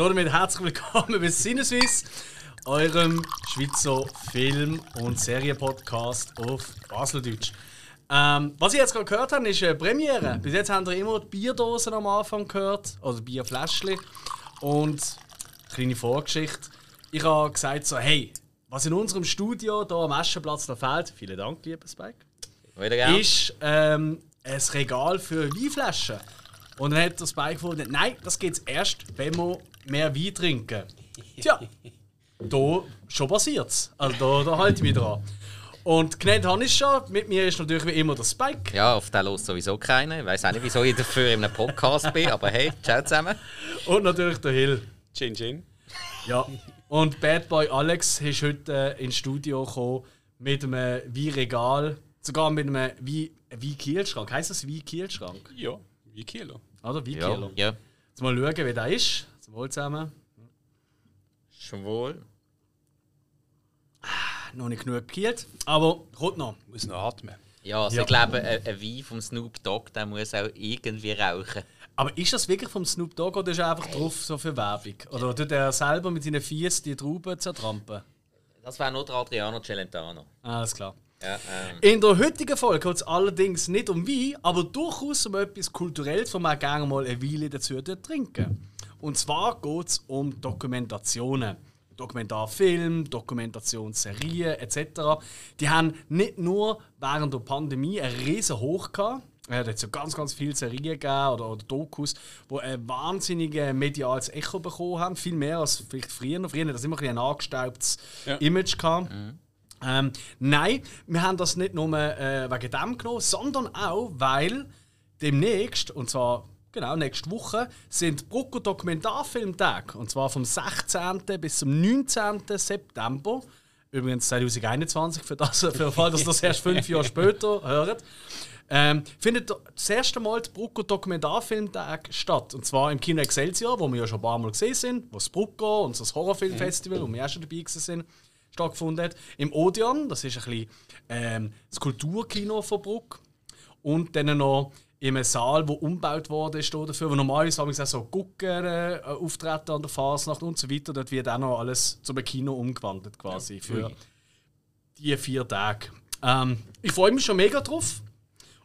Und damit herzlich willkommen bei Sinneswiss, eurem Schweizer Film- und Serienpodcast auf Baseldeutsch. Ähm, was ihr jetzt gerade gehört habt, ist eine Premiere. Bis jetzt habt ihr immer die Bierdosen am Anfang gehört, oder Bierfläschchen. Und kleine Vorgeschichte. Ich habe gesagt so, hey, was in unserem Studio hier am Aschenplatz noch fehlt, vielen Dank, lieber Spike, ist ähm, ein Regal für Weinflaschen. Und dann hat der Spike gefunden, nein, das geht erst, wenn wir mehr Wein trinken. Tja, da schon passiert's. Also da, da halte ich mich dran. Und genannt habe ich schon. Mit mir ist natürlich wie immer der Spike. Ja, auf den los sowieso keiner. Ich weiß auch nicht, wieso ich dafür in einem Podcast bin, aber hey, ciao zusammen. Und natürlich der Hill. Chin Chin. Ja. Und Bad Boy Alex ist heute äh, ins Studio gekommen mit einem Weinregal. Sogar mit einem Wein- Wein-Kielschrank. Heißt das Wein-Kielschrank? Ja, wie Kilo. Oder? Ja, Wein-Kieler. ja. Jetzt mal schauen, wie der ist. Zum Wohl zusammen. Schwul. Noch nicht genug gekielt, aber kommt noch. Muss noch atmen. Ja, also Ja. ich glaube, ein, ein Wein vom Snoop Dogg, der muss auch irgendwie rauchen. Aber ist das wirklich vom Snoop Dogg oder ist er einfach drauf so für Werbung? Oder tut er selber mit seinen Fies die Trauben zertrampen? Das wäre nur der Adriano Celentano. Alles klar. Ja, ähm, In der heutigen Folge geht es allerdings nicht um Wein, aber durchaus um etwas Kulturelles, wo man gerne mal eine Weile dazu trinken. Und zwar geht es um Dokumentationen. Dokumentarfilm, Dokumentationsserien etc. Die haben nicht nur während der Pandemie einen riesen Hoch gehabt. Es hat jetzt ja ganz, ganz viele Serien gegeben oder, oder Dokus, die ein wahnsinniges mediales Echo bekommen haben. Viel mehr als vielleicht früher. Früher hat das immer ein, ein angestaubtes Ja. Image gehabt. Ähm, nein, wir haben das nicht nur äh, wegen dem genommen, sondern auch, weil demnächst, und zwar genau nächste Woche, sind Brucker Dokumentarfilmtage. Und zwar vom 16. bis zum 19. September. Übrigens 2021, für, das, für den Fall, dass das erst fünf Jahre später hört. Ähm, findet das erste Mal der Brucker Dokumentarfilmtag statt. Und zwar im Kino Excelsior, wo wir ja schon ein paar Mal gesehen sind, wo das Brucker, unser Horrorfilmfestival, wo wir auch schon dabei sind, stattgefunden hat. Im Odeon, das ist ein bisschen ähm, das Kulturkino von Bruck. Und dann noch in einem Saal, der umgebaut ist dafür, wo normalerweise haben wir so Gucker äh, auftreten an der Fasnacht und so weiter. Dort wird auch noch alles zum Kino umgewandelt quasi für die vier Tage. Ähm, ich freue mich schon mega drauf.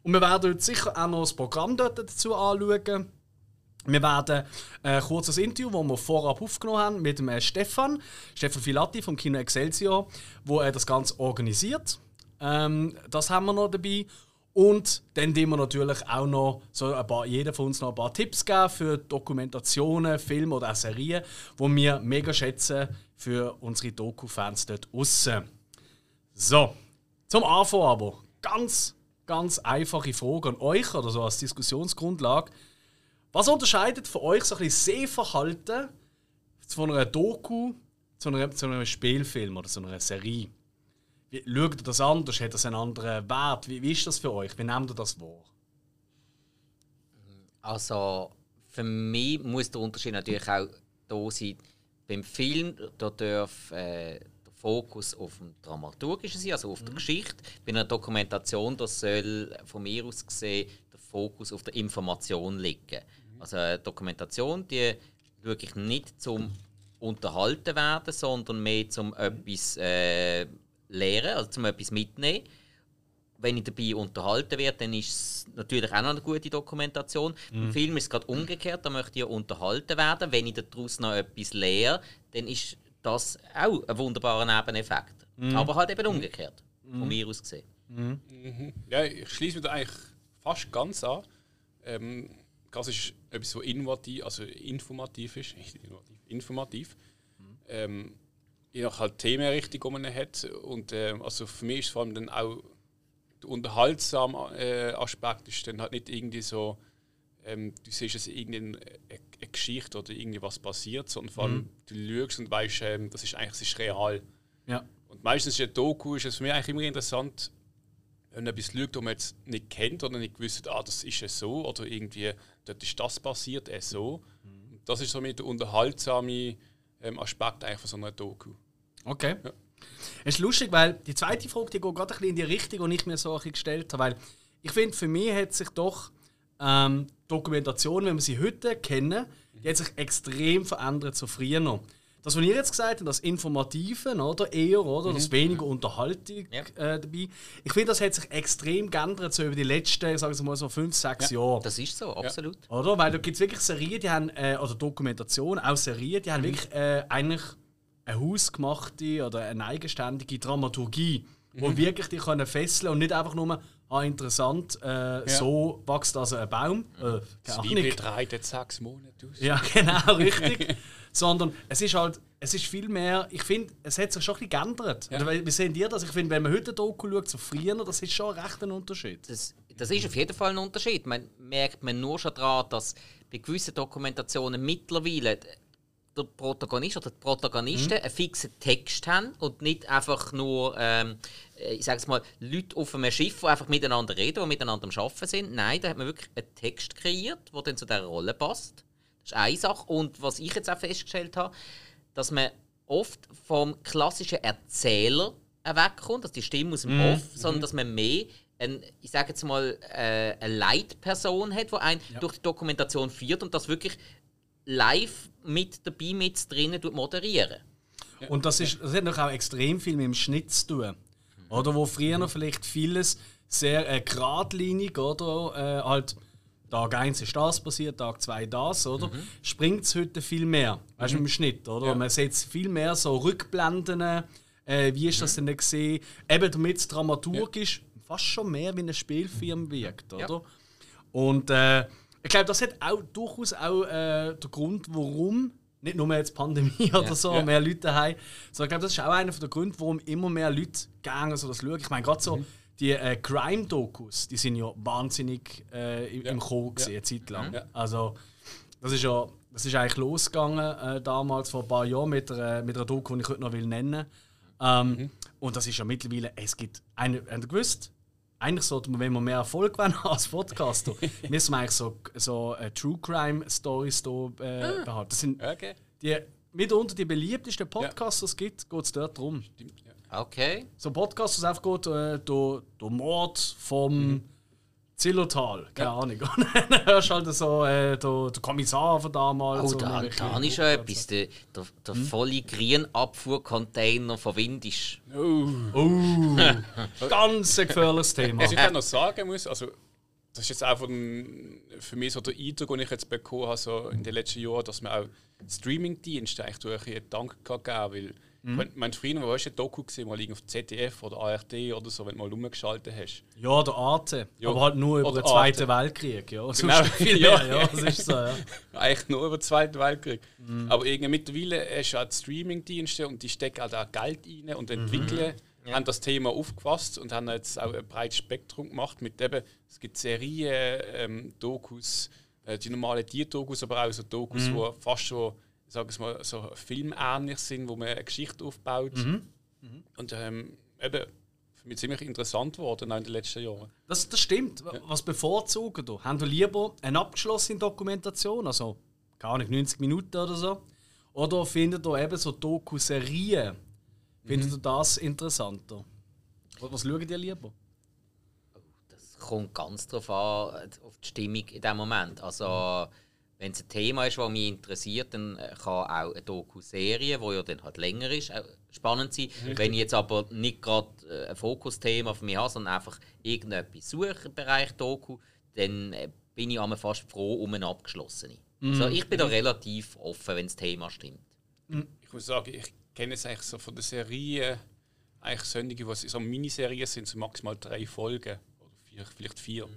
Und wir werden heute sicher auch noch das Programm dort dazu anschauen. Wir werden ein kurzes Interview, das wir vorab aufgenommen haben, mit dem äh, Stefan, Stefan Filatti vom Kino Excelsior, wo er das Ganze organisiert. Ähm, das haben wir noch dabei. Und dann die wir natürlich auch noch, so ein paar, jeder von uns noch ein paar Tipps geben für Dokumentationen, Filme oder auch Serien, die wir mega schätzen für unsere Doku-Fans dort außen. So, zum Anfang aber ganz, ganz einfache Frage an euch oder so als Diskussionsgrundlage. Was unterscheidet für euch so ein bisschen Sehverhalten von einer Doku zu einem, zu einem Spielfilm oder zu einer Serie? Wie, schaut ihr das anders? Hat das einen anderen Wert? Wie, wie ist das für euch? Wie nehmt ihr das wahr? Also für mich muss der Unterschied natürlich auch da sein. Beim Film da darf äh, der Fokus auf dem Dramaturgischen sein, also auf der Geschichte. Bei einer Dokumentation da soll von mir aus gesehen der Fokus auf der Information liegen. Also eine Dokumentation, die schaue ich nicht zum unterhalten werden, sondern mehr zum etwas äh, lernen, also zum etwas mitnehmen wenn ich dabei unterhalten werde, dann ist es natürlich auch noch eine gute Dokumentation. Im Film ist es gerade umgekehrt, da möchte ich ja unterhalten werden. Wenn ich daraus noch etwas lehre, dann ist das auch ein wunderbarer Nebeneffekt. Aber halt eben umgekehrt, von mir aus gesehen. Ja, ich schließe mich da eigentlich fast ganz an. Ähm, das ist etwas, so innovativ, also informativ ist, innovativ, informativ. Ähm, je nach halt Themenrichtung, man hat. Und ähm, also für mich ist vor allem dann auch der unterhaltsame äh, Aspekt ist dann halt nicht irgendwie so, ähm, du siehst es irgendeine eine, eine Geschichte oder irgendwie was passiert, sondern vor allem du schaust und weißt, ähm, das ist eigentlich das ist real. Ja. Und meistens in der Doku ist es für mich eigentlich immer interessant, wenn etwas schaut, das man jetzt nicht kennt oder nicht gewusst ah, das ist ja so oder irgendwie, dort ist das passiert, äh so. Und das ist so mit der unterhaltsame ähm, Aspekt eigentlich von so einer Doku. Okay. Ja. Es ist lustig, weil die zweite Frage die geht gerade ein bisschen in die Richtung, die ich mir so ein gestellt habe. Weil ich finde, für mich hat sich doch ähm, Dokumentation, wenn wir sie heute kennen, die hat sich extrem verändert zu früher noch. Das, was ihr jetzt gesagt habt, das Informative, oder? Eher, oder? Das weniger Unterhaltung Ja. äh, dabei. Ich finde, das hat sich extrem geändert so über die letzten, sagen wir mal so fünf, sechs Jahre. Das ist so, absolut. Oder? Weil da gibt es wirklich Serien, die haben, äh, oder Dokumentationen, auch Serien, die haben wirklich äh, eigentlich eine hausgemachte oder eine eigenständige Dramaturgie, wo wirklich die können fesseln und nicht einfach nur, ah, interessant, äh, so wächst also ein Baum. Äh, keine Ahnung. Zwiebel treibt sechs Monate aus. Ja, genau, richtig. Sondern es ist halt, es ist viel mehr, ich finde, es hat sich schon ein bisschen geändert. Oder wie sehen ihr das? Ich finde, wenn man heute ein Doku schaut, zu früher, das ist schon recht ein Unterschied. Das, das ist auf jeden Fall ein Unterschied. Man merkt man nur schon daran, dass bei gewissen Dokumentationen mittlerweile der Protagonist oder die Protagonisten einen fixen Text haben und nicht einfach nur, ähm, ich sage mal, Leute auf einem Schiff, die einfach miteinander reden, die miteinander am Arbeiten sind. Nein, da hat man wirklich einen Text kreiert, der dann zu dieser Rolle passt. Das ist eine Sache. Und was ich jetzt auch festgestellt habe, dass man oft vom klassischen Erzähler wegkommt, dass die Stimme aus dem Off, sondern dass man mehr ein, ich sage jetzt mal, äh, eine Leitperson hat, die einen durch die Dokumentation führt und das wirklich live mit dabei, mit drinnen moderieren. Und das, ist, das hat noch auch extrem viel mit dem Schnitt zu tun. Oder wo früher noch vielleicht vieles sehr äh, geradlinig, oder? Äh, halt, Tag 1 ist das passiert, Tag 2 das, oder? Springt es heute viel mehr, weißt du, mit dem Schnitt, oder? Man setzt viel mehr so Rückblenden, äh, wie ist das denn gesehen? Eben damit es dramaturgisch fast schon mehr wie ein Spielfilm wirkt, oder? Und äh, ich glaube, das hat auch durchaus auch äh, der Grund, warum nicht nur jetzt Pandemie oder so, Ja. mehr Leute haben, sondern ich glaube, das ist auch einer der Gründe, warum immer mehr Leute gerne so das schauen. Ich meine, gerade so die äh, Crime-Dokus, die sind ja wahnsinnig äh, im, im Kommen gewesen, eine Zeit lang. Ja. Also, das ist ja das ist eigentlich losgegangen äh, damals vor ein paar Jahren mit einer, mit einer Doku, die ich heute noch will nennen ähm, Und das ist ja mittlerweile, es gibt, eine, habt ihr gewusst, eigentlich sollte man, wenn wir mehr Erfolg wollen als Podcaster, müssen wir eigentlich so, so äh, True Crime Stories da, äh, behalten. Das sind Okay. die, mitunter die beliebtesten Podcasts, die es gibt, geht es dort drum. Stimmt, ja. Okay. So ein Podcast, das einfach geht, äh, der, der Mord vom Zillertal, keine Ahnung. Und dann hörst du halt so äh, der, der Kommissar von damals. Oh, und da, da ist ja etwas. Der, der, der volle Grünabfuhrcontainer von Windisch. Oh. Oh, ganz ein gefährliches Thema. Was ich auch noch sagen muss, also das ist jetzt einfach ein, für mich so der Eindruck, den ich jetzt bekommen habe so in den letzten Jahren, dass man auch Streamingdienste eigentlich durch einen Dank kann geben weil Mhm. früher wo hast du ein Doku gesehen, mal auf ZDF oder ARD oder so, wenn du mal rumgeschaltet hast. Ja, der Arte. Ja. Aber halt nur über Oder den Zweiten Weltkrieg. Ja. Sonst Genau. viel Ja. mehr. Ja, das ist so, ja. Eigentlich nur über den Zweiten Weltkrieg. Mhm. Aber irgendwie mittlerweile hast du auch die Streamingdienste und die stecken auch da Geld rein und entwickeln. Mhm. haben das Thema aufgefasst und haben jetzt auch ein breites Spektrum gemacht mit eben, es gibt Serien, ähm, Dokus, äh, die normalen Tierdokus, aber auch so Dokus, Mhm. wo fast schon, sagen wir mal, so filmähnlich sind, wo man eine Geschichte aufbaut. Mhm. Und ähm, eben, für mich ziemlich interessant geworden auch in den letzten Jahren. Das, das stimmt. Was bevorzugen du? Haben du lieber eine abgeschlossene Dokumentation, also gar nicht 90 Minuten oder so? Oder findet ihr eben so Doku-Serien? Findet ihr das interessanter? Was, was schaut ihr lieber? Das kommt ganz darauf an, auf die Stimmung in dem Moment. Also, wenn es ein Thema ist, das mich interessiert, dann äh, kann auch eine Doku-Serie, die ja dann halt länger ist, spannend sein. Wenn ich jetzt aber nicht gerade äh, ein Fokusthema für mich habe, sondern einfach irgendetwas suche im Bereich Doku, dann äh, bin ich einmal fast froh um eine abgeschlossene. Also, ich bin da relativ offen, wenn das Thema stimmt. Ich muss sagen, ich kenne es eigentlich so von der Serie, eigentlich Sendungen, die so Miniserien sind, so maximal drei Folgen. Oder vier, vielleicht vier.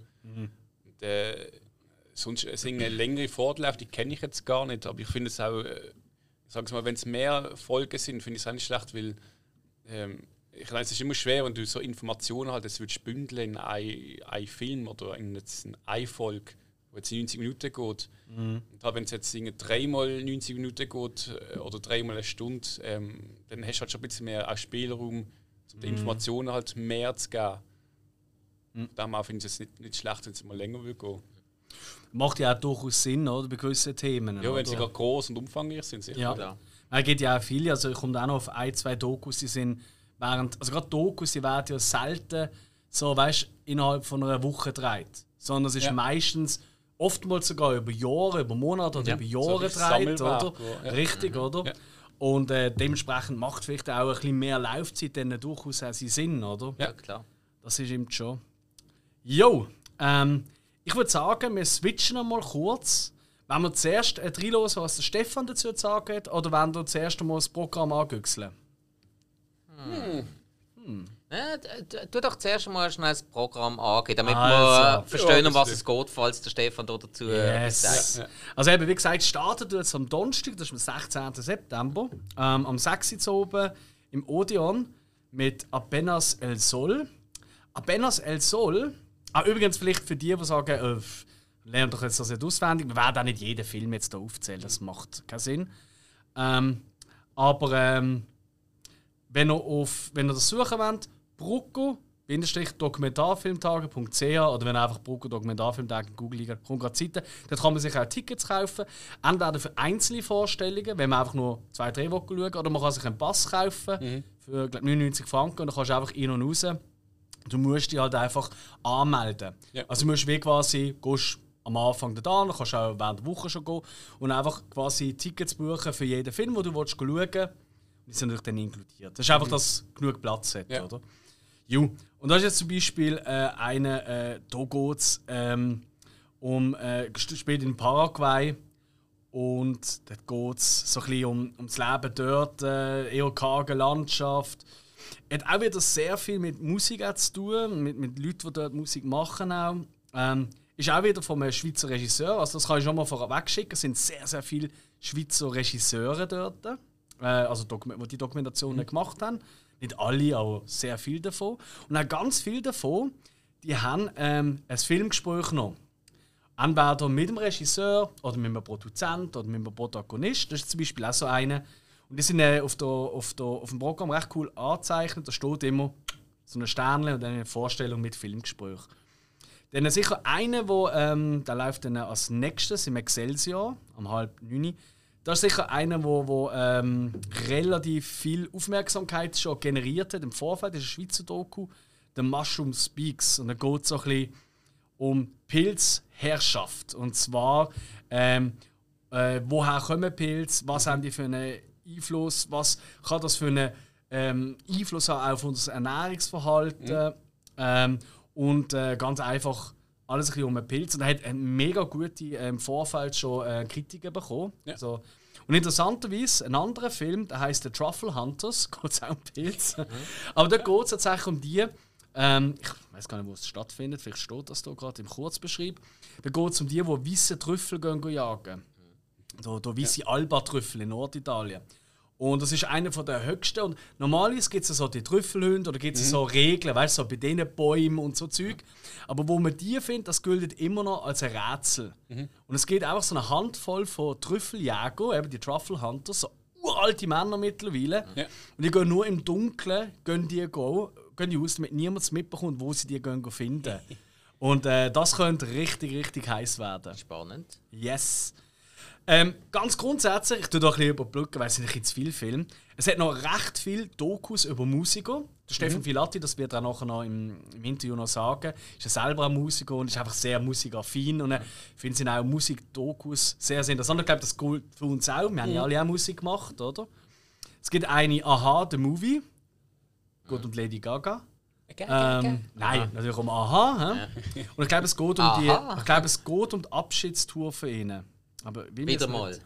Und, äh, sonst sind eine längere Fortlauf, die kenne ich jetzt gar nicht, aber ich finde es auch, äh, mal, wenn es mehr Folgen sind, finde ich es auch nicht schlecht, weil ähm, ich meine, es ist immer schwer, wenn du so Informationen halt, das würdest bündeln in einen ein Film oder in jetzt in eine Folge, wo jetzt 90 Minuten geht. Und halt, wenn es jetzt dreimal 90 Minuten geht äh, oder dreimal eine Stunde, ähm, dann hast du halt schon ein bisschen mehr auch Spielraum, um den Informationen halt mehr zu geben. Mhm. Daher finde ich es nicht, nicht schlecht, wenn es mal länger will gehen. Macht ja auch durchaus Sinn, oder? Bei gewissen Themen. Ja, wenn oder? sie gerade groß und umfangreich sind, sicher. Ja. Klar. Es gibt ja auch viele, also ich komme auch noch auf ein, zwei Dokus, die sind während, also gerade Dokus, die werden ja selten so, weißt innerhalb von einer Woche gedreht. Sondern es ist Ja. meistens, oftmals sogar über Jahre, über Monate oder Ja. über So Jahre richtig gedreht, oder? ja. Richtig, oder? Ja. Und äh, dementsprechend macht vielleicht auch ein bisschen mehr Laufzeit dann durchaus auch seinen Sinn, oder? Ja, klar. Das ist eben schon. Jo, ähm, ich würde sagen, wir switchen noch mal kurz. Wenn wir zuerst äh, reinhören, was der Stefan dazu zu sagen hat, oder wenn wir zuerst mal das Programm angüchseln? Ja, d- d- tu doch zuerst mal schnell das Programm angehen, damit Also. wir verstehen, Ja, um was es geht, falls der Stefan da dazu äh, Yes. sagt. Ja. Also eben, wie gesagt, startet jetzt am Donnerstag, das ist am 16. September, ähm, am 6. Uhr oben im Odeon mit Apenas El Sol. Apenas El Sol, ah, übrigens vielleicht für die, die sagen, äh, lernen doch jetzt das nicht auswendig, wir werden auch nicht jeden Film jetzt hier aufzählen, das macht keinen Sinn. Ähm, aber ähm, wenn ihr, auf, wenn ihr das suchen wollt, brucco-dokumentarfilmtage.ch oder wenn ihr einfach Brucco Dokumentarfilmtage in Google eingebt, kommt gerade Seite. Dort kann man sich auch Tickets kaufen. Entweder für einzelne Vorstellungen, wenn man einfach nur zwei, drei Wochen schaut, oder man kann sich einen Pass kaufen für glaub, 99 Franken und dann kannst du einfach rein und raus. Du musst dich halt einfach anmelden. Ja. Also du musst wie quasi, gehst am Anfang da, dann kannst du auch während der Woche schon gehen und einfach quasi Tickets buchen für jeden Film, den du willst schauen willst. Die sind natürlich dann inkludiert. Das ist einfach, dass genug Platz hat, Ja. oder? Jo. Und das ist jetzt zum Beispiel äh, eine, äh, da geht es ähm, um, äh, spielt in Paraguay und dort geht es so ein bisschen um, um das Leben dort, äh, eher karge Landschaft. Hat auch wieder sehr viel mit Musik zu tun, mit, mit Leuten, die dort Musik machen auch. Ähm, ist auch wieder von einem Schweizer Regisseur, also das kann ich schon mal vorweg schicken, es sind sehr, sehr viele Schweizer Regisseure dort, äh, also die die Dokumentationen gemacht haben. Nicht alle, aber sehr viele davon. Und auch ganz viele davon, die haben ähm, ein Filmgespräch noch. Entweder mit dem Regisseur oder mit einem Produzent oder mit einem Protagonist. Das ist zum Beispiel auch so eine. Und die sind auf, der, auf, der, auf dem Programm recht cool angezeichnet. Da steht immer so ein Sternchen und dann eine Vorstellung mit Filmgespräch. Dann sicher einer, wo, ähm, der läuft dann als nächstes im Excelsior am halb neun. Das ist sicher einer, wo, wo ähm, relativ viel Aufmerksamkeit schon generiert hat im Vorfeld. Das ist ein Schweizer Doku, der Mushroom Speaks. Und da geht es so ein bisschen um Pilzherrschaft. Und zwar, ähm, äh, woher kommen Pilze, was haben die für einen Einfluss, was kann das für einen ähm, Einfluss haben auf unser Ernährungsverhalten. Ähm, und äh, ganz einfach alles ein bisschen um den Pilz. Und er hat eine mega gute äh, im Vorfeld schon äh, Kritiken bekommen. Ja. Also, und interessanterweise, ein anderer Film, der heißt The Truffle Hunters, geht es auch um Pilz. Aber da geht es tatsächlich um die, ähm, ich weiß gar nicht, wo es stattfindet, vielleicht steht das da gerade im Kurzbeschrieb. Da geht es um die, die weiße Trüffel gehen, gehen jagen. Da, da weiße Alba-Trüffel in Norditalien. Und das ist einer von der höchsten. Und normalerweise gibt es so die Trüffelhunde oder gibt es so Regeln, weißt du, so bei diesen Bäumen und so Zeug. Aber wo man die findet, das gilt immer noch als ein Rätsel. Und es geht einfach so eine Handvoll von Trüffeljäger, eben die Truffle Hunters, so uralte Männer mittlerweile. Ja. Und die gehen nur im Dunkeln, gehen die, go, gehen die aus, damit niemand mitbekommt, wo sie die gehen finden. Und äh, das könnte richtig, richtig heiß werden. Spannend. Yes. Ähm, ganz grundsätzlich, ich tue da ein bisschen überbrücken, weil es sind zu viele Filme. Es hat noch recht viele Dokus über Musiker. Der Stefan Filatti, das wird er nachher noch im, im Interview noch sagen, ist ja selber ein Musiker und ist einfach sehr musikaffin. Und ich finde sind auch Musikdokus sehr, sehr interessant. Ich glaube, das gilt für uns auch. Wir haben ja alle auch Musik gemacht, oder? Es gibt eine Aha, The Movie. Geht um Lady Gaga. Ähm, nein, natürlich um Aha. hä? Und ich glaube, es geht um die, Aha. ich glaube, es geht um die Abschiedstour für ihn. Aber Wieder mal. nicht-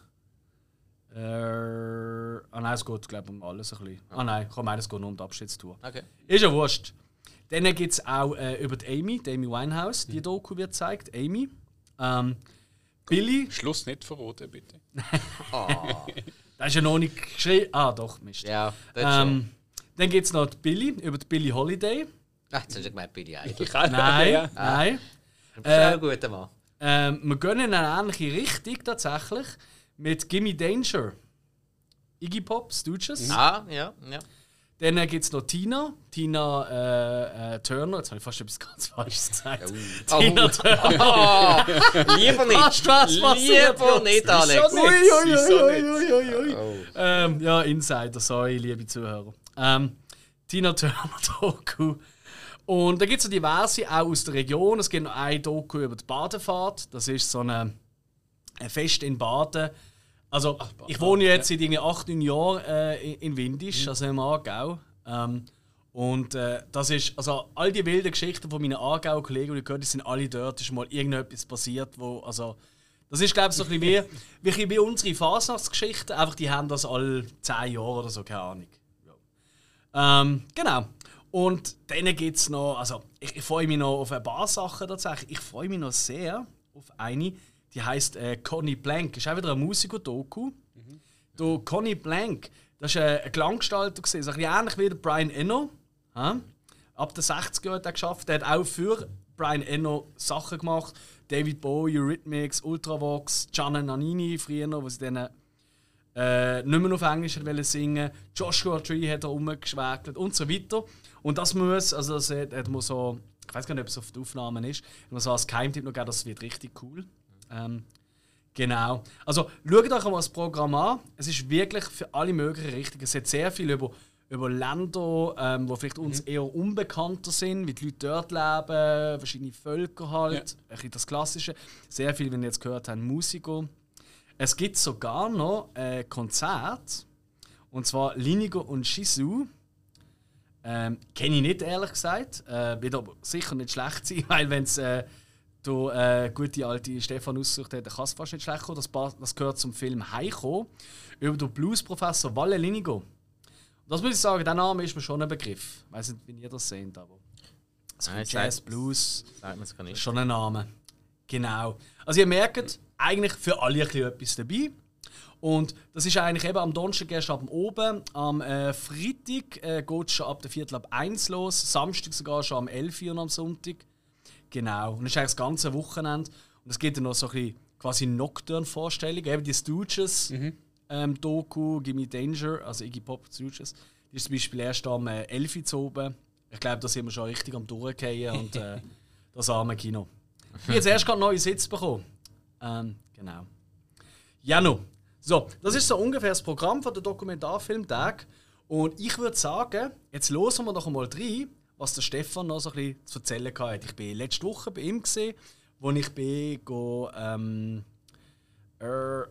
Äh, ah nein, es geht glaube ich um alles ein bisschen. Ah nein, meine, es geht nur um die Abschiedstour. Okay. Ist ja wurscht. Dann gibt es auch äh, über die Amy, die Amy Winehouse, die Doku wird gezeigt. Amy. Ähm, Billy, Schluss nicht verraten, bitte. das ist ja noch nicht geschrieben. Ah doch, Mist. Ja, das schon. ähm, dann gibt es noch die Billy, über die Billy Holiday. Ach, jetzt hast du gemeint, Billy Idol. Kann Nein, ja. nein. Du bist auch ein guter Mann. Ähm, wir gehen in eine ähnliche Richtung tatsächlich mit Gimme Danger. Iggy Pop, Stooges. Ah, ja, ja. Dann gibt es noch Tina, Tina äh, äh, Turner. Jetzt habe ich fast etwas ganz Falsches gesagt. Oh. Tina Turner. Oh, lieber nicht. Fast was passiert lieber nicht, Alex. Ui, ui, Wieso ui, ui, ui, ui. Oh. Ähm, ja, Insider, sorry, liebe Zuhörer. Ähm, Tina Turner Doku. Und da gibt es so diverse auch aus der Region. Es gibt noch ein Doku über die Badefahrt. Das ist so eine, ein Fest in Baden. Also, ich wohne jetzt seit irgendwie 8, 9 Jahren äh, in- in Windisch, also im Aargau. Ähm, und äh, das ist, also all die wilden Geschichten von meinen Aargau-Kollegen, die ich gehört, sind alle dort, ist mal irgendetwas passiert, wo, also das ist, glaube ich, so ein bisschen wie, unsere Fasnachtsgeschichten, einfach die haben das alle 10 Jahre oder so, keine Ahnung. Ja. Ähm, genau. Und dann gibt es noch, also ich, ich freue mich noch auf ein paar Sachen tatsächlich. Ich freue mich noch sehr auf eine, die heißt äh, Conny Blank. Ist auch wieder ein Musiker-Doku. Der Conny Blank, das war ein Klanggestalter, so ein bisschen ähnlich wie der Brian Eno. Ja? Ab den 60er Jahren hat er geschafft. Der hat auch für Brian Eno Sachen gemacht. David Bowie, Eurythmics, Ultravox, Gianna Nannini früher noch, wo sie dann äh, nicht mehr auf Englisch singen Joshua Tree hat er rumgeschwägelt und so weiter. Und das muss, also das hat, hat man so, ich weiß gar nicht, ob es auf den Aufnahmen ist, wenn man so als Geheimtipp noch gegeben, das wird richtig cool. Ähm, genau. Also schaut euch einmal das Programm an. Es ist wirklich für alle möglichen Richtungen. Es hat sehr viel über, über Länder, ähm, wo vielleicht uns eher unbekannter sind, wie die Leute dort leben, verschiedene Völker halt, Ja. ein bisschen das Klassische. Sehr viel, wenn ihr jetzt gehört habt, Musiker. Es gibt sogar noch ein Konzert, und zwar Linigo und Shizu. Ähm, Kenne ich nicht, ehrlich gesagt. Äh, wird aber sicher nicht schlecht sein, weil wenn es äh, der äh, gute alte Stefan ausgesucht hat, dann kann es fast nicht schlecht kommen. Das, das gehört zum Film Heiko über den Blues-Professor Walle Linigo. Und das muss ich sagen, der Name ist mir schon ein Begriff. Ich weiß nicht, wie ihr das seht, aber so Nein, Jazz, sagt- Blues. Sagt schon ein Name. Genau. Also ihr merkt, eigentlich für alle ein bisschen etwas dabei. Und das ist eigentlich eben am Donnerstag erst ab dem Oben. Am äh, Freitag äh, geht es schon ab der Viertel ab 1 los. Samstag sogar schon am 11 Uhr und am Sonntag. Genau. Und das ist eigentlich das ganze Wochenende. Und es gibt dann noch so ein bisschen quasi Nocturne-Vorstellungen. Eben die Stooges ähm, Doku, Gimme Danger, also Iggy Pop Stooges. Die ist zum Beispiel erst am äh, 11 Uhr zu oben. Ich glaube, da sind wir schon richtig am Durchgehen und äh, das arme Kino. Ich habe jetzt erst gerade neue Sitz bekommen. Ähm, genau. Ja, no. So, das ist so ungefähr das Programm von der Dokumentarfilmtag. Und ich würde sagen, jetzt hören wir doch einmal rein, was der Stefan noch so ein bisschen zu erzählen hatte. Ich war letzte Woche bei ihm, gesehen, wo ich bin, go, ähm, äh,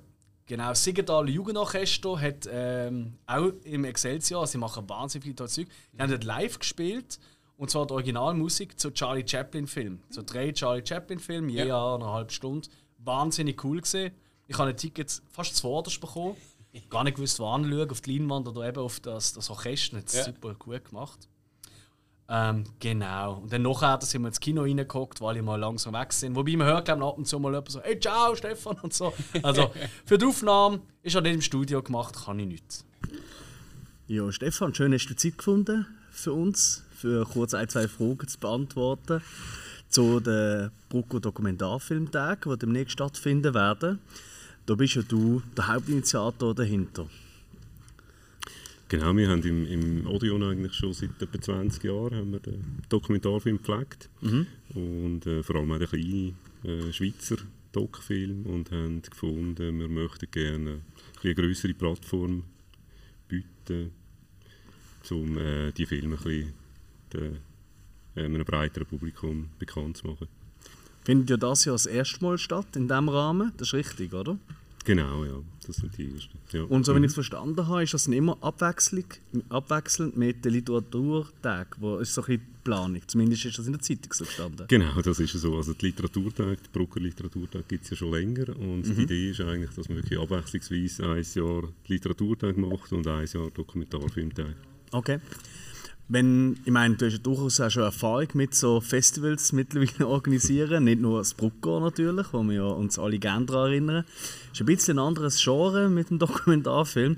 genau, Siegenthaler Jugendorchester hat ähm, auch im Excelsior, sie machen wahnsinnig viel tolles Zeug, die haben dort live gespielt. Und zwar die Originalmusik zu Charlie Chaplin-Film. Zu drei Charlie Chaplin-Filmen, je Ja. Halbe Stunde. Wahnsinnig cool gesehen. Ich habe ein Ticket fast zuvorderst bekommen. Gar nicht gewusst, wo anschauen, auf die Leinwand oder eben auf das, das Orchester. Hat es Ja. super gut gemacht. Ähm, genau. Und dann nachher da sind wir ins Kino reingeguckt, weil ich mal langsam weg sind. Wobei man hört, glaube ich, ab und zu mal jemand so, hey, ciao, Stefan und so. Also für die Aufnahme ist er nicht im Studio gemacht, kann ich nichts. Ja, Stefan, schön hast du Zeit gefunden für uns, für kurz ein, zwei Fragen zu beantworten zu den Brucko Dokumentarfilmtagen, die demnächst stattfinden werden. Da bist ja du der Hauptinitiator dahinter. Genau, wir haben im, im Odeon eigentlich schon seit etwa 20 Jahren haben wir den Dokumentarfilm gepflegt. Und äh, vor allem auch den kleinen äh, Schweizer Doc-Film und haben gefunden, wir möchten gerne eine grössere Plattform bieten, um äh, die Filme ein bisschen den, äh, einem breiteren Publikum bekannt zu machen. Findet ja das Jahr das erste Mal statt in diesem Rahmen, das ist richtig, oder? Genau, ja, das sind die ersten. Ja. Und so, wenn ich es verstanden habe, ist das immer abwechselnd mit den Literaturtagen, wo ist so ein bisschen die Planung. Zumindest ist das in der Zeitung so gestanden. Genau, das ist so. Also die Literaturtag, die Brucker Literaturtag gibt es ja schon länger und die Idee ist eigentlich, dass man wirklich abwechslungsweise ein Jahr Literaturtag macht und ein Jahr Dokumentarfilmtag. Okay. Wenn, ich meine, du hast ja durchaus auch schon Erfahrung mit so Festivals mittlerweile organisieren, nicht nur das Brucko natürlich, wo wir ja uns alle gerne daran erinnern. ist ein bisschen ein anderes Genre mit dem Dokumentarfilm.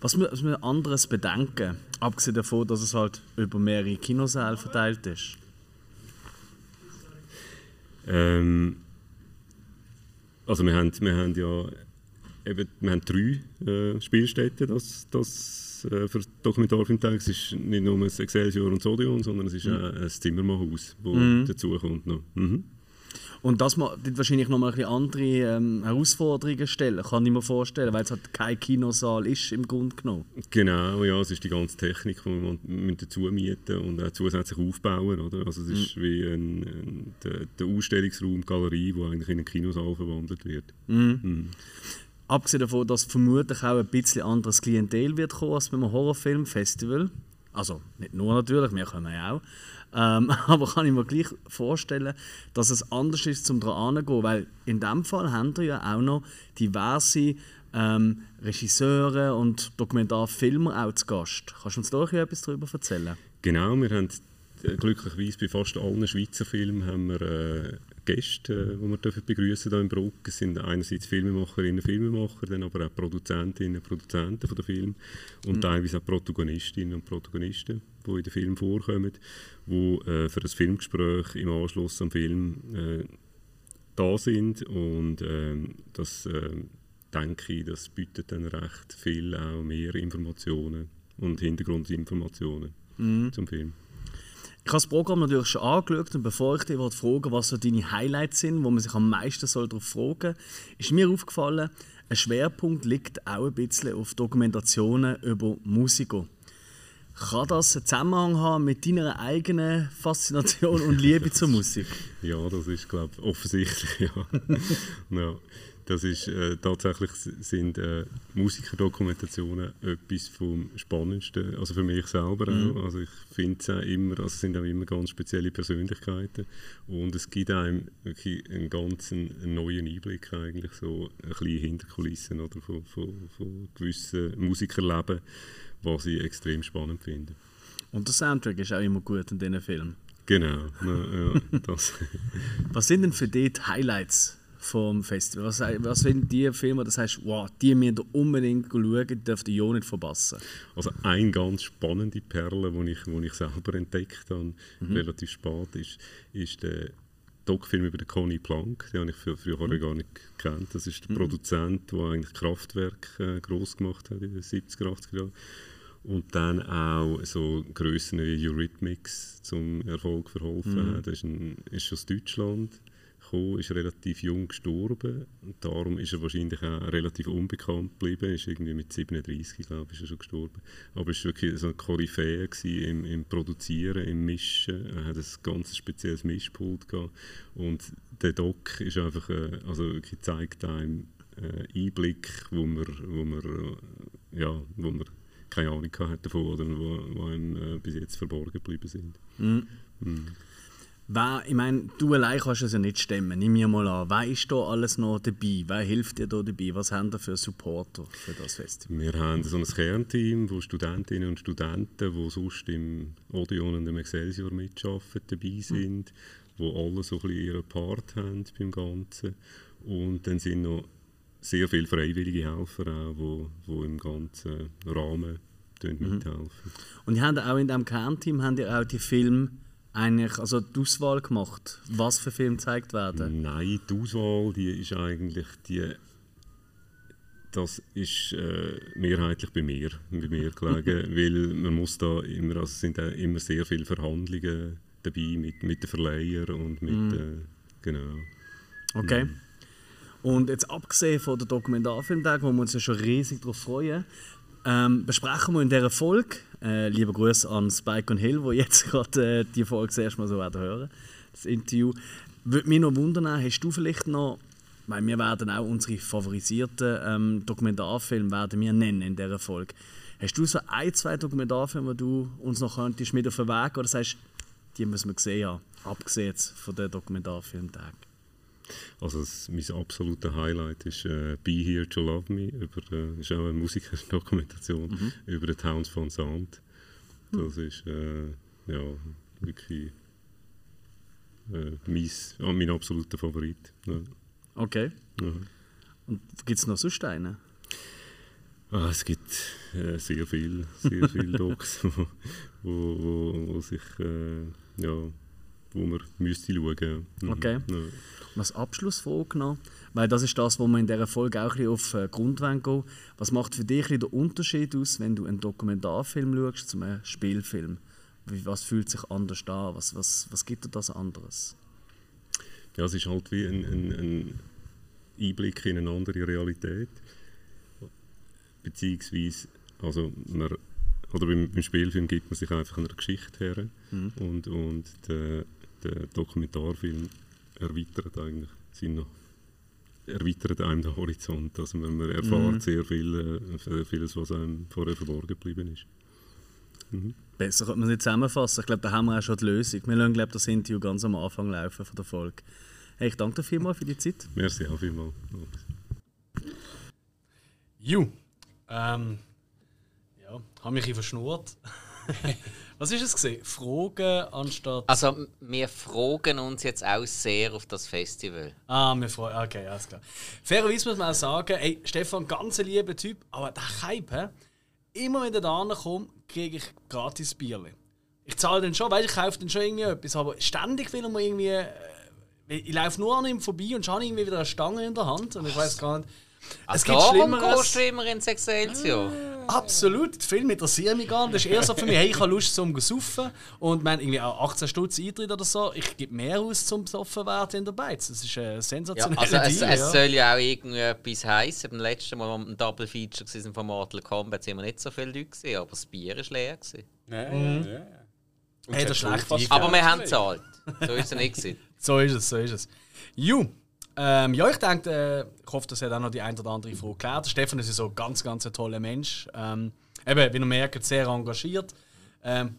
Was was wir anderes bedenken, abgesehen davon, dass es halt über mehrere Kinosäle verteilt ist. Ähm, also wir haben, wir haben ja eben, wir haben drei äh, Spielstätten das, das, äh, für Dokumentarfilmtag. Es ist nicht nur das Excelsior und das Odeon, sondern es ist auch ein Zimmermannhaus, das Mhm. dazu kommt noch. Mhm. Und das wird wahrscheinlich nochmal ein bisschen andere ähm, Herausforderungen stellen, kann ich mir vorstellen, weil es halt kein Kinosaal ist im Grunde genommen. Genau, ja, es ist die ganze Technik, die wir müssen dazu mieten und auch zusätzlich aufbauen. Oder? Also es ist wie ein, ein, der, der Ausstellungsraum, die Galerie, die eigentlich in einen Kinosaal verwandelt wird. Abgesehen davon, dass vermutlich auch ein bisschen anderes Klientel wird kommen als beim Horrorfilmfestival. Also nicht nur natürlich, wir kommen ja auch. Ähm, aber kann ich mir gleich vorstellen, dass es anders ist, zum daran gehen, weil in dem Fall haben wir ja auch noch diverse ähm, Regisseure und Dokumentarfilmer auch zu Gast. Kannst du uns da etwas darüber erzählen? Genau, wir haben äh, glücklicherweise bei fast allen Schweizer Filmen haben wir äh, Gäste, äh, die wir dürfen begrüßen hier in Bruck. Es sind einerseits Filmemacherinnen, Filmemacher, dann aber auch Produzentinnen, Produzenten von der Film und teilweise auch Protagonistinnen und Protagonisten, die in den Film vorkommen, die äh, für das Filmgespräch im Anschluss am Film äh, da sind und ähm, das ähm, denke ich, das bietet dann recht viel auch mehr Informationen und Hintergrundinformationen zum Film. Ich habe das Programm natürlich schon angeschaut und bevor ich dich wollte, was so deine Highlights sind, wo man sich am meisten soll darauf fragen soll, ist mir aufgefallen, ein Schwerpunkt liegt auch ein bisschen auf Dokumentationen über Musiker. Kann das einen Zusammenhang haben mit deiner eigenen Faszination und Liebe zur Musik? Ja, das ist glaube ich offensichtlich. Ja. ja. Das ist äh, tatsächlich sind äh, Musikerdokumentationen etwas vom Spannendsten, also für mich selber auch. Also ich finde es auch immer, also es sind auch immer ganz spezielle Persönlichkeiten und es gibt einem wirklich einen ganz neuen Einblick eigentlich so ein bisschen hinter Kulissen oder von, von, von gewissen Musikerleben, was ich extrem spannend finde. Und der Soundtrack ist auch immer gut in diesen Filmen. Genau, ja, ja. Was sind denn für dich die Highlights vom Festival? Was, was sind die Filme, das heißt, wow, die müsst ihr unbedingt schauen, die dürft ihr ja nicht verpassen? Also eine ganz spannende Perle, die ich, wo ich selber entdeckt habe, relativ spät, ist, ist der Doc-Film über den Conny Plank. Den habe ich früher, früher gar nicht gekannt. Das ist der Produzent, der eigentlich Kraftwerk äh, groß gemacht hat in den 70er, 80er Jahren. Und dann auch so Grössen wie Eurythmics zum Erfolg verholfen hat. Er ist, ein, ist aus Deutschland gekommen, ist relativ jung gestorben. Und darum ist er wahrscheinlich auch relativ unbekannt geblieben. Ist irgendwie mit 37, glaube ich, ist er schon gestorben. Aber er war wirklich so ein Koryphäe im, im Produzieren, im Mischen. Er hat ein ganz spezielles Mischpult gehabt. Und der Doc ist einfach, äh, also wirklich zeigt einem äh, Einblick, wo man, wo man, äh, ja, wo man keine Ahnung hatte davon oder wo, wo einem bis jetzt verborgen geblieben sind. Wer, ich meine, du allein kannst es ja nicht stemmen. Nimm mir mal an. Wer ist da alles noch dabei? Wer hilft dir da dabei? Was haben wir für Supporter für das Festival? Wir haben so ein Kernteam von Studentinnen und Studenten, die sonst im Odeon und im Excelsior mitarbeiten, dabei sind, die alle so ein bisschen ihren Part haben beim Ganzen. Und dann sind noch sehr viele freiwillige Helfer auch, die, die im ganzen Rahmen mithelfen. Und ihr habt auch in diesem Kernteam habt ihr auch die Filme eigentlich, also die Auswahl gemacht, was für Filme gezeigt werden. Nein, die Auswahl, die ist eigentlich die. Das ist äh, mehrheitlich bei mir, bei mir gelegen, weil man muss da immer, also es sind auch immer sehr viele Verhandlungen dabei mit, mit den Verleihern und mit, äh, genau. Okay. Und jetzt abgesehen von der Dokumentarfilmtag, wo wir uns ja schon riesig darauf freuen, ähm, besprechen wir in dieser Folge, äh, lieber Grüße an Spike und Hill, die jetzt gerade äh, die Folge das erste Mal so werden hören, das Interview. Würde mich noch wundern, hast du vielleicht noch, weil wir werden auch unsere favorisierten ähm, Dokumentarfilme werden wir nennen in dieser Folge. Hast du so ein, zwei Dokumentarfilme, die du uns noch könntest mit auf den Weg oder sagst, die müssen wir gesehen haben, abgesehen von den Dokumentarfilmtagen? Also das, mein absoluter Highlight ist äh, Be Here to Love Me, über, äh, ist auch eine Musikerdokumentation über den Towns von Sound. Das ist äh, ja, wirklich äh, mein, ja, mein absoluter Favorit. Ja. Okay. Ja. Und gibt es noch sonst einen? Ah, es gibt äh, sehr viel, sehr viel Docs, wo, wo, wo, wo sich, äh, ja, wo man müsste schauen. Mhm. Okay. Ja. Und als Abschlussfrage noch, weil das ist das, wo wir in dieser Folge auch ein bisschen auf den Grund gehen. Was macht für dich den Unterschied aus, wenn du einen Dokumentarfilm schaust zu einem Spielfilm? Was fühlt sich anders an? Was, was, was gibt dir das anderes? Ja, es ist halt wie ein, ein, ein Einblick in eine andere Realität. Beziehungsweise, also man, oder beim, beim Spielfilm gibt man sich einfach einer Geschichte her und, und der, der Dokumentarfilm erweitert eigentlich seinen, erweitert einem den Horizont. Also man, man erfährt sehr viel, äh, vieles, was einem vorher verborgen geblieben ist. Besser könnte man es nicht zusammenfassen. Ich glaube, da haben wir auch schon die Lösung. Wir lassen glaube ich, das Interview ganz am Anfang laufen von der Folge. Hey, ich danke dir vielmals für die Zeit. Merci auch vielmals. Ju. Ähm, ja, habe mich ein verschnurrt. Was ist es gesehen? Fragen anstatt. Also, wir fragen uns jetzt auch sehr auf das Festival. Ah, wir freuen Okay, alles klar. Fairerweise muss man auch sagen, ey, Stefan, ganz ein lieber Typ, aber der Hype, immer wenn ich da komme, kriege ich gratis Bierli. Ich zahle den schon, weißt ich kaufe dann schon irgendwie etwas, aber ständig will man irgendwie. Äh, ich laufe nur an ihm vorbei und schaue irgendwie wieder eine Stange in der Hand und ich weiß gar nicht. Es gibt Schlimmeres. immer ins Excelsior. Absolut, die Filme interessieren mich gar nicht. Das ist eher so für mich, hey, ich habe Lust zum saufen und man irgendwie auch 18 Stutz Eintritt oder so. Ich gebe mehr aus zum Besoffen werden in der Beiz. Das ist ein Ja, sensationeller also es, Deal, es ja. soll ja auch irgendwie etwas heißen. Beim letzten Mal, als wir ein Double Feature waren von Mortal Kombat, sind wir nicht so viele Leute gesehen, aber das Bier war leer. Ja, ja, ja. Und Hey, es das hat ist schlecht Aber wir haben gezahlt. So ist es nicht. So ist es, so ist es. Ju, ähm, ja, ich denke, äh, ich hoffe, das hat auch noch die ein oder andere Frage geklärt. Der Stefan ist ja so ein ganz, ganz ein toller Mensch. Ähm, eben, wie ihr merkt, sehr engagiert. Ähm,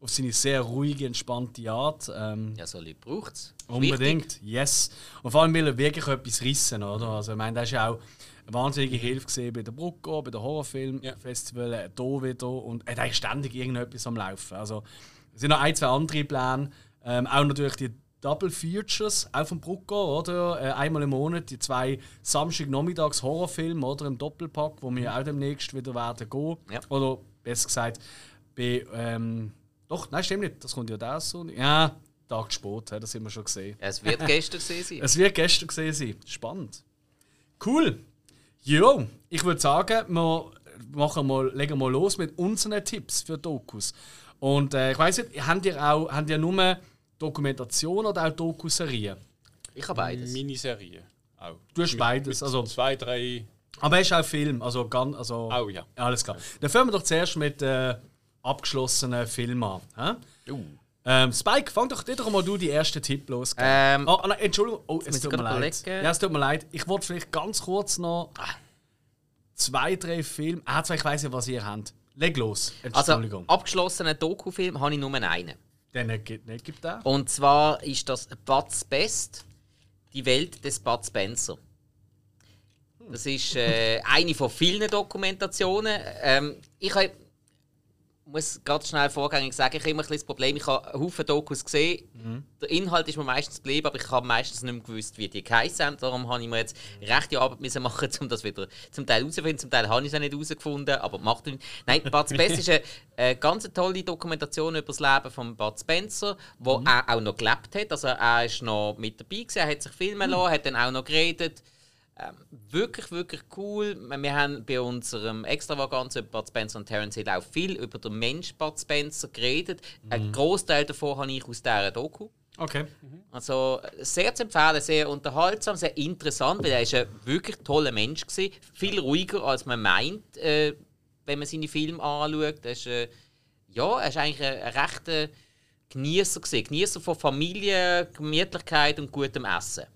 auf seine sehr ruhige, entspannte Art. Ähm, Ja, so Leute braucht es. Unbedingt, yes. Und vor allem will er wirklich etwas rissen, oder? Also, ich meine, das ist ja auch eine wahnsinnige Hilfe gesehen bei der Brucko, bei der Horrorfilmfestival, äh, hier wieder. Und er hat eigentlich ständig irgendetwas am Laufen. Also, es sind noch ein, zwei andere Pläne. Ähm, auch natürlich die Double Features, auch vom Brucko, oder? Äh, einmal im Monat die zwei Samstag-Nachmittags Horrorfilme, oder? Im Doppelpack, wo wir auch demnächst wieder werden gehen. Ja. Oder besser gesagt, bei. Ähm, doch, nein, stimmt nicht. Das kommt ja das so. Ja, Tag hä, das haben wir schon gesehen. Ja, es wird gestern gewesen sein. Es wird gestern gesehen sein. Spannend. Cool. Jo, ich würde sagen, wir machen mal, legen mal los mit unseren Tipps für Dokus. Und äh, ich weiß nicht, habt ihr auch habt ihr nur Dokumentation oder auch Dokuserien? Ich habe beides. Miniserie. Auch. Du hast Mit- beides, mit also- Zwei, drei. Aber es ist auch Film, also ganz, also Auch, ja. alles klar. Dann fangen wir doch zuerst mit äh, abgeschlossenen Filmen an. hä? Uh. Ähm, Spike, fang doch dir doch mal du die ersten Tipp los. Ähm, oh, nein, Entschuldigung, oh, es tut mir leid. überlegen. Ja, es tut mir leid. Ich wollte vielleicht ganz kurz noch zwei, drei Filme. Ah, zwei, ich weiß ja, was ihr habt. Leg los. Also, Entschuldigung. abgeschlossenen Dokufilm habe ich nur einen. Äh, gibt nicht gibt der. Und zwar ist das Bud Best, die Welt des Bud Spencer. Das ist äh, eine von vielen Dokumentationen. Ähm, ich hab, muss ganz schnell vorgängig sagen, ich habe immer ein das Problem, ich habe Haufen Dokus gesehen. Der Inhalt ist mir meistens geblieben, aber ich habe meistens nicht mehr gewusst, wie die geheißen haben. Darum habe ich mir jetzt rechte Arbeit müssen machen, um das wieder zum Teil herauszufinden. Zum Teil habe ich es auch nicht herausgefunden, aber macht nichts. Nein, Bud Spencer ist eine, eine ganz tolle Dokumentation über das Leben von Bud Spencer, wo er auch noch gelebt hat. Also er ist noch mit dabei gewesen, er hat sich filmen lassen, hat dann auch noch geredet. Ähm, wirklich, wirklich cool. Wir haben bei unserem Extravaganz über Bud Spencer und Terence Hill auch viel über den Mensch Bud Spencer geredet. Ein Großteil davon habe ich aus dieser Doku. Okay. Also sehr zu empfehlen, sehr unterhaltsam, sehr interessant, weil er ist ein wirklich toller Mensch gewesen. Viel ruhiger als man meint, äh, wenn man seine Filme anschaut. Er ist, äh, ja, er ist eigentlich ein, ein rechter Genießer. Genießer von Familie, Gemütlichkeit und gutem Essen.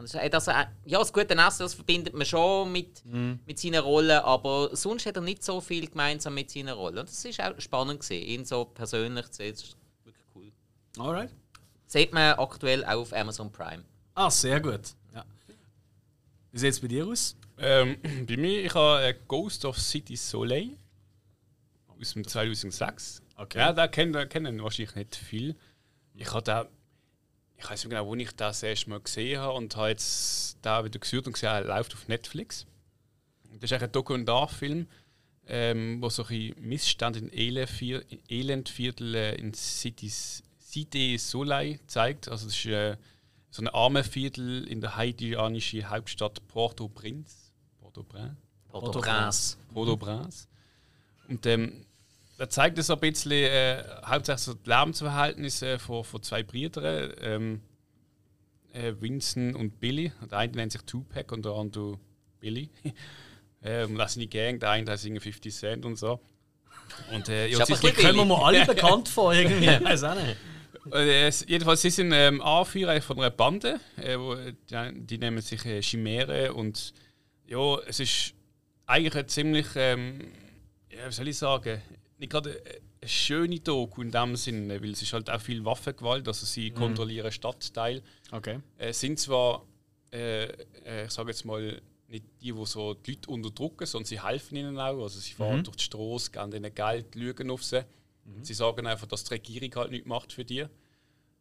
Und das, das, ja, das gute Essen das verbindet man schon mit, mit seiner Rolle, aber sonst hat er nicht so viel gemeinsam mit seiner Rolle. Und das ist auch spannend gewesen, ihn so persönlich zu sehen. Das ist wirklich cool. Alright. Sieht man aktuell auch auf Amazon Prime. Ah, sehr gut. Ja. Wie sieht es bei dir aus? Ähm, bei mir, ich habe äh, Ghost of City Soleil aus dem 2006. Okay. Ja, da kennen, da kennen wahrscheinlich nicht viel. Ich habe da, ich weiß nicht genau, wo ich das erste Mal gesehen habe und habe jetzt da wieder gesucht und gesehen, er läuft auf Netflix. Das ist ein Dokumentarfilm, ähm, wo so ein Missstand in Elendvier- Elendviertel äh, in City, Cité Soleil gezeigt. Also das ist äh, so ein Armenviertel in der haitianischen Hauptstadt Port-au-Prince. Port-au-Prince? Port-au-Prince. Port-au-Prince. Und ähm, da zeigt es ein bisschen äh, hauptsächlich so die Lebensverhältnisse von, von zwei Brüdern, ähm, äh, Vincent und Billy. Der eine nennt sich Tupac und der andere Billy. ähm, das sind die Gang, der eine singt 50 Cent und so. Und äh, ja, ein Kommen wir mal alle bekannt vor, irgendwie. Weiß auch nicht. äh, es- jedenfalls, sie sind ähm, Anführer von einer Bande, äh, wo, die, die nennen sich äh, Chimäre und ja, es ist eigentlich ein ziemlich, ähm, ja, wie soll ich sagen, nicht gerade eine- schöne Doku in dem Sinne, weil es ist halt auch viel Waffengewalt, also sie kontrollieren Stadtteil, Okay. äh, sind zwar, äh, äh, ich sage jetzt mal, nicht die, die so die Leute unterdrücken, sondern sie helfen ihnen auch. Also sie fahren durch die Straße, geben ihnen Geld, lügen auf sie. Sie sagen einfach, dass die Regierung halt nichts macht für die.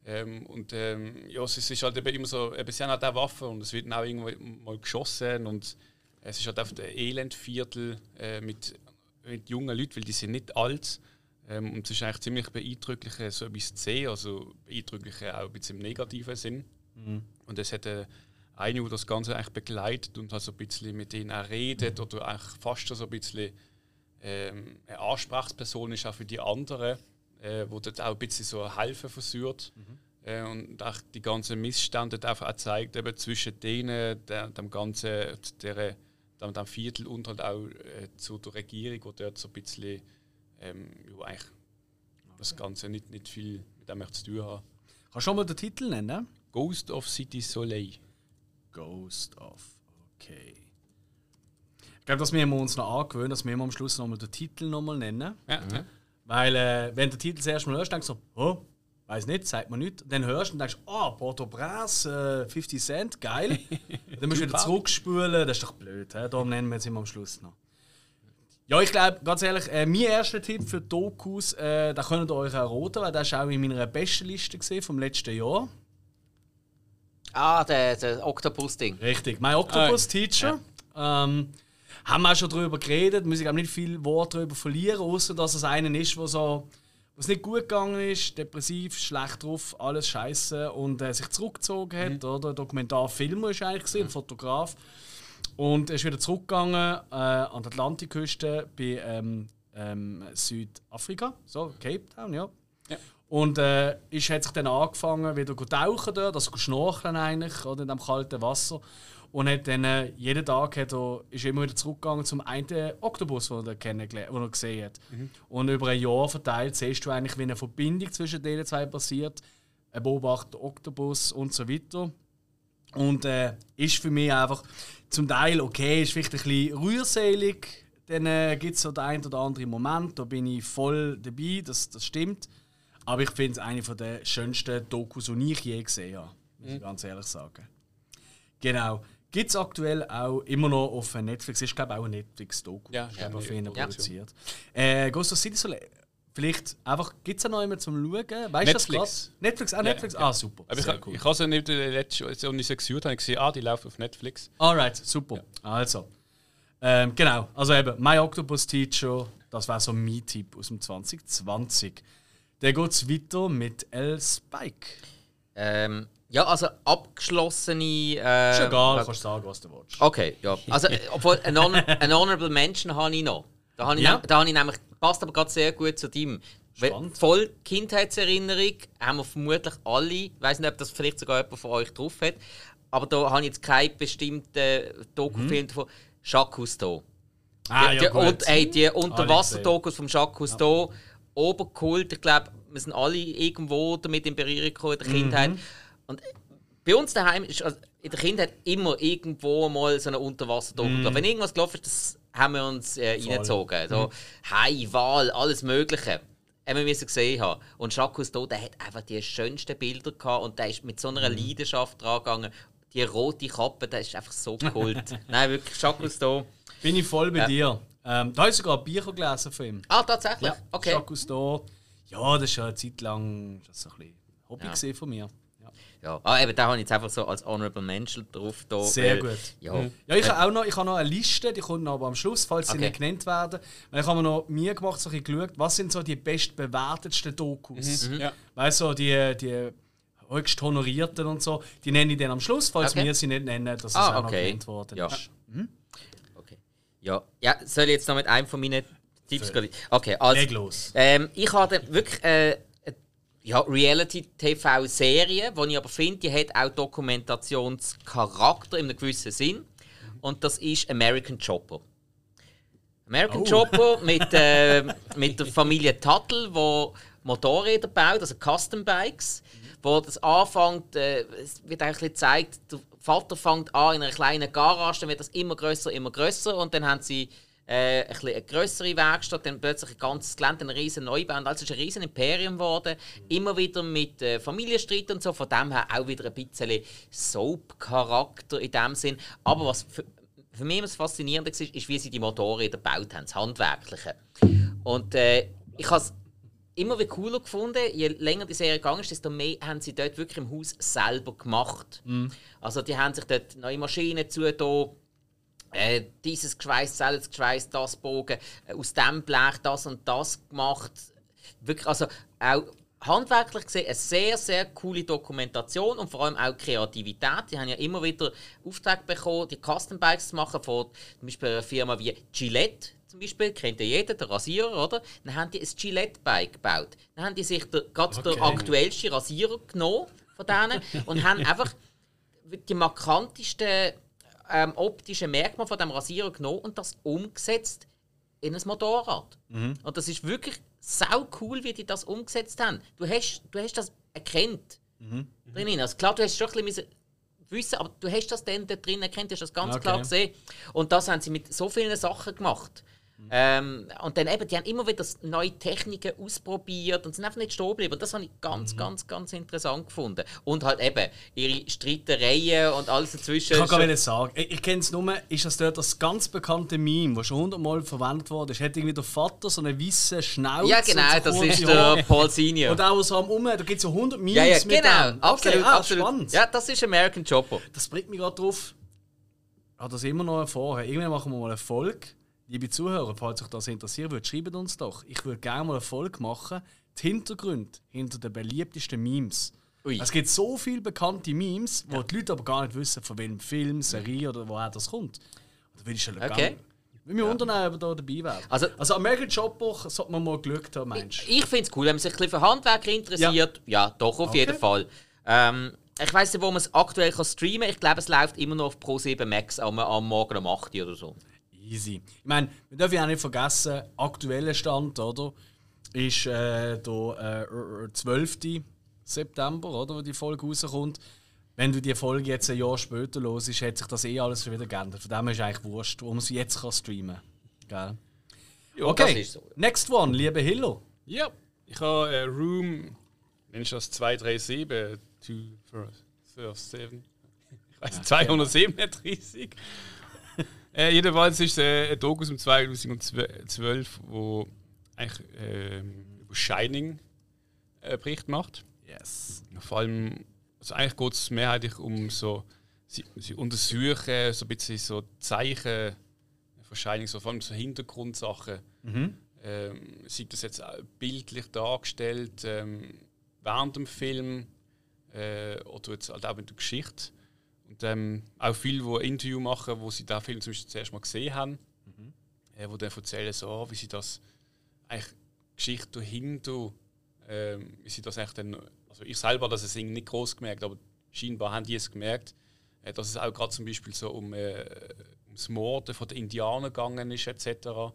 Ähm, und ähm, ja, es ist halt eben immer so, eben, sie haben halt auch Waffen und es wird dann auch irgendwann mal geschossen und es ist halt einfach ein Elendviertel äh, mit, mit jungen Leuten, weil die sind nicht alt. Ähm, und es ist eigentlich ziemlich beeindrucklich, äh, so etwas zu sehen, also beeindrucklich äh, auch ein bisschen im negativen Sinn. Und es hat äh, eine, die das Ganze eigentlich begleitet und halt so ein bisschen mit denen auch redet oder eigentlich fast so ein bisschen ähm, eine Ansprechperson ist auch für die anderen, äh, wo dort auch ein bisschen so helfen versucht. Äh, und auch die ganzen Missstände auch zeigt, eben zwischen denen, der, dem ganzen, der, dem, dem Viertel und halt auch äh, zu der Regierung, wo dort so ein bisschen ähm, ja, eigentlich das Ganze nicht, nicht viel mit dem zu tun hat. Kannst du schon mal den Titel nennen? Ghost of City Soleil. Ghost of. Okay. Ich glaube, das müssen wir uns noch angewöhnen, dass wir am Schluss nochmal den Titel nochmal nennen. Ja, ja. Weil, äh, wenn du den Titel das erste Mal hörst, denkst du so, oh, weiß nicht, sagt man nicht. Dann hörst du und denkst, oh, Port-au-Prince, äh, 50 Cent, geil. dann musst du wieder zurückspulen, das ist doch blöd. He? Darum nennen wir es immer am Schluss noch. Ja, ich glaube, ganz ehrlich, äh, mein erster Tipp für Dokus, äh, da könnt ihr euch auch roten, weil das war auch in meiner besten Liste gesehen vom letzten Jahr. Ah, der, der Octopus-Ding. Richtig, mein Octopus Teacher. Ähm, haben wir auch schon darüber geredet, muss ich auch nicht viel Wort darüber verlieren, außer dass es einen ist, wo so was nicht gut gegangen ist, depressiv, schlecht drauf, alles scheiße und äh, sich zurückgezogen hat, oder? Dokumentarfilmer ist eigentlich gewesen, ein Fotograf. Und er ist wieder zurückgegangen äh, an die Atlantikküste bei ähm, ähm, Südafrika, so Cape Town, ja. Ja. Und äh, ist, hat sich dann angefangen, wieder zu tauchen dort, also zu schnorcheln eigentlich, oder, in dem kalten Wasser. Und hat dann äh, jeden Tag hat er, ist immer wieder zurückgegangen zum einen Oktopus, den er, kennengelernt, den er gesehen hat. Und über ein Jahr verteilt siehst du eigentlich, wie eine Verbindung zwischen den zwei passiert. Er beobachtet den Oktopus und so weiter. Und äh, ist für mich einfach zum Teil okay, ist vielleicht ein bisschen rührselig. Dann äh, gibt es so den einen oder anderen Moment, da bin ich voll dabei, das, das stimmt. Aber ich finde es eine der schönsten Dokus, die ich je gesehen habe, muss ich ganz ehrlich sagen. Genau. Gibt es aktuell auch immer noch auf Netflix, ist glaube ich auch ein Netflix-Doku. Ja, ja, ja, für ihn ja. produziert. Äh, Ghost of City Soleil, vielleicht einfach, gibt es noch jemanden zum Schauen? Weißt du das Netflix. Netflix, ah, Netflix, ah super. Aber ich, Sehr ich habe sie nicht äh, letztes ich sie gesucht habe, ich gesehen, ah, die laufen auf Netflix. Alright, super. Also. Ähm, genau, also eben, My Octopus Teacher, das war so mein Tipp aus dem 2020. Dann geht es weiter mit L. Spike. Ähm, ja, also abgeschlossene. Äh, Ist egal, kannst sagen, was du willst. Okay, ja. Also, äh, obwohl, ein, Honor ein Honorable Mention habe ich noch. Da habe ich, Ja. da habe ich nämlich, passt aber gerade sehr gut zu dem. Weil Spannend. Voll Kindheitserinnerung haben wir vermutlich alle. Ich weiß nicht, ob das vielleicht sogar jemand von euch drauf hat. Aber da habe ich jetzt keinen bestimmten Dokufilm davon. Jacques Cousteau. Ah, die, ja, gut. und, ey, die Unterwasserdokus von Jacques Cousteau, oberkult. Ich glaube, wir sind alle irgendwo damit in Berührung gekommen in der Kindheit. Und bei uns daheim ist also in der Kindheit immer irgendwo mal so eine Unterwasserdoku. gelaufen. Wenn irgendwas gelaufen ist, das haben wir uns äh, reingezogen. So, Hai, Wal, alles Mögliche. Haben wir gesehen haben. Und Jacques Cousteau, der hat einfach die schönsten Bilder gehabt und der ist mit so einer Leidenschaft dran gegangen. Die rote Kappe, der ist einfach so kult. Nein, wirklich, Jacques Cousteau. Bin ich voll bei Ja. dir. Ähm, da habe ich sogar Bücher gelesen von ihm. Ah, tatsächlich? Ja, okay. Jacques Cousteau. Ja, das ist schon eine Zeit lang das ein bisschen Hobby Ja. gesehen von mir. Ja. Ah, eben, da habe ich jetzt einfach so als Honorable Mention drauf. Da, Sehr weil- gut. Ja, Ja, ich habe auch noch, ich habe noch eine Liste, die kommt noch aber am Schluss, falls sie Okay. nicht genannt werden. Weil ich habe mir noch mir gemacht, so ein bisschen geschaut, was sind so die bestbewertetsten Dokus. Mhm. Ja. Weißt du, die, die höchst honorierten und so, die nenne ich dann am Schluss, falls Okay. wir sie nicht nennen, dass es Ah, auch noch okay. genannt worden Ja. ist. okay. Ja, ja, soll ich jetzt noch mit einem von meinen Tipps gehen? Okay, also. Leg los. Ähm, ich habe wirklich äh, ja, Reality-TV-Serie, die ich aber finde, die hat auch Dokumentationscharakter in einem gewissen Sinn. Und das ist American Chopper. American Oh. Chopper mit, äh, mit der Familie Tuttle, wo Motorräder baut, also Custom Bikes, wo das anfängt, äh, es wird eigentlich gezeigt, der Vater fängt an in einer kleinen Garage, dann wird das immer größer, immer größer und dann haben sie äh, ein eine größere Werkstatt, dann plötzlich ein ganzes Gelände, ein riesen Neubau also es ist ein riesen Imperium geworden, immer wieder mit äh, Familienstreit und so, von dem her auch wieder ein bisschen Soap-Charakter in dem Sinn, aber was für, für mich das Faszinierende war, ist, wie sie die Motorräder gebaut haben, das Handwerkliche. Und äh, ich habe es immer wieder cooler gefunden, je länger die Serie gegangen ist, desto mehr haben sie dort wirklich im Haus selber gemacht. Also die haben sich dort neue Maschinen zugetan, äh, dieses geschweißt, das geschweißt, das Bogen, äh, aus dem Blech das und das gemacht. Wirklich, also auch handwerklich gesehen eine sehr, sehr coole Dokumentation und vor allem auch Kreativität. Die haben ja immer wieder Aufträge bekommen, die Custom Bikes zu machen, von zum Beispiel einer Firma wie Gillette. Zum Beispiel, kennt ja jeder, der Rasierer, oder? Dann haben die ein Gillette-Bike gebaut. Dann haben die sich der, gerade der Okay. aktuellste Rasierer genommen von denen und haben einfach die markantesten ähm, optischen Merkmale von dem Rasierer genommen und das umgesetzt in ein Motorrad. Und das ist wirklich sau cool, wie die das umgesetzt haben. Du hast, du hast das erkannt drinnen. Also klar, du hast schon ein bisschen wissen, aber du hast das dann da drin erkannt, du hast das ganz Okay. klar gesehen. Und das haben sie mit so vielen Sachen gemacht. Ähm, und dann eben, die haben immer wieder neue Techniken ausprobiert und sind einfach nicht stehen geblieben. Und das habe ich ganz, ganz, ganz interessant gefunden. Und halt eben ihre Streitereien und alles dazwischen. Ich kann gar nicht sagen. Ich, ich kenne es nur, ist das dort das ganz bekannte Meme, das schon hundertmal verwendet wurde. Es hat irgendwie der Vater so eine weiße Schnauze. ja, genau, das ist Haare. der Paul Senior. Und auch so am Um, da gibt es so 100 Memes ja, ja, mit genau, dem. absolut, okay, ah, absolut. spannend. Ja, das ist American Chopper. Das bringt mich gerade drauf. Habe das immer noch vorher. Irgendwann machen wir mal eine Folge. Liebe Zuhörer, falls euch das interessieren würde, schreibt uns doch. Ich würde gerne mal eine Folge machen. Die Hintergründe hinter den beliebtesten Memes. Ui. Es gibt so viele bekannte Memes, wo die Leute aber gar nicht wissen, von welchem Film, Serie oder woher das kommt. Da will ich schon Okay. gerne. Will mich wundern, ob da dabei wäre. Also- Also, American Chopper sollte man mal geschaut haben, meinst du? Ich finde es cool, wenn man sich ein bisschen für Handwerker interessiert. Ja, doch, auf Okay. jeden Fall. Ähm, ich weiß nicht, wo man es aktuell kann streamen kann. Ich glaube, es läuft immer noch auf Pro7 Max am, am Morgen um 8 Uhr oder so. Easy. Ich meine, wir dürfen ja auch nicht vergessen, aktueller Stand, oder? Ist äh, der äh, 12. September, oder? Wo die Folge rauskommt. Wenn du die Folge jetzt ein Jahr später los ist, hat sich das eh alles schon wieder geändert. Von dem her ist eigentlich wurscht, wo man sie jetzt kann streamen kann. Okay, so. next one, liebe Hillo. Ja, ich habe äh, Room, nennst du das 237? 237? Ich weiß nicht, 237. äh, jedenfalls ist es äh, ein Doku aus dem 2012, wo eigentlich ähm, über Shining äh, Bericht macht. Yes. Vor allem, also eigentlich geht es mehrheitlich um so, sie, sie untersuchen so ein bisschen so Zeichen von Shining, so vor allem so Hintergrundsachen. Ähm, sieht das jetzt bildlich dargestellt ähm, während dem Film äh, oder jetzt halt auch mit der Geschichte. Und ähm, auch viele, die ein Interview machen, wo sie den Film zum Beispiel zuerst mal gesehen haben, äh, wo dann erzählen, so, wie sie das eigentlich Geschichte dahinter, ähm, wie sie das eigentlich dann, also ich selber habe das nicht groß gemerkt, aber scheinbar haben die es gemerkt, äh, dass es auch gerade zum Beispiel so um, äh, ums Morden von den Indianern gegangen ist etc.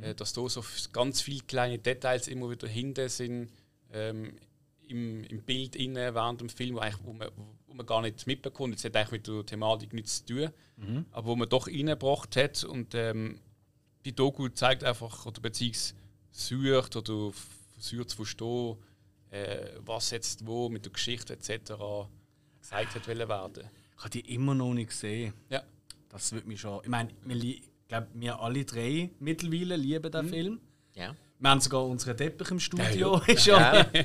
Äh, dass da so ganz viele kleine Details immer wieder hinten sind ähm, im, im Bild inne während dem Film, wo, eigentlich, wo, man, wo man gar nicht mitbekommt. Es hat eigentlich mit der Thematik nichts zu tun, aber wo man doch reingebracht hat und ähm, die Doku zeigt einfach oder beziehungsweise sucht oder versucht zu verstehen, äh, was jetzt wo mit der Geschichte etc. gesagt hat wollen werden. Ich habe die immer noch nicht gesehen. Ja. Das wird mich schon. Ich meine, ich glaube, wir alle drei mittlerweile lieben den Film. Ja. Wir haben sogar unseren Teppich im Studio. Ist ja. Ja.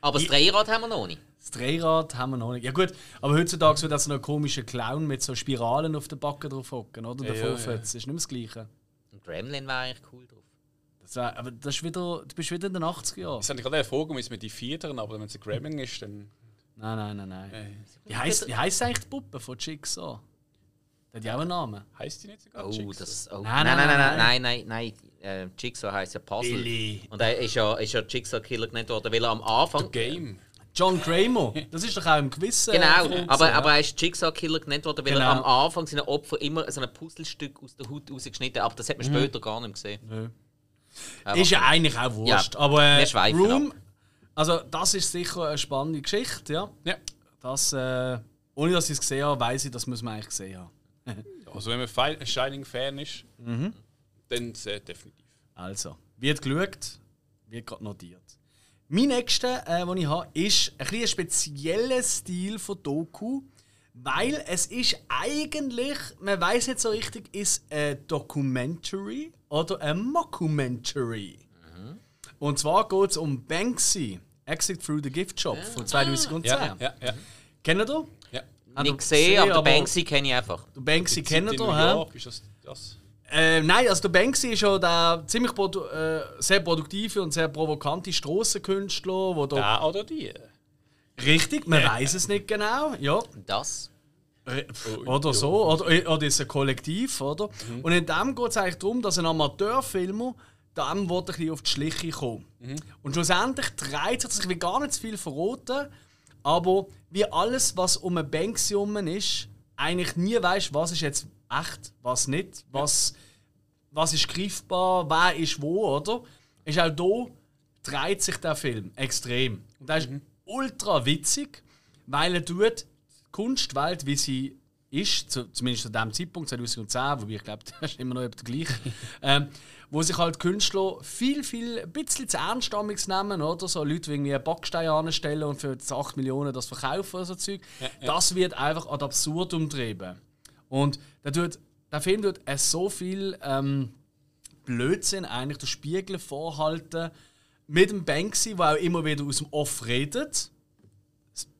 Aber das Dreirad haben wir noch nicht. Das Drehrad haben wir noch nicht. Ja gut, aber heutzutage wird das so ein komischer Clown mit so Spiralen auf der Backe drauf hocken, oder? Der Ja, ja, Vorfetz. Das ist nicht mehr das Gleiche. Ein Gremlin wäre eigentlich cool drauf. Das wär, aber das ist wieder, du bist wieder in den 80er Jahren. Das habe ich gerade erfragt, wie es mit den Viertern, aber wenn es ein Gremlin ist, dann. Nein, nein, nein, nein. Wie heisst, wie heisst eigentlich die Puppe von Jigsaw? Die hat ja auch einen Namen. heisst die nicht sogar? Oh, Jigsaw? das. Oh. Nein, Nein, nein, nein, nein, nein, nein, nein, nein. Äh, Jigsaw heisst ja Puzzle. Billy. Und er ist ja, ist ja Jigsaw Killer genannt worden, weil er am Anfang. Game. John Kramer. Das ist doch auch im Quiz. äh, Genau, vorgesehen, aber, ja. aber er ist Jigsaw Killer genannt worden, weil Genau. er am Anfang seinen Opfer immer so ein Puzzlestück aus der Haut rausgeschnitten hat. Aber das hat man später gar nicht gesehen. Nö. Aber- Ist ja eigentlich auch wurscht. Ja, aber äh, Room, also das ist sicher eine spannende Geschichte, ja. Ja. Das, äh, ohne dass ich es gesehen habe, weiß ich, das muss man eigentlich gesehen haben. Also, wenn man Fi- ein Shining-Fan ist, Mhm. dann sehr definitiv. Also, wird geschaut, wird gerade notiert. Mein nächster, äh, den ich habe, ist ein, ein spezieller Stil von Doku, weil es ist eigentlich, man weiß nicht so richtig, ist ein Documentary oder ein Mockumentary. Und zwar geht es um Banksy, Exit Through the Gift Shop von 2010. Ja, ja, ja. Kennt ihr? ja. Nicht gesehen, aber, aber den Banksy kenne ich einfach. Den Banksy kennt in ihr, hä? Ist das. das? Äh, nein, also der Banksy ist ja der ziemlich produ äh, sehr produktive und sehr provokante Strassenkünstler, wo da Da oder die? richtig, man weiß es nicht genau, ja, Das. äh, oder so, oder, oder ist ein Kollektiv, oder? Und in dem geht es eigentlich darum, dass ein Amateurfilmer dem will ein bisschen auf die Schliche kommen. Und schlussendlich dreht sich, ich will gar nicht zu viel verraten, aber wie alles, was um einen Banksy herum ist, eigentlich nie weißt, was ist jetzt echt, was nicht, was, was ist greifbar, wer ist wo, oder? Ist auch hier dreht sich der Film extrem. Und der ist ultra witzig, weil er tut die Kunstwelt, wie sie ist, zu, zumindest zu dem Zeitpunkt 2010, wobei ich glaube, das ist immer noch der gleiche, ähm, wo sich halt Künstler viel, viel, ein bisschen zu ernst damals nehmen, oder? So Leute, die irgendwie einen Backstein anstellen und für 8 Millionen das verkaufen oder so Zeug. Das wird einfach ad absurdum umtrieben. Und der, tut, der Film tut äh, so viel ähm, Blödsinn eigentlich den Spiegel vorhalten mit dem Banksy, der auch immer wieder aus dem Off redet.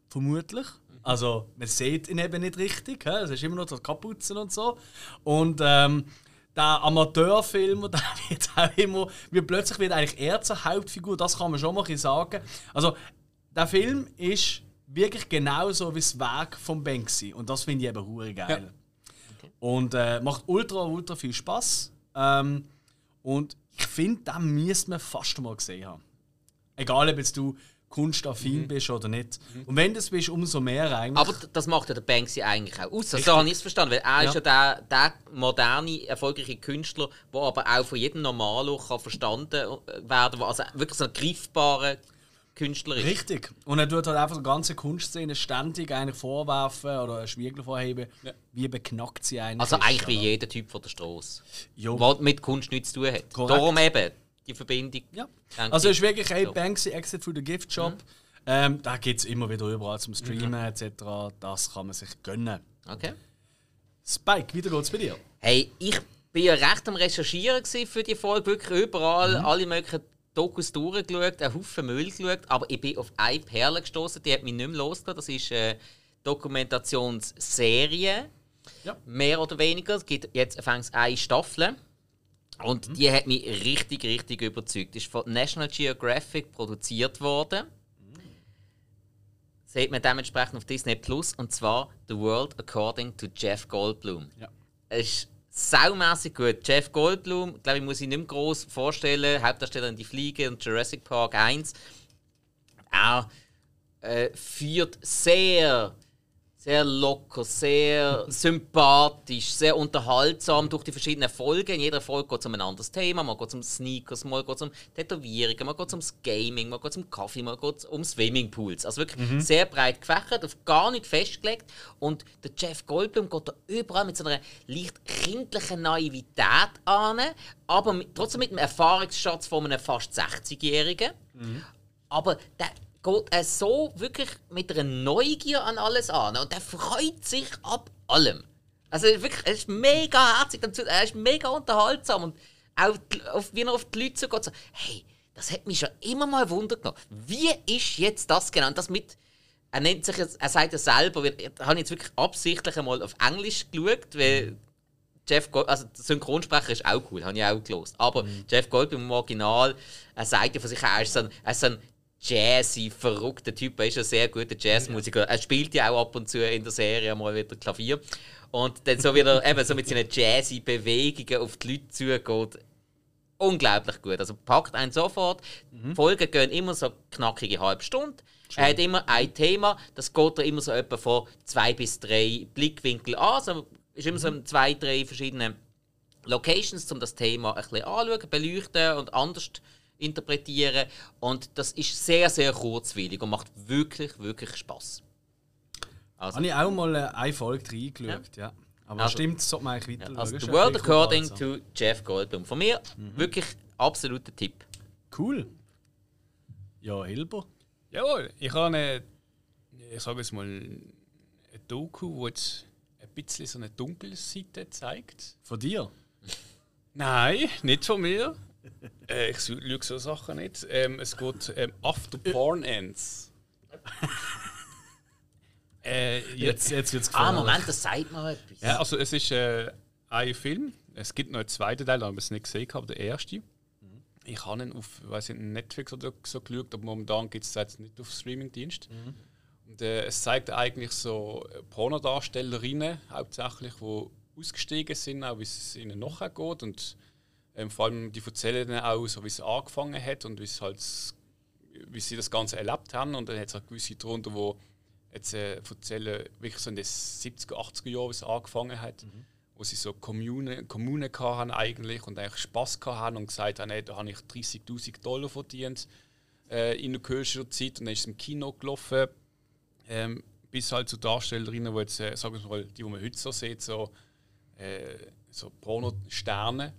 Vermutlich. Also, man sieht ihn eben nicht richtig. hä? Es ist immer noch die Kapuzen und so. Und ähm, der Amateurfilmer, der wird auch immer, wird plötzlich wird eigentlich er zur Hauptfigur, das kann man schon mal sagen. Also, der Film ist wirklich genauso wie das Werk von Banksy. Und das finde ich eben hure geil. Und äh, macht ultra, ultra viel Spaß. Ähm, und ich finde, den müsste man fast mal gesehen haben. Egal, ob jetzt du kunstaffin bist oder nicht. Und wenn du es bist, umso mehr eigentlich. Aber das macht ja der Banksy eigentlich auch aus. So habe ich es verstanden. Weil er ist ja der, der moderne, erfolgreiche Künstler, der aber auch von jedem Normalo kann verstanden werden kann. Also wirklich so ein greifbarer Künstler ist. Richtig. Und er tut halt einfach die ganze Kunstszene ständig eigentlich vorwerfen oder einen Spiegel vorheben, wie beknackt sie eigentlich Also ist, eigentlich wie oder? jeder Typ von der Straße. Jo. Der mit Kunst nichts zu tun hat. Korrekt. Darum eben die Verbindung. Ja. Also ich. es ist wirklich hey, So. Banksy Exit through the Gift Shop. Ähm, da gibt es immer wieder überall zum Streamen etc. Das kann man sich gönnen. Okay. Spike, wieder geht's bei dir. Hey, ich bin ja recht am Recherchieren für die Folge, wirklich überall alle möglichen Dokus durchgeschaut, einen Haufen Müll geschaut, aber ich bin auf eine Perle gestoßen, die hat mich nicht mehr losgelassen. Das ist eine Dokumentationsserie. Ja. Mehr oder weniger. Es gibt jetzt fängt eine Staffel. Und die hat mich richtig, richtig überzeugt. Ist von National Geographic produziert worden. Sieht man dementsprechend auf Disney Plus. Und zwar The World According to Jeff Goldblum. Ja. Es ist saumässig gut. Jeff Goldblum, glaube ich, muss ich nicht mehr groß vorstellen. Hauptdarsteller in Die Fliege und Jurassic Park 1. Er äh, führt sehr, sehr locker, sehr sympathisch, sehr unterhaltsam durch die verschiedenen Folgen. In jeder Folge geht es um ein anderes Thema. Mal geht es um Sneakers, mal geht es um Tätowierungen, mal geht es ums Gaming, mal geht es um Kaffee, mal geht es um Swimmingpools. Also wirklich sehr breit gefächert, auf gar nicht festgelegt. Und der Jeff Goldblum geht da überall mit so einer leicht kindlichen Naivität an, aber mit, trotzdem mit einem Erfahrungsschatz von einem fast 60-Jährigen. Aber der geht er so wirklich mit einer Neugier an alles an und der freut sich ab allem. Also wirklich, er ist mega herzig, dazu, er ist mega unterhaltsam und auch auf, wie er auf die Leute zugeht, so, hey, das hat mich schon immer mal Wunder genommen. Wie ist jetzt das genau? Und Das mit er nennt sich er sagt es selber, weil- ich habe jetzt wirklich absichtlich einmal auf Englisch geschaut, weil Jeff Gold, also der Synchronsprecher ist auch cool, habe ich auch gelost. Aber Jeff Goldblum im Original, er sagt ja von sich, er ist so ein, er ist so ein jazzy, verrückter Typ, er ist ein sehr guter Jazzmusiker. Er spielt ja auch ab und zu in der Serie mal wieder Klavier. Und dann so wieder eben so mit seinen jazzy Bewegungen auf die Leute zugeht. Unglaublich gut. Also packt einen sofort. Die Folgen gehen immer so knackige halbe Stunde. Er hat immer ein Thema, das geht er immer so etwa von zwei bis drei Blickwinkel an. Also ist immer so in zwei, drei verschiedene Locations, um das Thema ein bisschen anzuschauen, beleuchten und anders interpretieren. Und das ist sehr, sehr kurzweilig und macht wirklich, wirklich Spaß. Also, Habe ich auch mal äh, eine Folge reingeschaut, ja. Aber Also- stimmt, das sollte man eigentlich weiter also schauen. The Ist World According also. to Jeff Goldblum. Von mir wirklich absoluter Tipp. Cool. Ja, Hilber. Jawohl, ich habe eine, ich sage es mal, eine Doku, wo jetzt ein bisschen so eine dunkle Seite zeigt. Von dir? Nein, nicht von mir. Äh, ich schaue so Sachen nicht. Ähm, es geht ähm, After Porn Ends. äh, Jetzt, jetzt wird es Ah, Moment, das sagt mir etwas. ja, also es ist äh, ein Film. Es gibt noch einen zweiten Teil, aber ich es nicht gesehen, aber der erste. Ich habe ihn auf weiß nicht, Netflix oder so geschaut, aber momentan gibt es jetzt nicht auf Streamingdienst. Und, äh, es zeigt eigentlich so äh, Pornodarstellerinnen hauptsächlich, die ausgestiegen sind, auch wie es ihnen nachher geht. Und ähm, vor allem die erzählen auch, so, wie es angefangen hat und wie es halt wie sie das Ganze erlebt haben. Und dann hat es auch gewisse darunter, die jetzt äh, erzählen, wirklich so in den 70er, 80er Jahren, wie es angefangen hat, wo sie so Kommunen, Kommunen hatten eigentlich und eigentlich Spass hatten und gesagt haben, hey, da habe ich 30'000 Dollar verdient äh, in der kürzesten Zeit und dann ist es im Kino gelaufen. Ähm, bis halt zu Darstellerinnen, die jetzt, äh, sagen wir mal, die, die man heute so sieht, so, äh, so Pornosterne,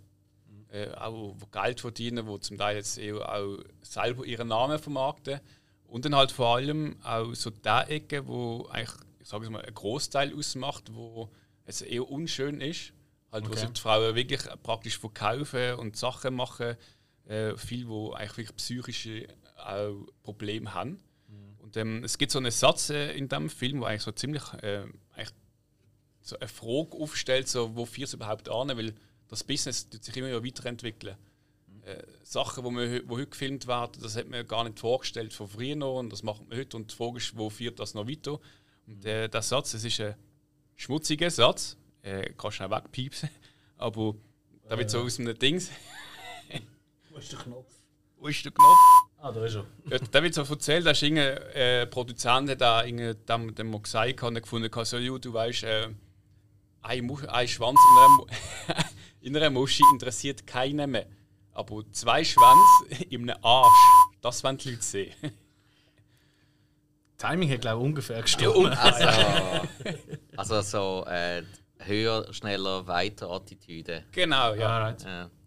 äh, auch wo Geld verdienen, wo zum Teil jetzt eher auch selber ihren Namen vermarkten. Und dann halt vor allem auch so die Ecke, wo eigentlich, ich sage mal, ein Großteil ausmacht, wo es eher unschön ist. Halt, wo Okay. sich die Frauen wirklich praktisch verkaufen und Sachen machen. Äh, viel, wo eigentlich wirklich psychische auch Probleme haben. Und ähm, es gibt so einen Satz äh, in dem Film, wo eigentlich so ziemlich äh, eigentlich so eine Frage aufstellt, so, wofür es überhaupt an, weil das Business tut sich immer weiterentwickeln. Äh, Sachen, die wo heute gefilmt werden, das hat man gar nicht vorgestellt von früher noch und das macht man heute und die Frage ist, wo führt das noch weiter? Und äh, der Satz, das ist ein schmutziger Satz, äh, kannst du auch wegpiepsen, aber da wird so aus einem Dings, Wo ist der Knopf? wo ist der Knopf? Ah, da ist er. Ja, da wird so erzählt, dass irgendein äh, Produzent da dem, dem mal gesagt hat, gefunden hat, so, du weißt, äh, ein, Schwanz in einer, Mu- in einer Muschi interessiert keinen mehr. Aber zwei Schwänze in einem Arsch, das wollen die Leute sehen. Timing hat, glaube ich, ungefähr gestimmt. Also, also so äh, höher, schneller, weiter Attitüde. genau, ja. Alright.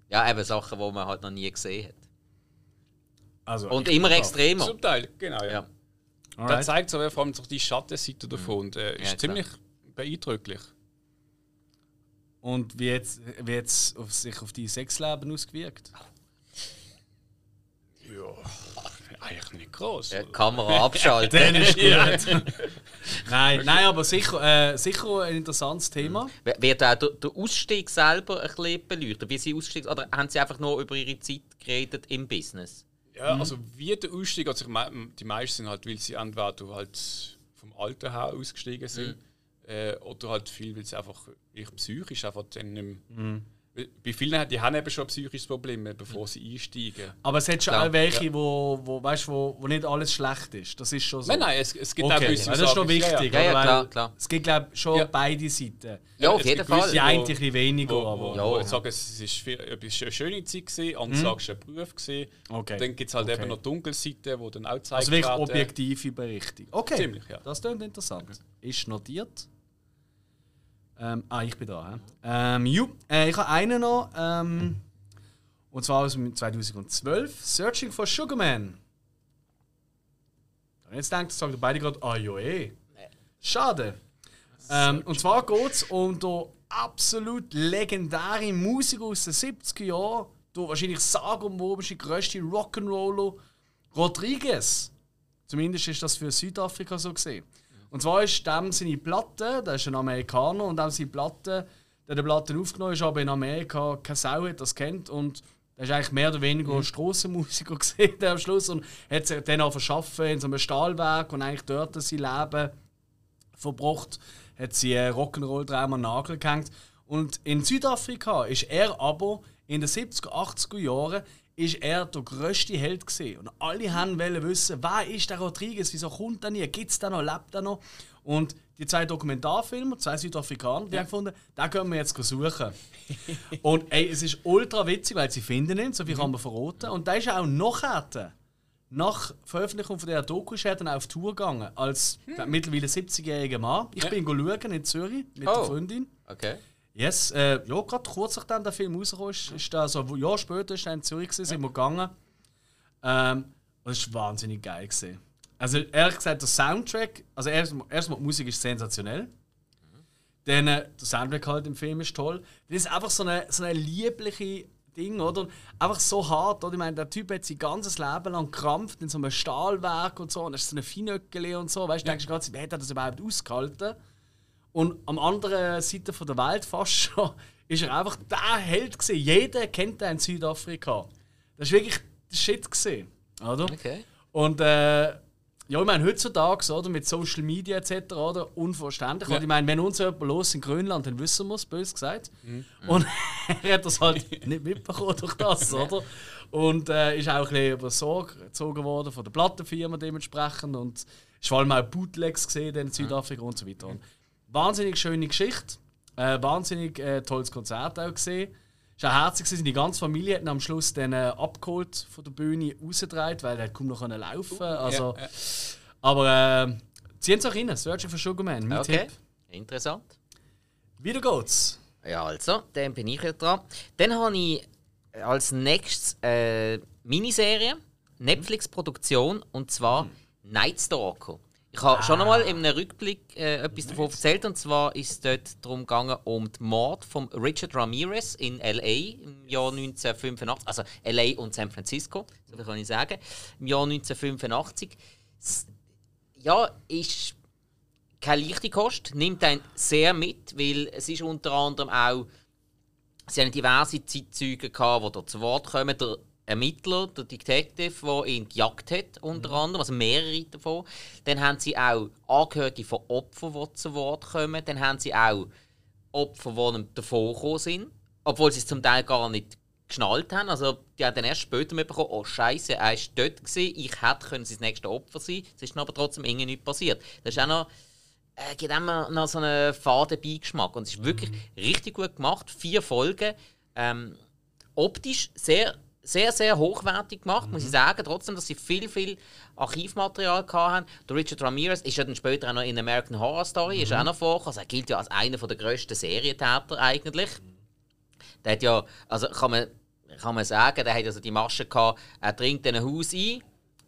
Ja. eben Sachen, die man halt noch nie gesehen hat. Also, Und immer extremer. Zum Teil, genau, ja. Ja. da. Zeigt so vor allem so die Schattenseite davon und äh, ist Ja, ziemlich beeindrucklich. Und wie jetzt, wie auf sich auf die Sexleben ausgewirkt? Ja, eigentlich nicht groß. Ja, Kamera abschalten. Dann ist gut. nein, nein, aber sicher, äh, sicher ein interessantes Thema. Wird auch der, der Ausstieg selber ein bisschen beleuchtet? Wie sie ausgestiegen Oder haben sie einfach nur über ihre Zeit geredet im Business? Ja, also wie der Ausstieg, also die meisten sind halt, weil sie entweder halt vom Alter her ausgestiegen sind, äh, oder halt viel, weil sie einfach wirklich psychisch einfach dann nicht mehr, weil Bei vielen die haben eben schon psychische Probleme, bevor sie einsteigen. Aber es hat schon auch welche, wo, wo, weißt, wo, wo nicht alles schlecht ist. Das ist schon so. Nein, nein, es, es gibt auch Okay, gewisse ja, das ist ja, ja. wichtig. Ja, ja? Weil klar, klar. Es gibt, glaube ich, schon Ja. beide Seiten. Ja, auf es jeden gibt Fall. Die eine ein bisschen weniger, wo, aber. wo, Ja, wo ja. sagen, es ist viel- etwas eine schöne Zeit gewesen, andere sagen, es war ein Beruf. Gewesen. Okay. Dann gibt es halt Okay. eben noch Dunkelseiten, die dann auch gezeigt Also wirklich objektive Berichte. Okay. Ziemlich, ja. Das klingt interessant. Ist notiert. Ähm, ah, ich bin da. hä? Ähm, ju, äh, ich habe einen noch. Ähm, und zwar aus dem 2012. Searching for Sugarman. Und jetzt denkt, sagen beide gerade, ah ja eh. Schade. Ähm, und zwar geht es um den absolut legendären Musiker aus den 70er Jahren, der wahrscheinlich sagenumwobene größte Rock'n'Roller Rodriguez. Zumindest ist das für Südafrika so gesehen. Und zwar ist dem seine Platte, der ist ein Amerikaner, und dem seine Platte, der die Platte aufgenommen ist, aber in Amerika keine Sau hat das kennt und der ist eigentlich mehr oder weniger mhm. Strassenmusiker gesehen am Schluss und hat sich dann auch verschaffen in so einem Stahlwerk und eigentlich dort sein Leben verbracht, hat sie Rock'n'Roll dreimal Nagel gehängt. Und in Südafrika ist er aber in den 70er, 80er Jahren ist er der grösste Held gesehen und alle haben wollen wissen, wer ist der Rodriguez, wieso kommt er nie, gibt es den noch, lebt er noch? Und die zwei Dokumentarfilme, zwei Südafrikaner, die ja. haben gefunden, den können wir jetzt suchen. und ey, es ist ultra witzig, weil sie finden ihn, so viel kann man verraten. Und da ist auch nachher, nach Veröffentlichung von dieser Doku, ist er dann auf Tour gegangen, als hm. mittlerweile 70-jähriger Mann. Ich ja. bin schauen in Zürich mit oh. der Freundin. Okay. Yes, äh, ja, gerade kurz nachdem der Film rausgekommen ist, ist da so ein Jahr später ist in Zürich gewesen, sind wir gegangen. Ähm, und es war wahnsinnig geil gewesen. Also ehrlich gesagt, der Soundtrack, also erstmal, erstmal die Musik ist sensationell. Dann äh, der Soundtrack halt im Film ist toll. Das ist einfach so eine, so eine liebliche Ding, oder? einfach so hart, oder? Ich meine, der Typ hat sein ganzes Leben lang gekrampft in so einem Stahlwerk und so, und er ist so eine Finöckele und so, weißt du, ja. denkst du gerade, wie hat er das überhaupt ausgehalten? Und am anderen Seite von der Welt fast schon ist er einfach der Held gewesen. Jeder kennt den in Südafrika. Das war wirklich der Shit gewesen, oder? Okay. Und äh, ja, ich meine, heutzutage, oder, mit Social Media etc., oder, unverständlich. Ja. Und ich meine, wenn uns jemand los in Grönland, dann wissen wir es, bös gesagt. Mhm. Und er hat das halt nicht mitbekommen durch das, oder? Und äh, ist auch ein bisschen über Sorge gezogen worden von der Plattenfirma dementsprechend. Und ist vor allem auch Bootlegs gesehen in Südafrika und so weiter. Und Wahnsinnig schöne Geschichte. Äh, wahnsinnig äh, tolles Konzert auch gesehen. Es war auch herzig, die ganze Familie hat am Schluss dann äh, abgeholt von der Bühne rausgedreht, weil er kaum noch laufen konnte. Also, ja, ja. Aber äh, ziehen Sie auch rein, Searching for Sugarman, mein okay. Tipp. Interessant. Wieder geht's. Ja, also, dann bin ich jetzt dran. Dann habe ich als nächstes eine Miniserie, Netflix-Produktion, und zwar mhm. Night Stalker. Ich habe ah. schon einmal in einem Rückblick äh, etwas davon erzählt und zwar ist es dort darum gegangen um den Mord von Richard Ramirez in LA im Jahr 1985, also LA und San Francisco, so kann ich sagen, im Jahr 1985. Ja, ist keine leichte Kost, nimmt einen sehr mit, weil es ist unter anderem auch, sie haben diverse Zeitzeugen gehabt, die da zu Wort kommen. Der Ermittler, der Detective, der ihn gejagt hat, unter mhm. anderem, also mehrere davon. Dann haben sie auch Angehörige von Opfern, die zu Wort kommen. Dann haben sie auch Opfer, die davon gekommen sind, obwohl sie es zum Teil gar nicht geschnallt haben. Also die haben dann erst später mitbekommen, oh Scheiße, er war dort, gewesen. ich hätte können das nächste Opfer sein Es ist aber trotzdem irgendwie nicht passiert. Das ist auch noch äh, gibt immer noch so einen faden Beigeschmack. Und es ist wirklich mhm. richtig gut gemacht. Vier Folgen. Ähm, optisch sehr sehr, sehr hochwertig gemacht, mhm. muss ich mhm. sagen. Trotzdem, dass sie viel, viel Archivmaterial hatten. Der Richard Ramirez ist ja dann später auch noch in American Horror Story, mhm. ist auch noch vorgekommen. Also er gilt ja als einer der grössten Serientäter eigentlich. Der hat ja, also kann man, kann man sagen, der hat also die Masche gehabt, er dringt in ein Haus ein.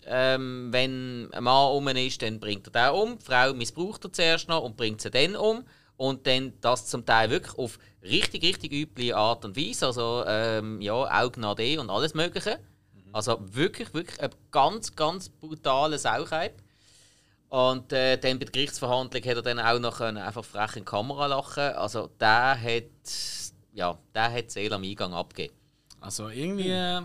Ähm, wenn ein Mann um ist, dann bringt er den um. Die Frau missbraucht er zuerst noch und bringt sie dann um und dann das zum Teil wirklich auf richtig, richtig üble Art und Weise. Also ähm, ja, Augen AD und alles Mögliche. Also wirklich, wirklich ein ganz, ganz brutaler Sauchheib. Und äh, dann bei der Gerichtsverhandlung hat er dann auch noch einfach frech in die Kamera lachen. Also der hat, ja, der hat Seele am Eingang abgegeben. Also irgendwie, äh,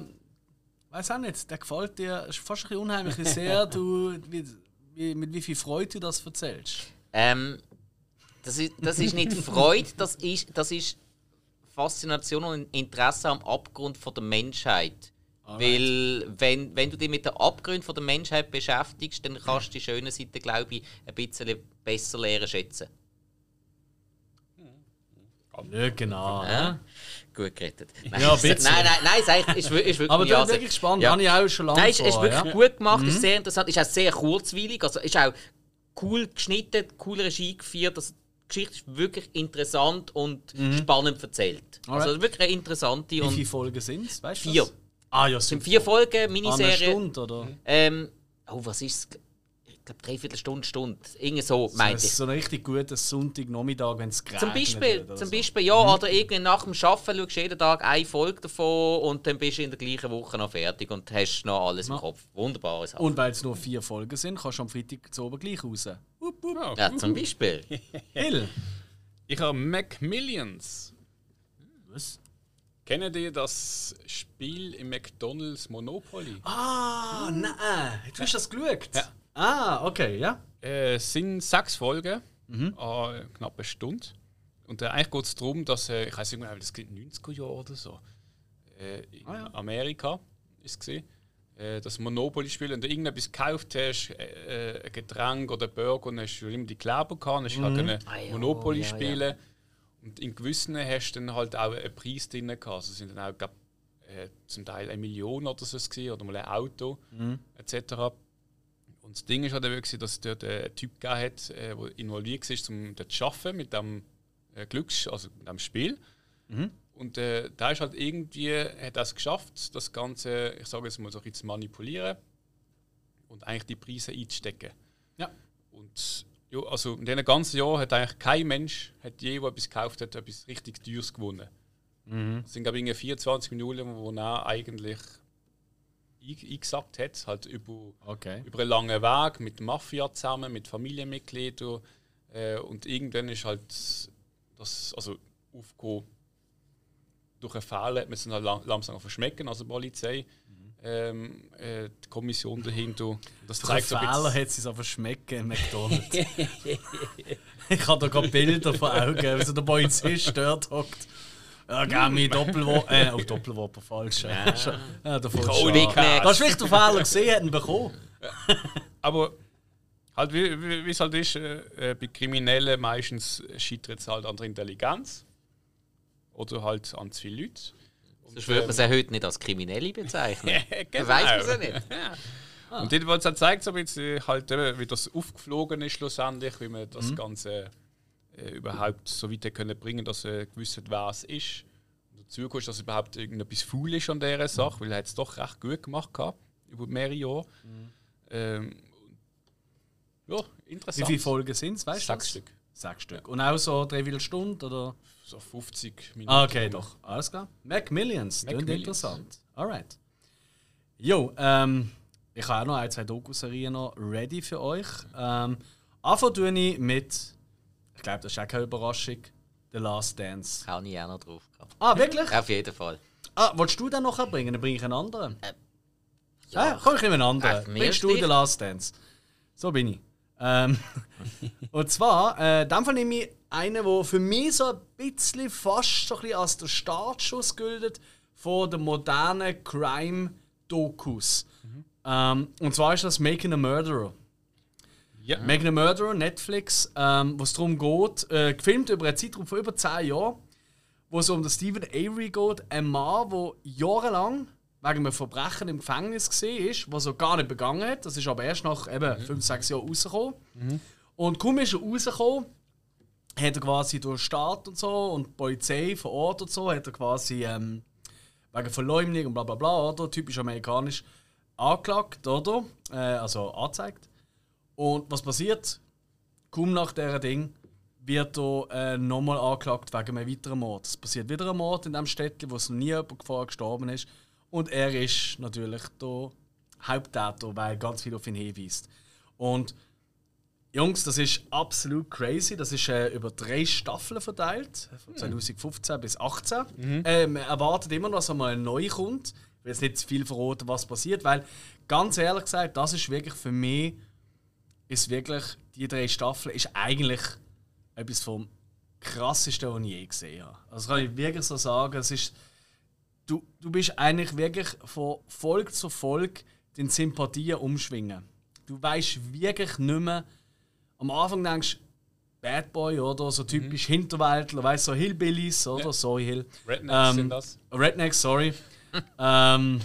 weiß auch nicht, der gefällt dir fast ein bisschen unheimlich, wie sehr du, wie, wie, mit wie viel Freude du das erzählst. Ähm, das ist, das ist nicht Freude, das ist, das ist Faszination und Interesse am Abgrund von der Menschheit. Alright. Weil, wenn, wenn du dich mit den Abgründen der Menschheit beschäftigst, dann kannst du die schöne Seite, glaube ich, ein bisschen besser lernen schätzen. Ja, genau. Ja. Gut gerettet. Nein, ja, bitte. Nein, nein, nein, ist, ist, ist wirklich Aber du bist wirklich spannend, ja. habe ich auch schon lange Nein, ist, ist wirklich ja. gut gemacht, mhm. ist sehr interessant, ist auch sehr kurzweilig, also ist auch cool geschnitten, cool Regie geführt, also Geschichte ist wirklich interessant und mhm. spannend erzählt. Alright. Also wirklich eine interessante. Wie viele Folgen sind es? Vier. Ah ja, sind vier Folgen, Miniserie. Eine Stunde, oder? Ähm, oh, was ist es? Glaube, dreiviertel Stunde, Stunde. Irgendwie so, meinte Das ich. ist so ein richtig guter Sonntagnachmittag, wenn es Zum Beispiel, oder zum so. Beispiel ja, oder irgendwie nach dem Arbeiten schaust du jeden Tag eine Folge davon und dann bist du in der gleichen Woche noch fertig und hast noch alles im Ja. Kopf. Wunderbare Sache. Und weil es nur vier Folgen sind, kannst du am Freitag zu oben gleich raus. Wupp, wupp. ja, zum Beispiel. Hill. Ich habe Macmillions. Was? Kennen die das Spiel im McDonalds Monopoly? Ah, nein. Jetzt hast du das geschaut? Ja. Ah, okay, ja. Äh, es sind sechs Folgen, Mhm. an knapp eine Stunde. Und äh, eigentlich geht es darum, dass, äh, ich weiß nicht mehr, das gibt 90er Jahre oder so, äh, in Ah, ja. Amerika ist es gesehen, äh, das Monopoly-Spiel, und du irgendetwas gekauft hast, äh, äh, ein Getränk oder ein Burger, und hast du immer die Kleber gehabt, hast Mhm. halt können Ah, ja, Monopoly ja, ja. spielen. Und in gewissen hast du dann halt auch einen Preis drin gehabt. Also es sind dann auch glaub, äh, zum Teil eine Million oder so gewesen, oder mal ein Auto etc. Und das Ding ist halt gewesen, dass es dort einen Typ gegeben hat, äh, der involviert war, um dort zu arbeiten mit dem äh, Glücks, also mit dem Spiel. Und äh, da ist halt irgendwie, hat er es geschafft, das Ganze, ich sage jetzt mal so ein bisschen zu manipulieren und eigentlich die Preise einzustecken. Ja. Und ja, also in diesen ganzen Jahren hat eigentlich kein Mensch, hat je, der etwas gekauft hat, etwas richtig Teures gewonnen. Es sind, glaube ich, irgendwie 24 Minuten, wo er eigentlich eingesackt hat, halt über, Okay. über einen langen Weg mit der Mafia zusammen, mit Familienmitgliedern. Äh, und irgendwann ist halt das also aufgekommen, durch einen Fehler hat man es dann halt lang, langsam verschmecken, also die Polizei, ähm, äh, die Kommission dahinter. Das Durch einen zeigt so ein Fehler hat sie es aber schmecken McDonalds. ich habe da gerade Bilder vor Augen, wie so der Polizist dort hockt. Ja, gib mir Doppelwopper. Äh, oh, Doppelwopper, falsch. Ja, ja der falsche. Oh, Big Mac. Du hast vielleicht den Fehler gesehen, hätten bekommen. Aber halt, wie es halt ist, äh, äh, bei Kriminellen meistens scheitert es halt an der Intelligenz. Oder halt an zu viele Leute. Und, Sonst würde man ähm, sie heute nicht als Kriminelle bezeichnen. genau. Weiss man sie nicht. Und jedenfalls hat zeigt so ein bisschen halt, eben, wie das aufgeflogen ist schlussendlich, wie man Mhm. das Ganze äh, überhaupt so weit hat können bringen, dass er gewusst hat, wer es ist. Und dazu kommt, dass überhaupt irgendetwas faul ist an Mhm. dieser Sache, weil er hat es doch recht gut gemacht gehabt, über mehrere Jahre. Mhm. Ähm, ja, Wie interessant. viele Folgen sind es? Weißt du? Sechs? Stück. Sechs Stück. Und auch so dreiviertel Stunde? Oder? So 50 Minuten. Ah, okay, doch. Alles klar. Macmillions, klingt Macmillions. interessant. Alright. Jo, ähm, ich habe auch noch ein, zwei Doku-Serien noch ready für euch. Ähm, anfangen ich mit, ich glaube, das ist auch keine Überraschung, The Last Dance. Habe ich auch noch drauf gehabt. Ah, wirklich? Auf jeden Fall. Ah, willst du den noch bringen? Dann bringe ich einen anderen. Äh, Ja, ja. komm, ich nehme einen anderen. Ach, Bringst du? The Last Dance? So bin ich. Ähm, und zwar, äh, in dem Fall nehme ich einen, der für mich so ein bisschen fast so ein bisschen als der Startschuss gilt von den modernen Crime-Dokus. Ähm, und zwar ist das Making a Murderer. Ja. A Murderer, Netflix, ähm, wo es darum geht, äh, gefilmt über einen Zeitraum von über 10 Jahren, wo es um den Stephen Avery geht, ein Mann, der jahrelang wegen einem Verbrechen im Gefängnis war, was er gar nicht begangen hat. Das ist aber erst nach eben 5, 6 Jahren rausgekommen. Und kaum ist er rausgekommen, hat er quasi durch den Staat und so und die Polizei vor Ort und so, hat er quasi ähm, wegen Verleumdung und bla bla bla, oder? Typisch amerikanisch, angeklagt, oder? Äh, also angezeigt. Und was passiert? Kaum nach dieser Ding wird er äh, nochmal angeklagt wegen einem weiteren Mord. Es passiert wieder ein Mord in diesem Städtchen, wo es noch nie jemand vorher gestorben ist. Und er ist natürlich der Haupttäter, weil ganz viel auf ihn hinweist. Und Jungs, das ist absolut crazy. Das ist äh, über drei Staffeln verteilt, von 2015 bis 2018. Äh, man erwartet immer noch, dass einmal neu kommt. Ich will jetzt nicht zu viel verraten, was passiert, weil ganz ehrlich gesagt, das ist wirklich für mich, ist wirklich, die drei Staffeln ist eigentlich etwas vom krassesten, was ich je gesehen habe. Also das kann ich wirklich so sagen. Es ist, du, du bist eigentlich wirklich von Folge zu Folge den Sympathien umschwingen. Du weißt wirklich nicht mehr. Am Anfang denkst du, Bad Boy oder so typisch Hinterwäldler, weißt du, so Hillbillies oder Ja. sorry Hill. Rednecks Ähm, sind das. Rednecks, sorry. ähm,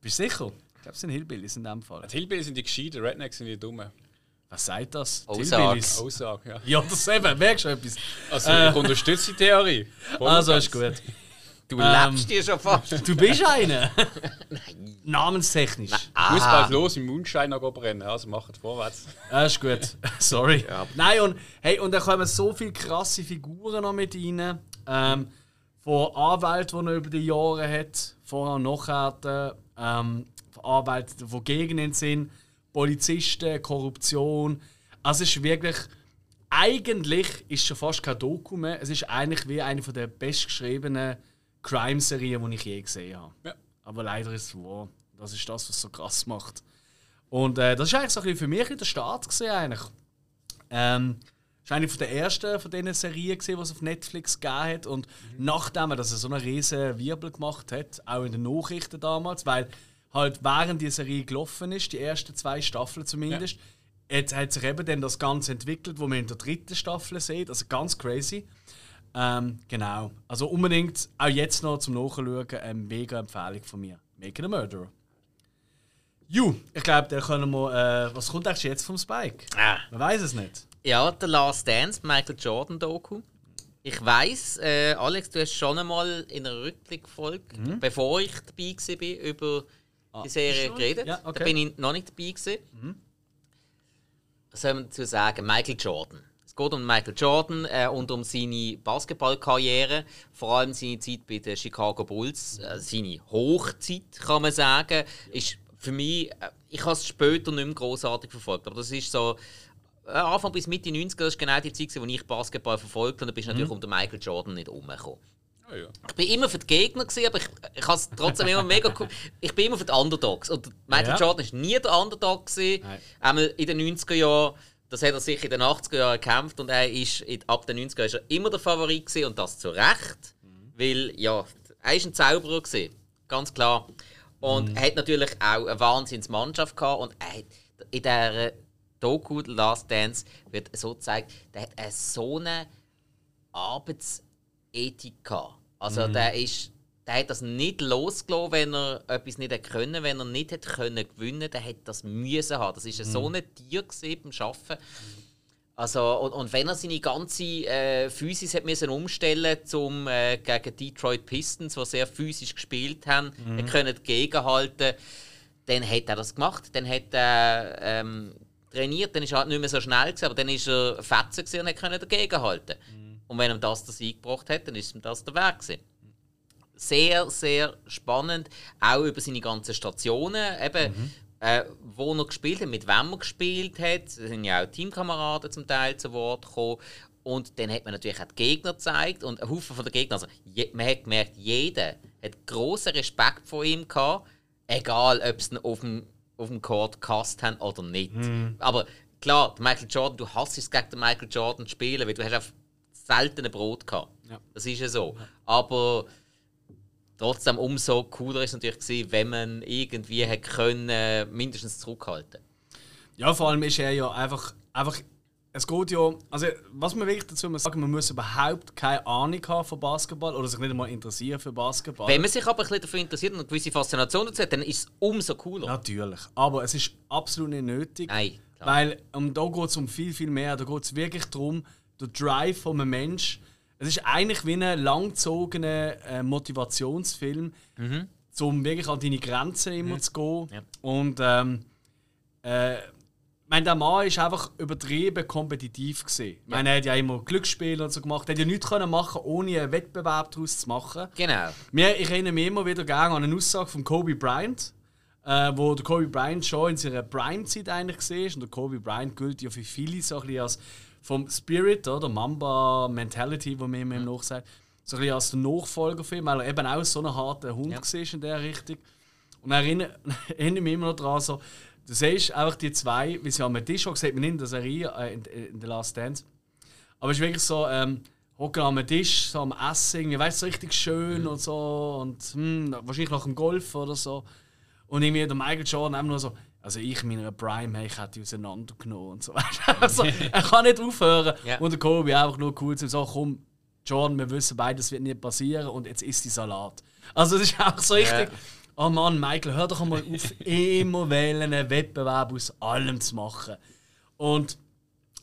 bist du sicher? Ich glaube, es sind Hillbillies in dem Fall. Die Hillbillies sind die Gescheiten, Rednecks sind die Dummen. Was sagt das? Aussage. Hillbillies. Aussage, ja. Ja, das eben, merkst du etwas? Also, Äh. ich unterstütze die Theorie. Voll und Also ist gut. Du Ähm, lebst dir schon fast. Du bist einer! Namenstechnisch. Ich muss bald los im Mundschein noch brennen, also macht vorwärts. Ja, ist gut. Sorry. Nein, und, hey, und da kommen so viele krasse Figuren noch mit rein. Ähm, von Anwälten, die er über die Jahre hat, vorher und nachher. Ähm, von Anwälten, die gegen ihn sind, Polizisten, Korruption. Also es ist wirklich. Eigentlich ist schon fast kein Doku mehr. Es ist eigentlich wie eine der bestgeschriebenen Crime-Serien, die ich je gesehen habe. Ja. Aber leider ist es wahr. Das ist das, was es so krass macht. Und äh, das war eigentlich so ein bisschen für mich der Start. Gewesen, eigentlich. Ähm, das war eine von der ersten von diesen Serien, gewesen, die es auf Netflix gegeben hat. Und nachdem er das so einen riesen Wirbel gemacht hat, auch in den Nachrichten damals, weil halt während die Serie gelaufen ist, die ersten zwei Staffeln zumindest, jetzt hat sich eben dann das Ganze entwickelt, wo man in der dritten Staffel sieht. Also ganz crazy. Ähm, genau. Also unbedingt auch jetzt noch zum Nachschauen eine mega Empfehlung von mir. Making a Murderer. Ju, ich glaube, da können wir. Äh, was kommt eigentlich jetzt vom Spike? Ah. Man weiß es nicht. Ja, The Last Dance, Michael Jordan Doku. Ich weiß, äh, Alex, du hast schon einmal in einer Rückblickfolge, Mhm. bevor ich dabei war, über die Serie geredet. Ja, okay. Da bin ich noch nicht dabei gewesen. Was soll man dazu sagen? Michael Jordan. Es geht um Michael Jordan äh, und um seine Basketballkarriere, vor allem seine Zeit bei den Chicago Bulls, äh, seine Hochzeit, kann man sagen, ist für mich, äh, ich habe es später nicht mehr großartig verfolgt, aber das ist so äh, Anfang bis Mitte 90er, das ist genau die Zeit, wo ich Basketball verfolgt habe, und da bist du natürlich um den Michael Jordan nicht herumgekommen. Ah, ja. Ich bin immer für die Gegner, gewesen, aber ich, ich habe es trotzdem immer mega cool. Ich bin immer für die Underdogs. Und Michael Ja. Jordan war nie der Underdog. Gewesen. Nein. Einmal in den 90er Jahren, das hat er sich in den 80er Jahren gekämpft und er ist in, ab den 90er Jahren ist er immer der Favorit gewesen, und das zu Recht. Weil, ja, er war ein Zauberer, gewesen, ganz klar. Und er hat natürlich auch eine Wahnsinnsmannschaft gehabt und er hat in dieser Doku Last Dance wird so gezeigt, der hat so eine Arbeitsethik gehabt. Also der ist der hat das nicht losgelassen, wenn er etwas nicht hätte können, wenn er nicht hätte können gewinnen, der hätte das müssen haben. Das ist so ein Tier gewesen beim Schaffen. Also und, und wenn er seine ganze äh, Physis hat müssen umstellen zum äh, gegen Detroit Pistons, die sehr physisch gespielt haben, mhm. können gegenhalten, dann hat er das gemacht. Dann hat er ähm, trainiert, dann ist er halt nicht mehr so schnell gewesen, aber dann ist er fetzen und können dagegenhalten. Und wenn ihm das das eingebracht hat, dann ist ihm das der Weg gewesen sehr, sehr spannend. Auch über seine ganzen Stationen, eben, äh, wo er gespielt hat, mit wem er gespielt hat. Es sind ja auch Teamkameraden zum Teil zu Wort gekommen. Und dann hat man natürlich auch die Gegner gezeigt und ein Haufen von den Gegnern. Also, je, man hat gemerkt, jeder hat großen Respekt vor ihm gehabt, egal ob sie ihn auf dem, auf dem Court gehasst haben oder nicht. Aber klar, Michael Jordan, du hasst es gegen den Michael Jordan zu spielen, weil du hast auf selten ein Brot gehabt. Ja. Das ist ja so. Aber trotzdem umso cooler ist es natürlich gewesen, wenn man irgendwie hätte können, mindestens zurückhalten. Ja, vor allem ist er ja einfach. einfach es geht ja. Also, was man wirklich dazu muss sagen, man muss überhaupt keine Ahnung haben von Basketball oder sich nicht einmal interessieren für Basketball. Wenn man sich aber ein bisschen dafür interessiert und eine gewisse Faszination dazu hat, dann ist es umso cooler. Natürlich. Aber es ist absolut nicht nötig. Nein, klar. Weil um, da geht es um viel, viel mehr. Da geht es wirklich darum, der Drive von einem Mensch. Es ist eigentlich wie ein langgezogener äh, Motivationsfilm, um wirklich an deine Grenzen immer zu gehen. Ja. Und ähm, äh, ich meine, der Mann ist einfach übertrieben kompetitiv gesehen. Ich meine, er hat ja immer Glücksspiele und so gemacht. Er hat ja nichts können machen, ohne einen Wettbewerb daraus zu machen. Genau. Mir, ich erinnere mich immer wieder gerne an eine Aussage von Kobe Bryant, äh, wo der Kobe Bryant schon in seiner Prime-Zeit eigentlich war. Und der Kobe Bryant gilt ja für viele so ein bisschen als vom Spirit, oder Mamba-Mentality, wo man ihm mhm. sagt, so ein bisschen als der Nachfolger für ihn, weil er eben auch so ein harter Hund Ja. war in der Richtung. Und er erinnere, erinnere mich immer noch daran, so, du siehst einfach die zwei, wie sie am Tisch hocken, sieht man nicht in der Serie, äh, in, in The Last Dance. Aber es ist wirklich so, ähm, hocken am Tisch, so am Essen, irgendwie, weißt so richtig schön und so. Und hm, wahrscheinlich nach dem Golf oder so. Und irgendwie der Michael Jordan einfach nur so, also ich in meiner Prime, hey, ich hätte die auseinandergenommen und so. also, er kann nicht aufhören. Ja. Und der Kobe einfach nur cool zu sagen, komm, Jordan, wir wissen beide, das wird nicht passieren und jetzt isst die Salat. Also es ist auch so richtig, oh Mann, Michael, hör doch mal auf, immer wählen, einen Wettbewerb aus allem zu machen. Und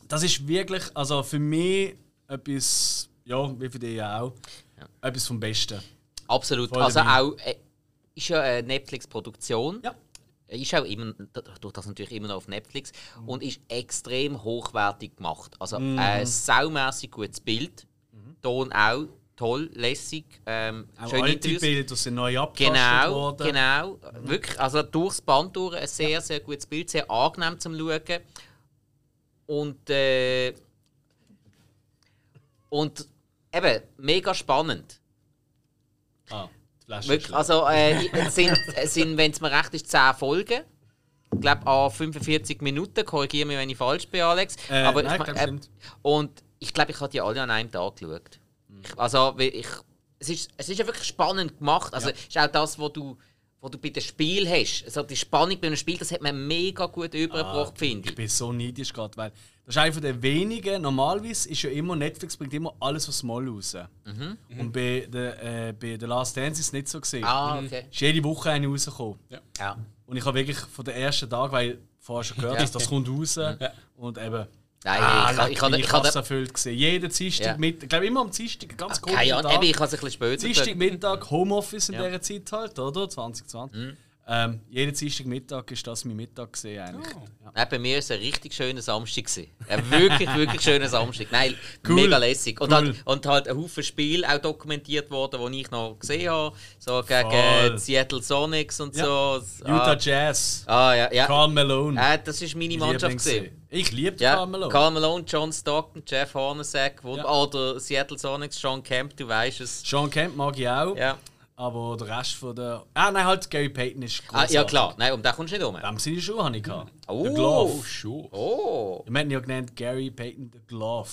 das ist wirklich, also für mich etwas, ja, wie für dich auch, etwas vom Besten. Absolut. Voll also auch, äh, ist ja eine Netflix-Produktion. Ja. Äh, Ist auch immer, durch das natürlich immer noch auf Netflix und ist extrem hochwertig gemacht. Also Mhm. ein saumässig gutes Bild, Ton auch toll, lässig, ähm, Auch schöne alte Interviews. Bilder sind neu abgetastet Genau, worden. genau. Wirklich, also durchs Band durch ein sehr, sehr gutes Bild, sehr angenehm zum Schauen. Und, äh, und eben, mega spannend. Ah, Wirklich, also äh, es sind, es sind wenn es mir recht ist, 10 Folgen. Ich glaube, an 45 Minuten. Korrigiere mich, wenn ich falsch bin, Alex. Äh, Aber nein, ich, äh, und ich glaube, ich habe die alle an einem Tag geschaut. Ich, also, ich, es, ist, es ist ja wirklich spannend gemacht. Also, Ja. es ist auch das, was du, was du bei dem Spiel hast. Also, die Spannung bei einem Spiel, das hat man mega gut übergebracht, finde Ich ich. bin so neidisch gerade, weil das ist einer der wenigen. Normalerweise ist ja immer Netflix bringt immer alles was Mal raus. Und bei der, äh, bei The Last Dance ist es nicht so gesehen. Ah, okay. Ist jede Woche eine rausgekommen. Ja. Und ich habe wirklich von den ersten Tag, weil ich vorher schon gehört Ja. dass das kommt raus. Und eben. Nein, Ah, ich, ich, ich, ich, ich, erfüllt gesehen. Jeden Dienstag Ja. mit, ich glaube immer am Dienstag, ganz kurz. keine Ahnung, eben, ich habe es ein bisschen später Dienstag Mittag Homeoffice in Ja. Mhm. dieser Zeit halt, oder? 2020. Ähm, jeden Dienstag Mittag ist das mein Mittag gesehen eigentlich. Oh. Ja. Nein, bei mir war es ein richtig schöner Samstag. gewesen. Ein wirklich, wirklich schöner Samstag. Nein, Cool. mega lässig. Und, Cool. halt, und halt ein Haufen Spiele auch dokumentiert worden, die ich noch gesehen habe. So gegen Voll. Seattle Sonics und Ja. so. Utah Ah, Jazz, ah, ja, ja. Karl Malone. Äh, das war meine Mannschaft. Gewesen. Ich liebe Ja, Karl Malone. Karl Malone, John Stockton, Jeff Hornacek, Ja. oder Seattle Sonics, Sean Kemp, du weißt es. Sean Kemp mag ich auch, Ja. Aber der Rest von der... Ah nein, halt Gary Payton ist Ah, großartig. ja klar, nein, um den kommst du nicht um. Dem seine Schuhe habe ich gehabt. Oh. Der Glove. Schon. Oh, Wir haben ja genannt Gary Payton the Glove.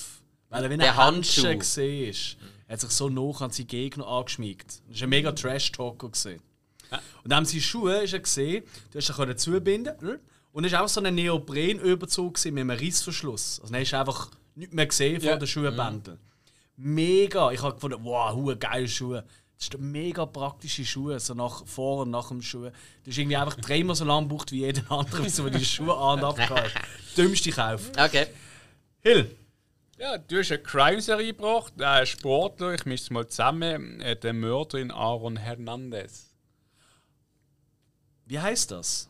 Weil er wie Der ein Handschuh ist. Er hat sich so nah an seinen Gegner angeschmiegt. Das war ein mega Trash-Talker. gewesen. Und dann seine Schuhe ist er gesehen, du hast ihn zubinden hm? und es war auch so ein Neoprenüberzug mit einem Reissverschluss. Also dann hast du einfach nichts mehr gesehen von Ja. den Schuhbändeln. Mega! Ich habe gefunden, wow, geile Schuhe. Das sind mega praktische Schuhe, so nach vor und nach dem Schuh. Du hast irgendwie einfach dreimal so lang gebraucht wie jeder andere, bis du die Schuhe an und abgehst. Dümmste Kauf. okay. Hill, Ja, du hast eine Crime-Serie gebracht, äh, ein Sportler, ich mische es mal zusammen, äh, der Mörder in Aaron Hernandez. wie heißt das?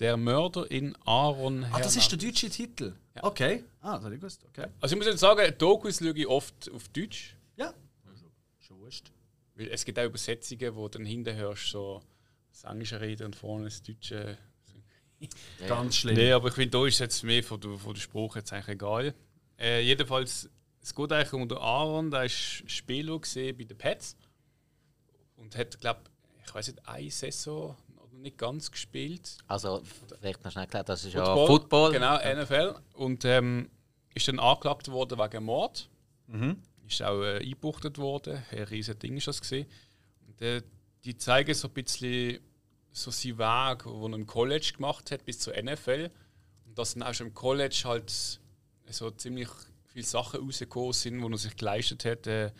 Der Mörder in Aaron Hernandez. Ah, das ist der deutsche Titel. Okay. Ah, das habe ich gewusst. Okay. Also ich muss jetzt sagen, Dokus schaue ich oft auf Deutsch. Ja. Also, schon wurscht. Weil es gibt auch Übersetzungen, wo dann hinten hörst so das englische Reden und vorne das deutsche. Ganz schlimm. Nee, aber ich finde, da ist es jetzt mehr von der, von der Spruch jetzt eigentlich egal. Äh, jedenfalls, es geht eigentlich um den Aaron, der ist Spieler gesehen bei den Pets. Und hat, glaube ich, weiß nicht, eine Saison noch nicht ganz gespielt. Also, vielleicht noch schnell erklärt, das ist ja Football. Genau, NFL. Und ähm, ist dann angeklagt worden wegen Mord. Ist auch äh, eingebuchtet worden. Ein riesiges Ding ist das gesehen. Äh, die zeigen so ein bisschen so seinen Weg, wo er im College gemacht hat bis zur NFL. Und dass dann auch schon im College halt so ziemlich viele Sachen rausgekommen sind, die er sich geleistet hat. Äh,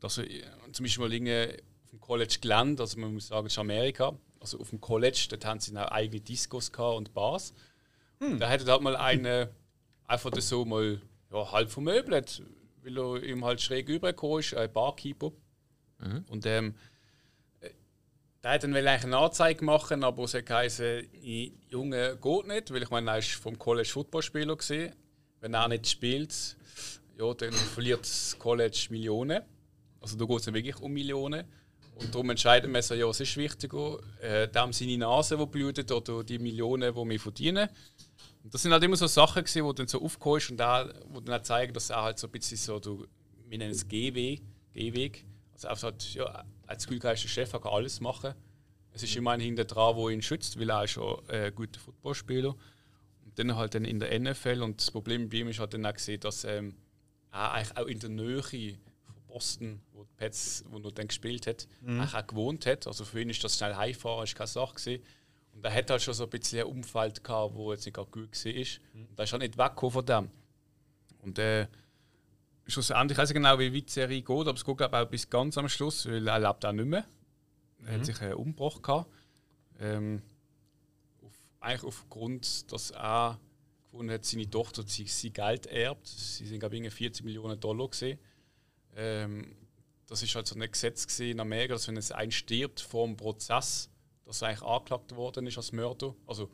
dass er äh, zum Beispiel mal irgendwie auf dem College gelernt, also man muss sagen, es ist Amerika. Also auf dem College, dort haben sie auch eigene Discos und Bars. Da hätte halt mal eine einfach das so mal ja, halb vermöbelt, weil er ihm halt schräg übergekommen ist, ein Barkeeper. Und ähm, äh, der hat dann eigentlich eine Anzeige machen, aber es hat geheißen, «I- Junge, geht nicht, weil ich meine, er ist vom College Footballspieler gesehen. Wenn er nicht spielt, ja, dann verliert das College Millionen. Also da geht es wirklich um Millionen. Und darum entscheiden wir so, ja, was ist wichtiger, äh, dem seine Nase, die blutet, oder die Millionen, die wir verdienen. Und das sind halt immer so Sachen, gewesen, die dann so aufgekommen ist und da, wo dann auch zeigen, dass er halt so ein bisschen so, du, wir nennen es Gehweg, Gehweg. Also einfach halt, ja, als Gefühlgeister Chef er kann alles machen. Es ist immer ein hinter dran, der ihn schützt, weil er ist schon äh, ein guter Footballspieler. Und dann halt dann in der NFL und das Problem bei ihm ist halt dann auch gesehen, dass ähm, er eigentlich auch in der Nähe von Boston, wo Pets, wo er dann gespielt hat, eigentlich auch gewohnt hat. Also für ihn ist das schnell heimfahren, ist keine Sache gewesen. Und er hat halt schon so ein bisschen ein Umfeld gehabt, wo jetzt nicht gut war. Und er ist halt nicht weggekommen von dem. Und äh, schlussendlich, ich weiß nicht genau, wie weit die Serie geht, aber es geht glaube ich, auch bis ganz am Schluss, weil er lebt auch nicht mehr. Er hat sich einen Umbruch gehabt. Ähm, auf, eigentlich aufgrund, dass er gefunden hat, seine Tochter sie, sie Geld erbt. Sie sind, glaube ich, 40 Millionen Dollar gesehen. Ähm, das ist halt so ein Gesetz in Amerika, dass wenn es ein stirbt vor dem Prozess, dass er eigentlich angeklagt worden ist als Mörder, also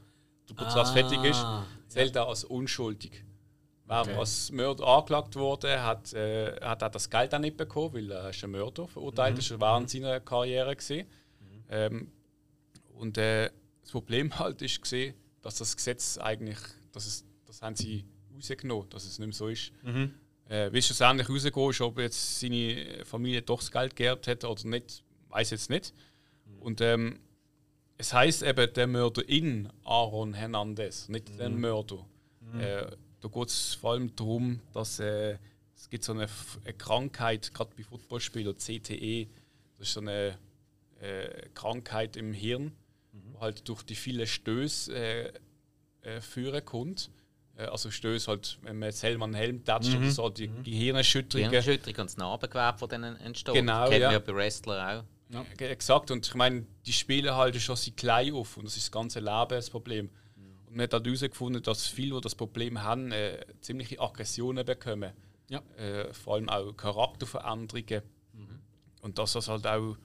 der Prozess Ah, fertig ist, zählt er als unschuldig. Wer als Mörder angeklagt wurde, hat, äh, hat auch das Geld auch nicht bekommen, weil er ist ein Mörder verurteilt ist, er während seiner Karriere gewesen. Ähm, und äh, das Problem halt ist gesehen, dass das Gesetz eigentlich, dass es, das haben sie rausgenommen, dass es nicht mehr so ist. Äh, wie es schlussendlich rausgekommen ist, ob jetzt seine Familie doch das Geld geerbt hat oder nicht, weiß jetzt nicht. Und ähm, es heißt eben der Mörder in Aaron Hernandez, nicht der Mörder. Äh, da geht es vor allem darum, dass äh, es gibt so eine, eine Krankheit, gerade bei Footballspielern, CTE, das ist so eine äh, Krankheit im Hirn, die halt durch die vielen Stöße äh, äh, führen kommt. Äh, also Stöße halt, wenn man jetzt Helm an Helm tätscht oder so, die Gehirnerschütterungen. Hirnerschütterung und das Narbengewebe, das dann entsteht. Genau, Kennt ja. man ja bei Wrestlern auch. Ja, exakt. Und ich meine, die spielen halt schon seit klein auf und das ist das ganze Leben das Problem. Und man hat halt herausgefunden, dass viele, die das Problem haben, äh, ziemliche Aggressionen bekommen. Ja. Äh, vor allem auch Charakterveränderungen. Und dass das halt auch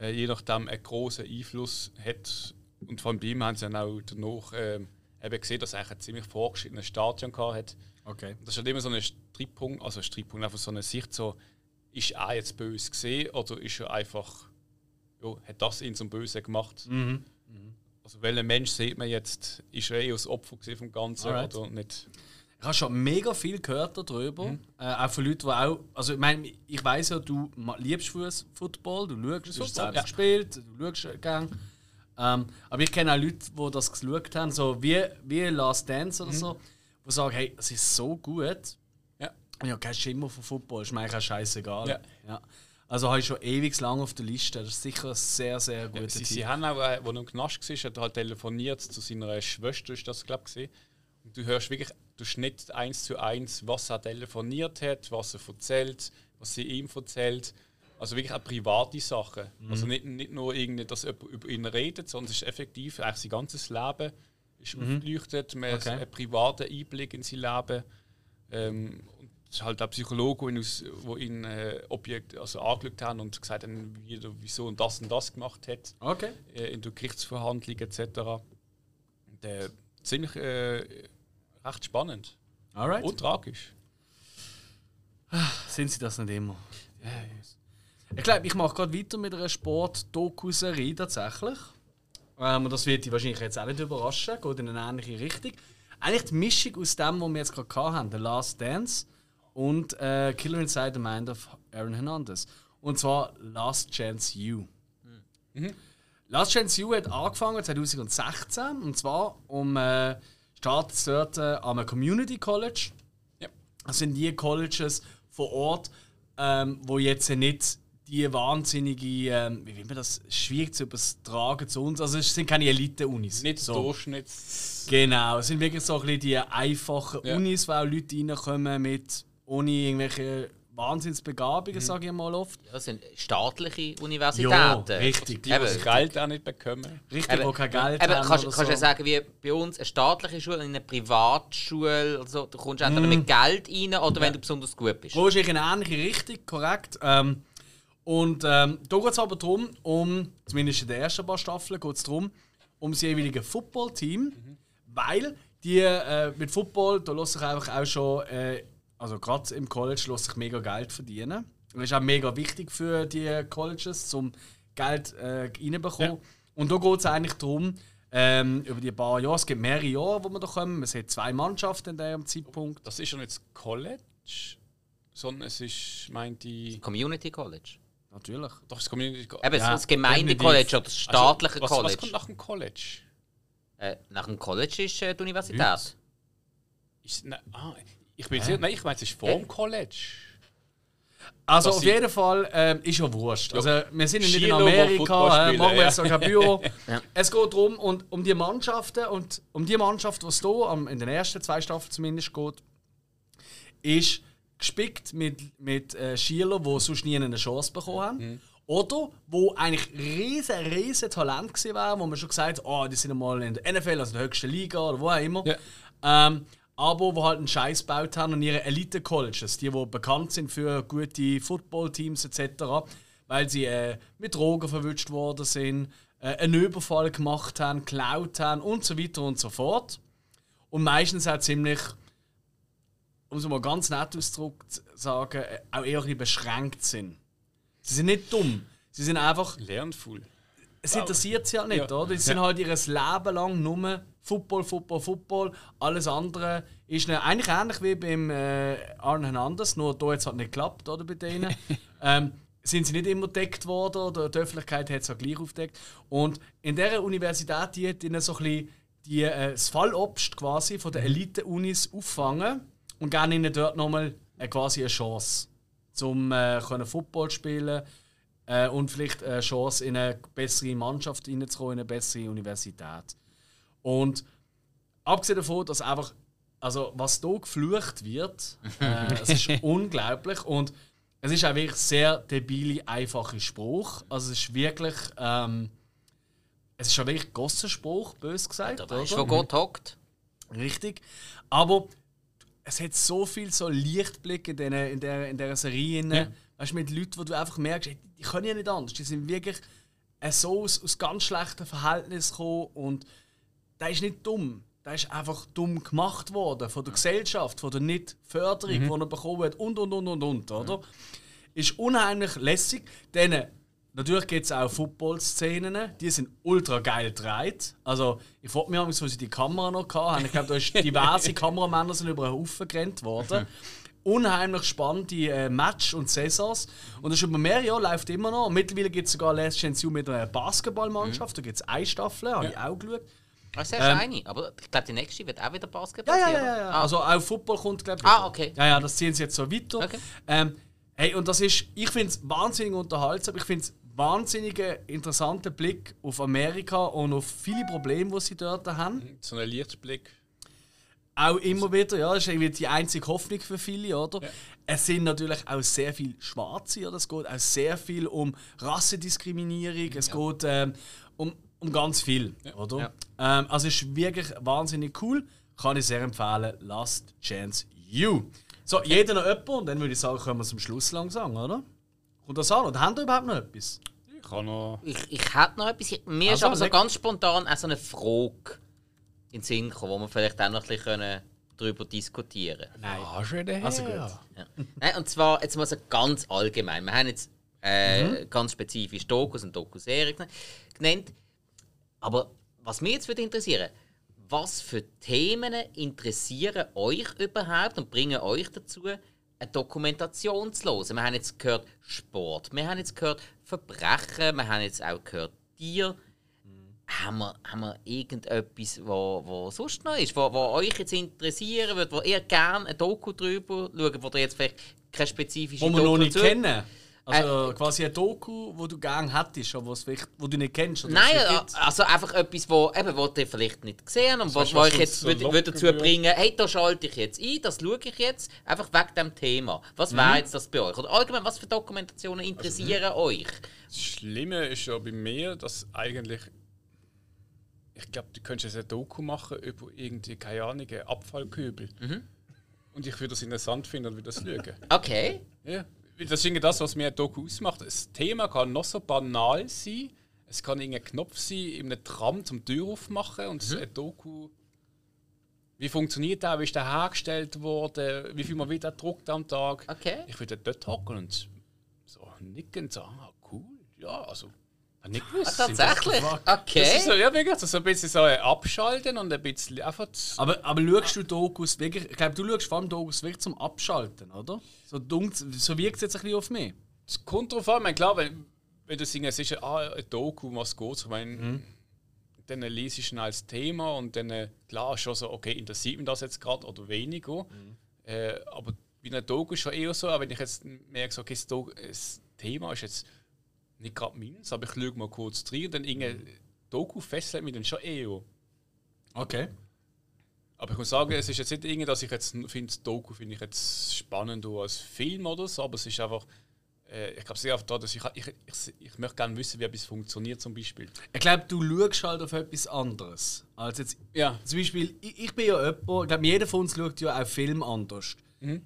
äh, je nachdem einen großen Einfluss hat. Und vor allem bei ihm haben sie dann auch danach ähm, eben gesehen, dass er eigentlich ein ziemlich vorgeschrittenes Stadion hat. Okay. Das ist halt immer so ein Streitpunkt, also ein Streitpunkt, einfach so eine Sicht, so, ist er jetzt böse gesehen oder ist er einfach, ja, hat das ihn zum Bösen gemacht? Also welchen Mensch sieht man jetzt, ist er eh das Opfer vom Ganzen Alright. oder nicht? Ich habe schon mega viel gehört darüber. Äh, auch von Leuten, die auch. Also, ich meine, ich weiß ja, du liebst Fuß- Football, du schaust, du hast selbst ja. gespielt, du schaust gern. Ähm, aber ich kenne auch Leute, die das geschaut haben, so wie, wie Last Dance oder so, die sagen: Hey, es ist so gut. Ja. Ich habe keinen Schimmer von Football, ist mir eigentlich auch scheißegal. Ja. Ja. Also habe ich schon ewig lang auf der Liste. Das ist sicher ein sehr, sehr guter Sie, Tipp. sie haben auch, äh, wo er im Knast war, hat er halt telefoniert zu seiner Schwester, ist das glaube ich. Und du hörst wirklich, du nicht eins zu eins, was er telefoniert hat, was er erzählt, was sie ihm erzählt. Also wirklich auch private Sachen. Also nicht, nicht nur irgendwie, dass jemand über ihn redet, sondern es ist effektiv, eigentlich sein ganzes Leben ist aufgeleuchtet, man hat Okay. einen privaten Einblick in sein Leben. Ähm, und ist halt auch Psychologen, die ihn, aus- wo ihn äh, Objekt, also angeschaut haben und gesagt haben, wie, er- wieso und das und das gemacht hat Okay. äh, in der Gerichtsverhandlung etc. Und, äh, ziemlich äh, recht spannend Alright. und tragisch. Sind sie das nicht immer? Ich glaube, ich mache gerade weiter mit einer Sport-Doku-Serie tatsächlich. Ähm, und das wird dich wahrscheinlich jetzt auch nicht überraschen. Geht in eine ähnliche Richtung. Eigentlich die Mischung aus dem, was wir jetzt gerade hatten, haben, The Last Dance und äh, Killer Inside the Mind of Aaron Hernandez. Und zwar Last Chance You. Last Chance You hat angefangen 2016 und zwar um äh, startet dort äh, am Community College. Ja. Das sind die Colleges vor Ort, ähm, wo jetzt nicht die wahnsinnige, ähm, wie will man das, schwierig zu übertragen zu uns. Also es sind keine Elite-Unis. Nicht so. Durchschnitts. Genau, es sind wirklich so ein bisschen die einfachen Ja. Unis, wo auch Leute reinkommen mit ohne irgendwelche Wahnsinnsbegabungen, sage ich mal oft. Ja, das sind staatliche Universitäten. Ja, richtig. Die, die Eben. das Geld auch nicht bekommen. Richtig, Eben, wo kein Geld eben, haben kannst, kannst du ja so. sagen, wie bei uns eine staatliche Schule und eine Privatschule, also, du kommst Mhm. entweder mit Geld rein oder wenn du besonders gut bist. Wo ist in eine ähnliche Richtung, korrekt. Ähm, und ähm, da geht es aber darum, um, zumindest in den ersten paar Staffeln, geht es darum, um das jeweilige Footballteam, weil die äh, mit Football, da lässt sich einfach auch schon, äh, also gerade im College, lässt sich mega Geld verdienen. Und das ist auch mega wichtig für die Colleges, um Geld äh, reinzubekommen. Und da geht es eigentlich darum, ähm, über die paar Jahre, es gibt mehrere Jahre, wo wir da kommen, es hat zwei Mannschaften in diesem Zeitpunkt. Das ist ja nicht das College, sondern es ist, meint die. Community College. Natürlich. Doch, das Community College. Eben Ja, das Gemeindecollege oder das staatliche also, was, College. Was kommt nach dem College? Äh, nach dem College ist äh, die Universität. Ist, nein, ah, ich bin sicher, nein, ich meine, es ist vor dem College. Also Was auf jeden Fall ähm, ist ja wurscht. Also wir sind ja nicht in Amerika, Football äh, spielen, machen wir ja. jetzt noch kein Büro. Ja. Es geht darum, und, um die Mannschaften und um die Mannschaft, die es hier am- in den ersten zwei Staffeln zumindest geht, ist gespickt mit, mit äh, Schülern, die sonst nie eine Chance bekommen haben. Mhm. Oder wo eigentlich riesen, riesen Talent gewesen wären, wo man schon gesagt hat, oh, die sind einmal in der NFL, also in der höchsten Liga oder wo auch immer. Ja. Ähm, aber die halt einen Scheiß gebaut haben an ihre Elite-Colleges, die, die bekannt sind für gute Football-Teams etc., weil sie äh, mit Drogen verwünscht worden sind, äh, einen Überfall gemacht haben, geklaut haben und so weiter und so fort. Und meistens auch ziemlich, um es mal ganz nett auszudrücken zu sagen, äh, auch eher ein beschränkt sind. Sie sind nicht dumm, sie sind einfach Lernvoll. Es interessiert sie halt nicht, oder? Die sind halt ihr Leben lang nur Football, Football, Football. Alles andere ist eigentlich ähnlich wie beim äh, Arne Hernandez, nur da jetzt halt nicht geklappt, oder, bei denen. ähm, sind sie nicht immer entdeckt worden, oder die Öffentlichkeit hat es auch gleich aufgedeckt. Und in dieser Universität, die hat ihnen so ein bisschen die, äh, das Fallobst quasi von den Elite-Unis auffangen und geben ihnen dort nochmal äh, quasi eine Chance, zum äh, können Football spielen äh, und vielleicht eine Chance in eine bessere Mannschaft reinzukommen, in eine bessere Universität. Und abgesehen davon, dass einfach, also was hier geflucht wird, äh, es ist unglaublich und es ist auch wirklich sehr debile, einfache Spruch. Also es ist wirklich, ähm, es ist ja wirklich Gossenspruch, bös gesagt, Da weißt oder? wo Gott hockt. Richtig. Aber es hat so viel so Lichtblick in, den, in, der, in dieser Serie. Ja. Weißt du, mit Leuten, wo du einfach merkst, ey, die können ja nicht anders. Die sind wirklich äh, so aus, aus ganz schlechten Verhältnissen gekommen und der ist nicht dumm. Der ist einfach dumm gemacht worden von der Gesellschaft, von der Nicht-Förderung, die er bekommen hat und und und und und, oder? Ist unheimlich lässig. Denn natürlich gibt es auch Football-Szenen, die sind ultra geil gedreht. Also, ich frage mich, wo sie die Kamera noch hatten. Ich glaube, da ist diverse Kameramänner sind über einen Haufen gerannt worden. Unheimlich spannende äh, Match und Saisons. Und das ist über mehrere Jahre läuft immer noch. Und mittlerweile gibt es sogar Last Chance U mit einer Basketballmannschaft. Da gibt es eine Staffel, habe ich auch geschaut. Das ist ähm, eine, aber ich glaube, die nächste wird auch wieder Basketball Ja, ja, ja, ja. Ah, Also auch Football kommt, glaube ich. Ah, okay. Ja, ja, das ziehen sie jetzt so weiter. Okay. Ähm, hey, und das ist, ich finde es wahnsinnig unterhaltsam. Ich finde es wahnsinnigen interessanten Blick auf Amerika und auf viele Probleme, die sie dort haben. So ein Lichtblick. Auch immer wieder, ja, das ist irgendwie die einzige Hoffnung für viele, oder? Es sind natürlich auch sehr viele Schwarze, oder? Es geht auch sehr viel um Rassendiskriminierung, es geht ähm, um, um ganz viel, oder? Ähm, also es ist wirklich wahnsinnig cool, kann ich sehr empfehlen. Last Chance You. So, jeder noch jemand und dann würde ich sagen, können wir zum Schluss langsam, oder? Kommt das an? Oder haben wir überhaupt noch etwas? Ich kann noch. Ich, ich hätte noch etwas. Ich- Mir ist Also, aber so ganz spontan auch so eine Frage in den Sinn gekommen, wo wir vielleicht auch noch ein bisschen darüber diskutieren können. Nein. Ah, schon der Also gut. Ja. Nein, und zwar jetzt mal so ganz allgemein. Wir haben jetzt äh, ganz spezifisch Dokus und Dokuserien genannt. Aber was mich jetzt würde interessieren, was für Themen interessieren euch überhaupt und bringen euch dazu, eine Dokumentation zu hören? Wir haben jetzt gehört Sport, wir haben jetzt gehört Verbrechen, wir haben jetzt auch gehört Tier. Haben wir, haben wir irgendetwas, wo, wo sonst noch ist, wo, wo euch jetzt interessieren würde, wo ihr gerne ein Doku drüber schaut, wo ihr jetzt vielleicht keine spezifische Wo wir noch nicht kennen. Also quasi ein Doku, wo du gerne hättest, aber was vielleicht, wo du nicht kennst. Oder was Nein, äh, also einfach etwas, wo, eben, wo ihr vielleicht nicht gesehen und wo was ich jetzt so würde, würde dazu bringen, hey, da schalte ich jetzt ein, das schaue ich jetzt, einfach wegen dem Thema. Was Mhm. wäre jetzt das bei euch? Oder allgemein, was für Dokumentationen Also, interessieren euch? Das Schlimme ist ja bei mir, dass eigentlich. Ich glaube, du könntest ein Doku machen über irgendwie, keine Ahnung, Abfallkübel. Und ich würde das interessant finden und würde das schauen. Okay. Ja, das ist irgendwie das, was mir ein Doku ausmacht. Das Thema kann noch so banal sein. Es kann irgendein Knopf sein, in einem Tram zum Tür aufmachen und ein Doku. Wie funktioniert der? Wie ist der hergestellt worden? Wie viel man wieder druckt am Tag? Okay. Ich würde dort hocken und so nicken und sagen, ah, cool, ja, also. Nicht gewusst. Ah, tatsächlich? Das Okay. ist so, ja, wirklich, also so ein bisschen so Abschalten und ein bisschen einfach. Aber, aber schaust du Dokus wirklich, ich glaube, du schaust vor allem Dokus wirklich zum Abschalten, oder? So, so wirkt es jetzt ein bisschen auf mich. Es kommt drauf an, ich meine, klar, wenn, wenn du singst, es ist ah, ein Doku, was geht, ich meine, Mhm. dann liest ich ihn als Thema und dann, äh, klar, schon so, okay, interessiert mich das jetzt gerade oder weniger. Mhm. Äh, aber bei einer Doku ist schon eher so, auch wenn ich jetzt merke, so, okay, das, Doku, das Thema ist jetzt nicht gerade meins, aber ich schaue mal kurz rein und dann irgendein Mhm. Doku fesselt mich dann schon eher. Okay. Aber ich muss sagen, es ist jetzt nicht irgendwie, dass ich jetzt finde, das Doku finde ich jetzt spannender als Film oder so, aber es ist einfach äh, ich glaube sehr auf da, dass ich, ich, ich, ich möchte gerne wissen, wie etwas funktioniert zum Beispiel. Ich glaube, du schaust halt auf etwas anderes. Als jetzt, Ja. zum Beispiel, ich, ich bin ja jemand, ich glaube, jeder von uns schaut ja auch Film anders.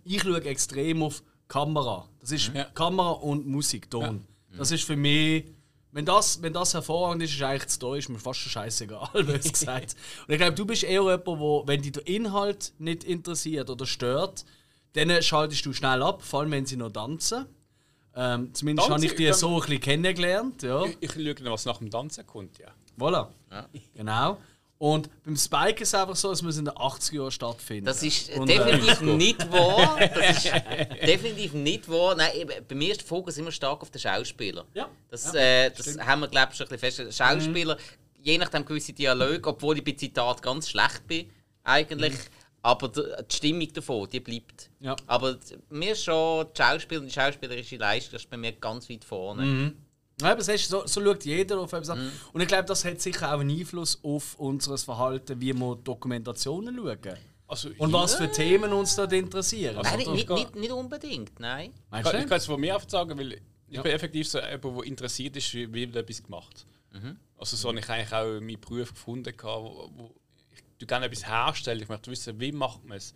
Ich schaue extrem auf Kamera. Das ist Ja. Kamera und Musik, Ton. Das ist für mich, wenn das, wenn das hervorragend ist, ist eigentlich das Story, ist mir fast schon scheißegal, bös gesagt. Und ich glaube, du bist eher jemand, wo, wenn dich der Inhalt nicht interessiert oder stört, dann schaltest du schnell ab, vor allem wenn sie noch tanzen. Ähm, zumindest Tanzen, habe ich die so ein bisschen kennengelernt. Ja. Ich, ich schaue was nach dem Tanzen kommt, ja. Voilà. Genau. Und beim Spike ist es einfach so, es muss in den 80er Jahren stattfinden. Das ist Und, äh, definitiv nicht wahr. Das ist definitiv nicht wahr. Nein, bei mir ist der Fokus immer stark auf den Schauspieler. Ja. Das, äh, das haben wir, glaube ich, schon ein bisschen fest. Schauspieler, je nachdem gewisse Dialoge, obwohl ich bei Zitat ganz schlecht bin, eigentlich. Aber die die Stimmung davon, die bleibt. Ja. Aber mir ist schon die Schauspieler und die schauspielerische Leistung das ist bei mir ganz weit vorne. Ja, aber siehst, so, so schaut jeder auf etwas an. Und ich glaube, das hat sicher auch einen Einfluss auf unser Verhalten, wie wir Dokumentationen schauen. Also, Und was für Themen uns dort interessieren. Also, Nein, nicht, geht. nicht, nicht unbedingt, nein. Meinst Ich, nicht? kann es von mir einfach sagen, weil ich bin effektiv so jemand, der interessiert ist, wie, wie etwas gemacht. Also so habe ich eigentlich auch meinen Beruf gefunden, wo, wo ich du gerne etwas herstellen. Ich möchte wissen, wie macht man es.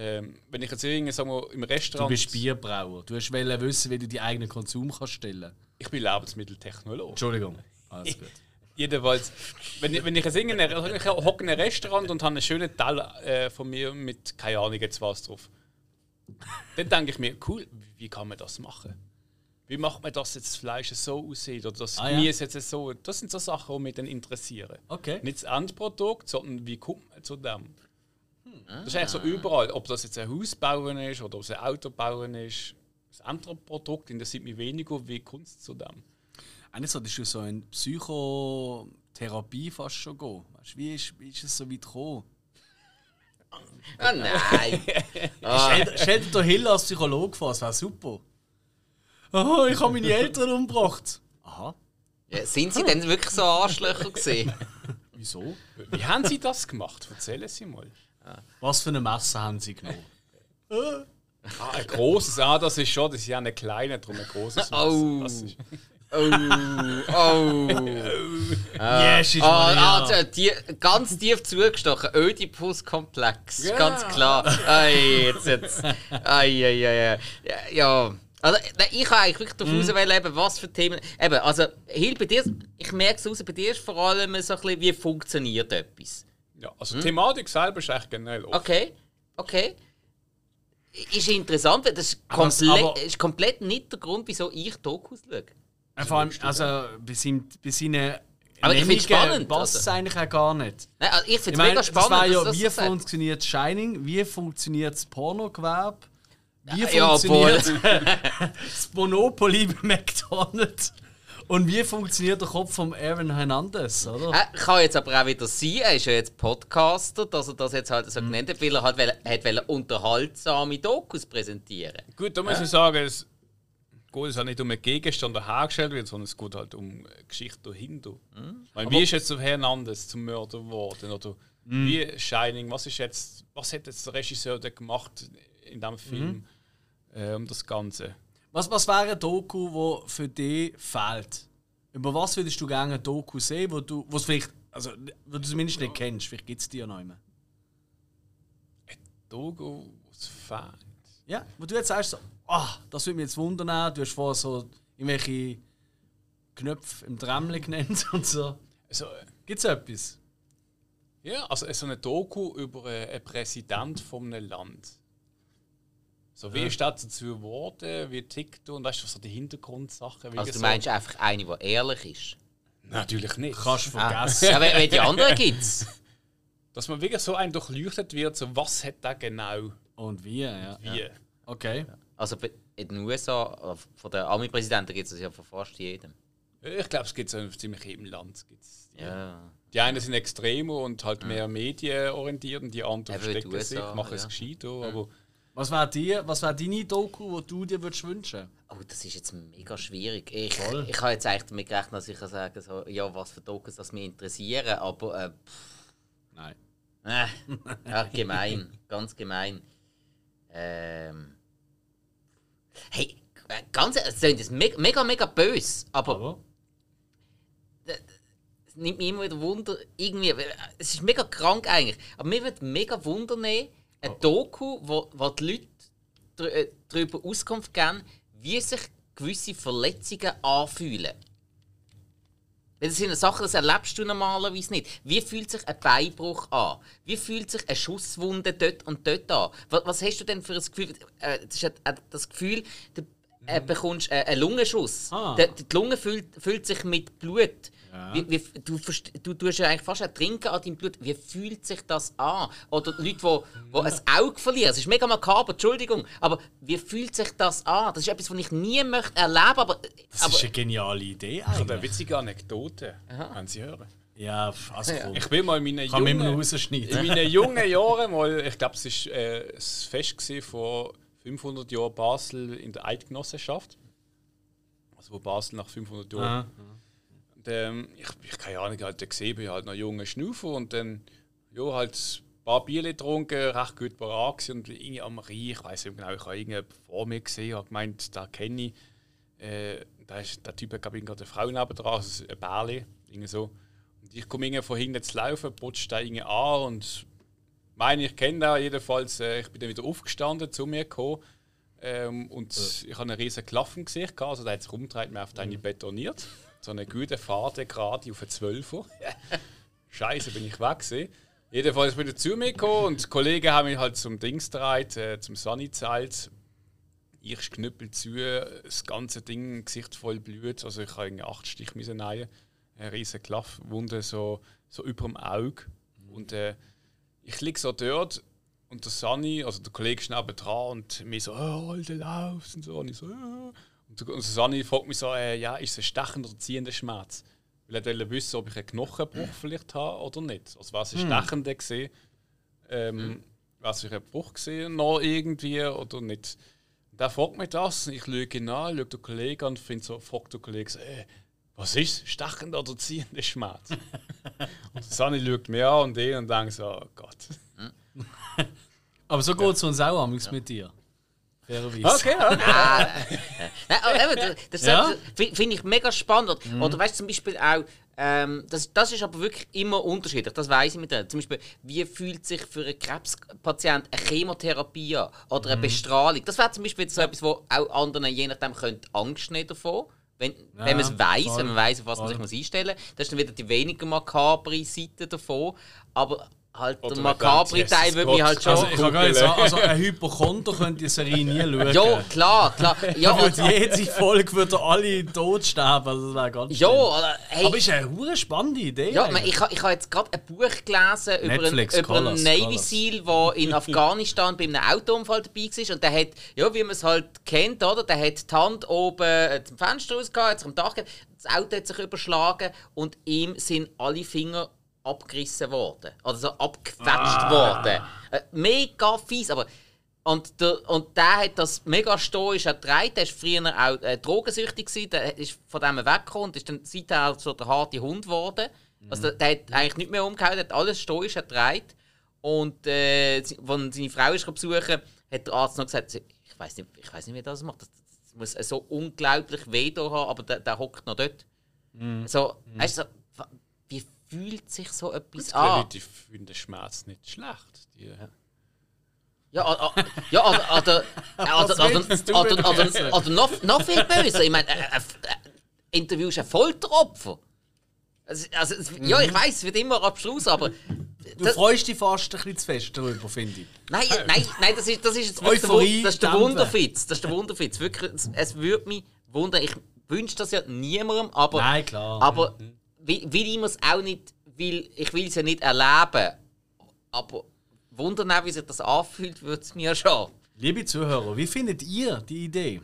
Ähm, wenn ich jetzt irgendwie sagen wir, im Du Restaurant... bist Bierbrauer. Du hast wollen wissen, wie du deinen eigenen Konsum kannst stellen Ich bin Lebensmitteltechnologe. Entschuldigung. Alles gut. Jedenfalls, wenn ich, wenn ich jetzt in einem, ich hocke in einem Restaurant und habe einen schönen Teil äh, von mir mit, keine Ahnung, jetzt was drauf. Dann denke ich mir, cool, wie kann man das machen? Wie macht man das jetzt das Fleisch so aussieht oder das Ah, ja. Gemüse jetzt so? Das sind so Sachen, die mich dann interessieren. Okay. Nicht das Endprodukt, sondern wie kommt man zu dem? Das ist eigentlich so überall, ob das jetzt ein Haus bauen ist oder ob es ein Auto bauen ist. Das Endprodukt interessiert mich weniger, wie es zu dem? Eigentlich solltest du so in Psychotherapie fast schon gehen. Weißt, wie, ist, wie ist es so weit gekommen? Ah, nein. Stell, stell dir doch Hill als Psychologe vor, das wäre super. Oh, ich habe meine Eltern umgebracht. Aha, Ja, sind sie denn wirklich so Arschlöcher gesehen? wieso? Wie haben Sie das gemacht? Erzählen Sie mal. Was für eine Messer haben sie genommen? Ah, ein großes, ah, das ist schon, das ist ja eine kleine, darum ein großes. Messer. Oh. Das ist, Oh, oh. yes, ist Maria. ah, die, ganz tief zugestochen. Oedipus-Komplex. Ja. Ganz klar. Ei, jetzt, jetzt. Ei, ei, ei, ei. Ja, ja. Also, nein, ich habe eigentlich wirklich darauf Mhm. auswählen, eben, was für Themen. Eben, also, Hill, bei dir, ich merke es raus, bei dir ist vor allem so ein bisschen, wie funktioniert etwas. Ja, also die Thematik selber ist echt generell offen. Okay, okay. Ist interessant, weil das ist, Aber es- komplett, aber- ist komplett nicht der Grund, wieso ich Dokus schaue. Äh, Vor allem, also bei, seinem, bei seinen Aber ich find's Nennungen spannend, passt es also. eigentlich auch gar nicht. Nein, also ich finde es meine, mega das spannend. war ja, das wie so sagt. funktioniert Shining, wie funktioniert das Pornogewerbe, wie Ja, funktioniert das Monopoly bei McDonalds und wie funktioniert der Kopf von Aaron Hernandez, oder? Er kann jetzt aber auch wieder sein, er ist ja jetzt Podcaster, dass er das jetzt halt Mhm. so genannt hat, weil er halt will, hat wollen unterhaltsame Dokus präsentieren. Gut, da muss ich sagen, es geht es auch nicht um einen Gegenstand, der hergestellt wird, sondern es geht halt um Geschichte dahinter. Ich meine, wie ist jetzt der Hernandez zum Mörder geworden? Oder wie Shining, was ist jetzt, was hat jetzt der Regisseur da gemacht in diesem Film äh, um das Ganze? Was, was wäre ein Doku, wo für dich fehlt? Über was würdest du gerne ein Doku sehen, wo du was vielleicht, also wo du zumindest nicht kennst? Vielleicht gibt es die ja noch immer. Dogo, was fehlt? Ja, wo du jetzt sagst, so, ah, das würde mich jetzt wundern. Du hast vorher so irgendwelche Knöpfe im Tremle genannt und so. Also, Gibt es etwas? ja, also so eine Doku über äh, einen Präsident von einem Land. So, wie ist das dazu geworden? Wie tickt er? Und weißt du, was so die Hintergrundsachen? Also du so- meinst einfach eine, die ehrlich ist. Natürlich nicht. Kannst du vergessen. Ja, weil, weil die anderen gibt es. Dass man wirklich so ein durchleuchtet wird, so was hat der genau Und wie, ja. wie. Okay. Also in den USA, von den Army-Präsidenten gibt es das ja von fast jedem. Ich glaube, es gibt es in ziemlich jedem Land. Gibt's die. Ja. die einen sind extremer und halt mehr medienorientiert und die anderen verstecken sich, machen es ja. gescheiter. Aber Was wäre die, was wär deine Doku, die du dir würdest wünschen Oh, das ist jetzt mega schwierig. Ich, Voll. ich habe jetzt eigentlich damit gerechnet, dass ich sagen so, ja, was für Dokus das mich interessieren, aber äh, Nein. Äh, ja, gemein, ganz gemein. Ähm. Hey, Äh, Ganz es jetzt mega, mega, mega böse, aber, Aber es nimmt mich immer wieder Wunder, irgendwie, äh, es ist mega krank eigentlich, aber mir würde mega Wunder nehmen, ein Doku, wo, wo die Leute dr äh, darüber Auskunft geben, wie sich gewisse Verletzungen anfühlen. Das sind Sachen, das erlebst du normalerweise nicht. Wie fühlt sich ein Beinbruch an? Wie fühlt sich eine Schusswunde dort und dort an? Was, was hast du denn für ein Gefühl? Äh, das ist äh, das Gefühl, du äh, bekommst einen Lungenschuss. Ah. Die Lunge füllt, füllt sich mit Blut. Wie, wie, du, du tust ja eigentlich fast ertrinken an deinem Blut. Wie fühlt sich das an? Oder die Leute, die, ein Auge verlieren. Es ist mega makaber, Entschuldigung. Aber wie fühlt sich das an? Das ist etwas, was ich nie möchte erleben aber, das aber ist eine geniale Idee Ich habe eine witzige Anekdote. Haben Sie hören? Ja, also komm. Ich bin mal in meinen kann man immer noch jungen, rausschneiden. in meinen jungen Jahren mal, ich glaube, es war äh, ein Fest gewesen vor 500 Jahren Basel in der Eidgenossenschaft. Also wo Basel nach 500 Jahren Aha. Ähm, ich, ich keine Ahnung, halt gesehen, bin halt noch junger Schnaufer und dann ja, halt ein paar Bier getrunken, recht gut parat und irgendwie am Rhein, ich weiß nicht genau, ich habe irgendjemanden vor mir gesehen, habe gemeint, da kenne ich. Äh, da ist, der Typ hat gerade eine Frau nebendran, also ein Bärli, irgendwie so. Und ich komme irgendwie von hinten zu laufen, putzt da irgendwie an und meine, ich kenne da jedenfalls, äh, ich bin dann wieder aufgestanden, zu mir gekommen. Ähm, und ich habe einen riesen Klaffen gesehen, also der hat sich umgedreht, mir auf eine betoniert. So eine gute Fahrt gerade auf einen Zwölfer. Scheiße, bin ich weg gewesen. Jedenfalls bin ich zu mir gekommen und die Kollegen haben mich halt zum Dings gedreht, äh, zum Sunny gezahlt. Ich knüppel zu, das ganze Ding, Gesicht voll Blut. Also ich habe acht Stich müssen nehmen. Eine riesige Klaffwunde so, so über dem Auge. Und äh, ich liege so dort und der Sunny, also der Kollege ist neben dran und mir so, oh, Alter, laufst und so. Und ich so, oh. Und Sunny fragt mich so, äh, ja, ist es ein stechender oder ziehender Schmerz? Weil er wissen, ob ich einen Knochenbruch vielleicht habe oder nicht. Also was ist stechender gesehen? Ähm, Was für ein Bruch gesehen noch irgendwie oder nicht? Der fragt mich das ich schaue an, schaue den Kollegen an und finde so, fragt der Kollege so, äh, was ist? Stechender oder ziehender Schmerz? und Sunny schaut mir an und ihn und denkt so, oh Gott. Aber so geht es uns auch amigs mit dir. Fairerweise. Okay, okay. Nein, aber eben, das, das Ja? finde find ich mega spannend. Oder, oder weißt du zum Beispiel auch, ähm, das, das ist aber wirklich immer unterschiedlich, das weiß ich mit dir. Zum Beispiel, wie fühlt sich für einen Krebspatient eine Chemotherapie an oder eine Bestrahlung? Das wäre zum Beispiel jetzt so etwas, wo auch anderen je nachdem könnte Angst nehmen davon. Wenn, wenn man es weiß, voll. wenn man weiß, auf was man sich muss einstellen muss, das ist dann wieder die weniger makabere Seite davon. Aber halt Oder der denkt, Teil würde mich halt schon. Also, ich kann gar nicht sagen, also ein Hypochonder könnte die Serie nie schauen. ja, klar, klar. Ja, Ja, oder, jede Folge würde alle tot sterben. Also das wäre ganz ja, hey, Aber ist eine hure spannende Idee. Ja, man, ich, ich habe jetzt gerade ein Buch gelesen über einen, Netflix, über einen Navy Colors. Seal, der in Afghanistan bei einem Autounfall dabei war. Und der hat, ja, wie man es halt kennt, oder? Der hat die Hand oben äh, zum Fenster rausgehauen, hat sich am Dach gehabt, das Auto hat sich überschlagen und ihm sind alle Finger abgerissen worden. Oder so abgequetscht worden. Äh, mega fies, aber. Und der, und der hat das mega stoisch ertragen. Der war früher auch äh, drogensüchtig, gewesen. der ist von dem weggekommen und ist dann seither so der harte Hund geworden. Also der, der hat eigentlich nicht mehr umgehauen, der hat alles stoisch ertragen. Und äh, als seine Frau ist besuchen, hat der Arzt noch gesagt, ich weiß nicht, ich weiß nicht, wie das macht. Das, das muss so unglaublich weh haben, aber der, der hockt noch dort. So, weißt du, so, fühlt sich so etwas Die an? Leute finden Schmerz nicht schlecht. Die, Ja, a- a- ja oder, oder, oder, noch, noch viel böser. Ich meine, äh, äh, äh, interviewst ein Folteropfer. Also, also, ja, ich weiß, es wird immer abstrus, aber. du das- freust dich fast ein bisschen zu fest darüber, finde ich. Nein, nein, nein, das ist, das ist jetzt Euphorie das ist der. Wunderfitz. Das ist der Wunderfitz. Wirklich, es, es würde mich wundern. Ich wünsche das ja niemandem, aber. Nein, klar. Aber wie, wie ich es auch nicht will, ich will es ja nicht erleben. Aber wundern auch, wie sich das anfühlt, würde es mir schon. Liebe Zuhörer, wie findet ihr die Idee?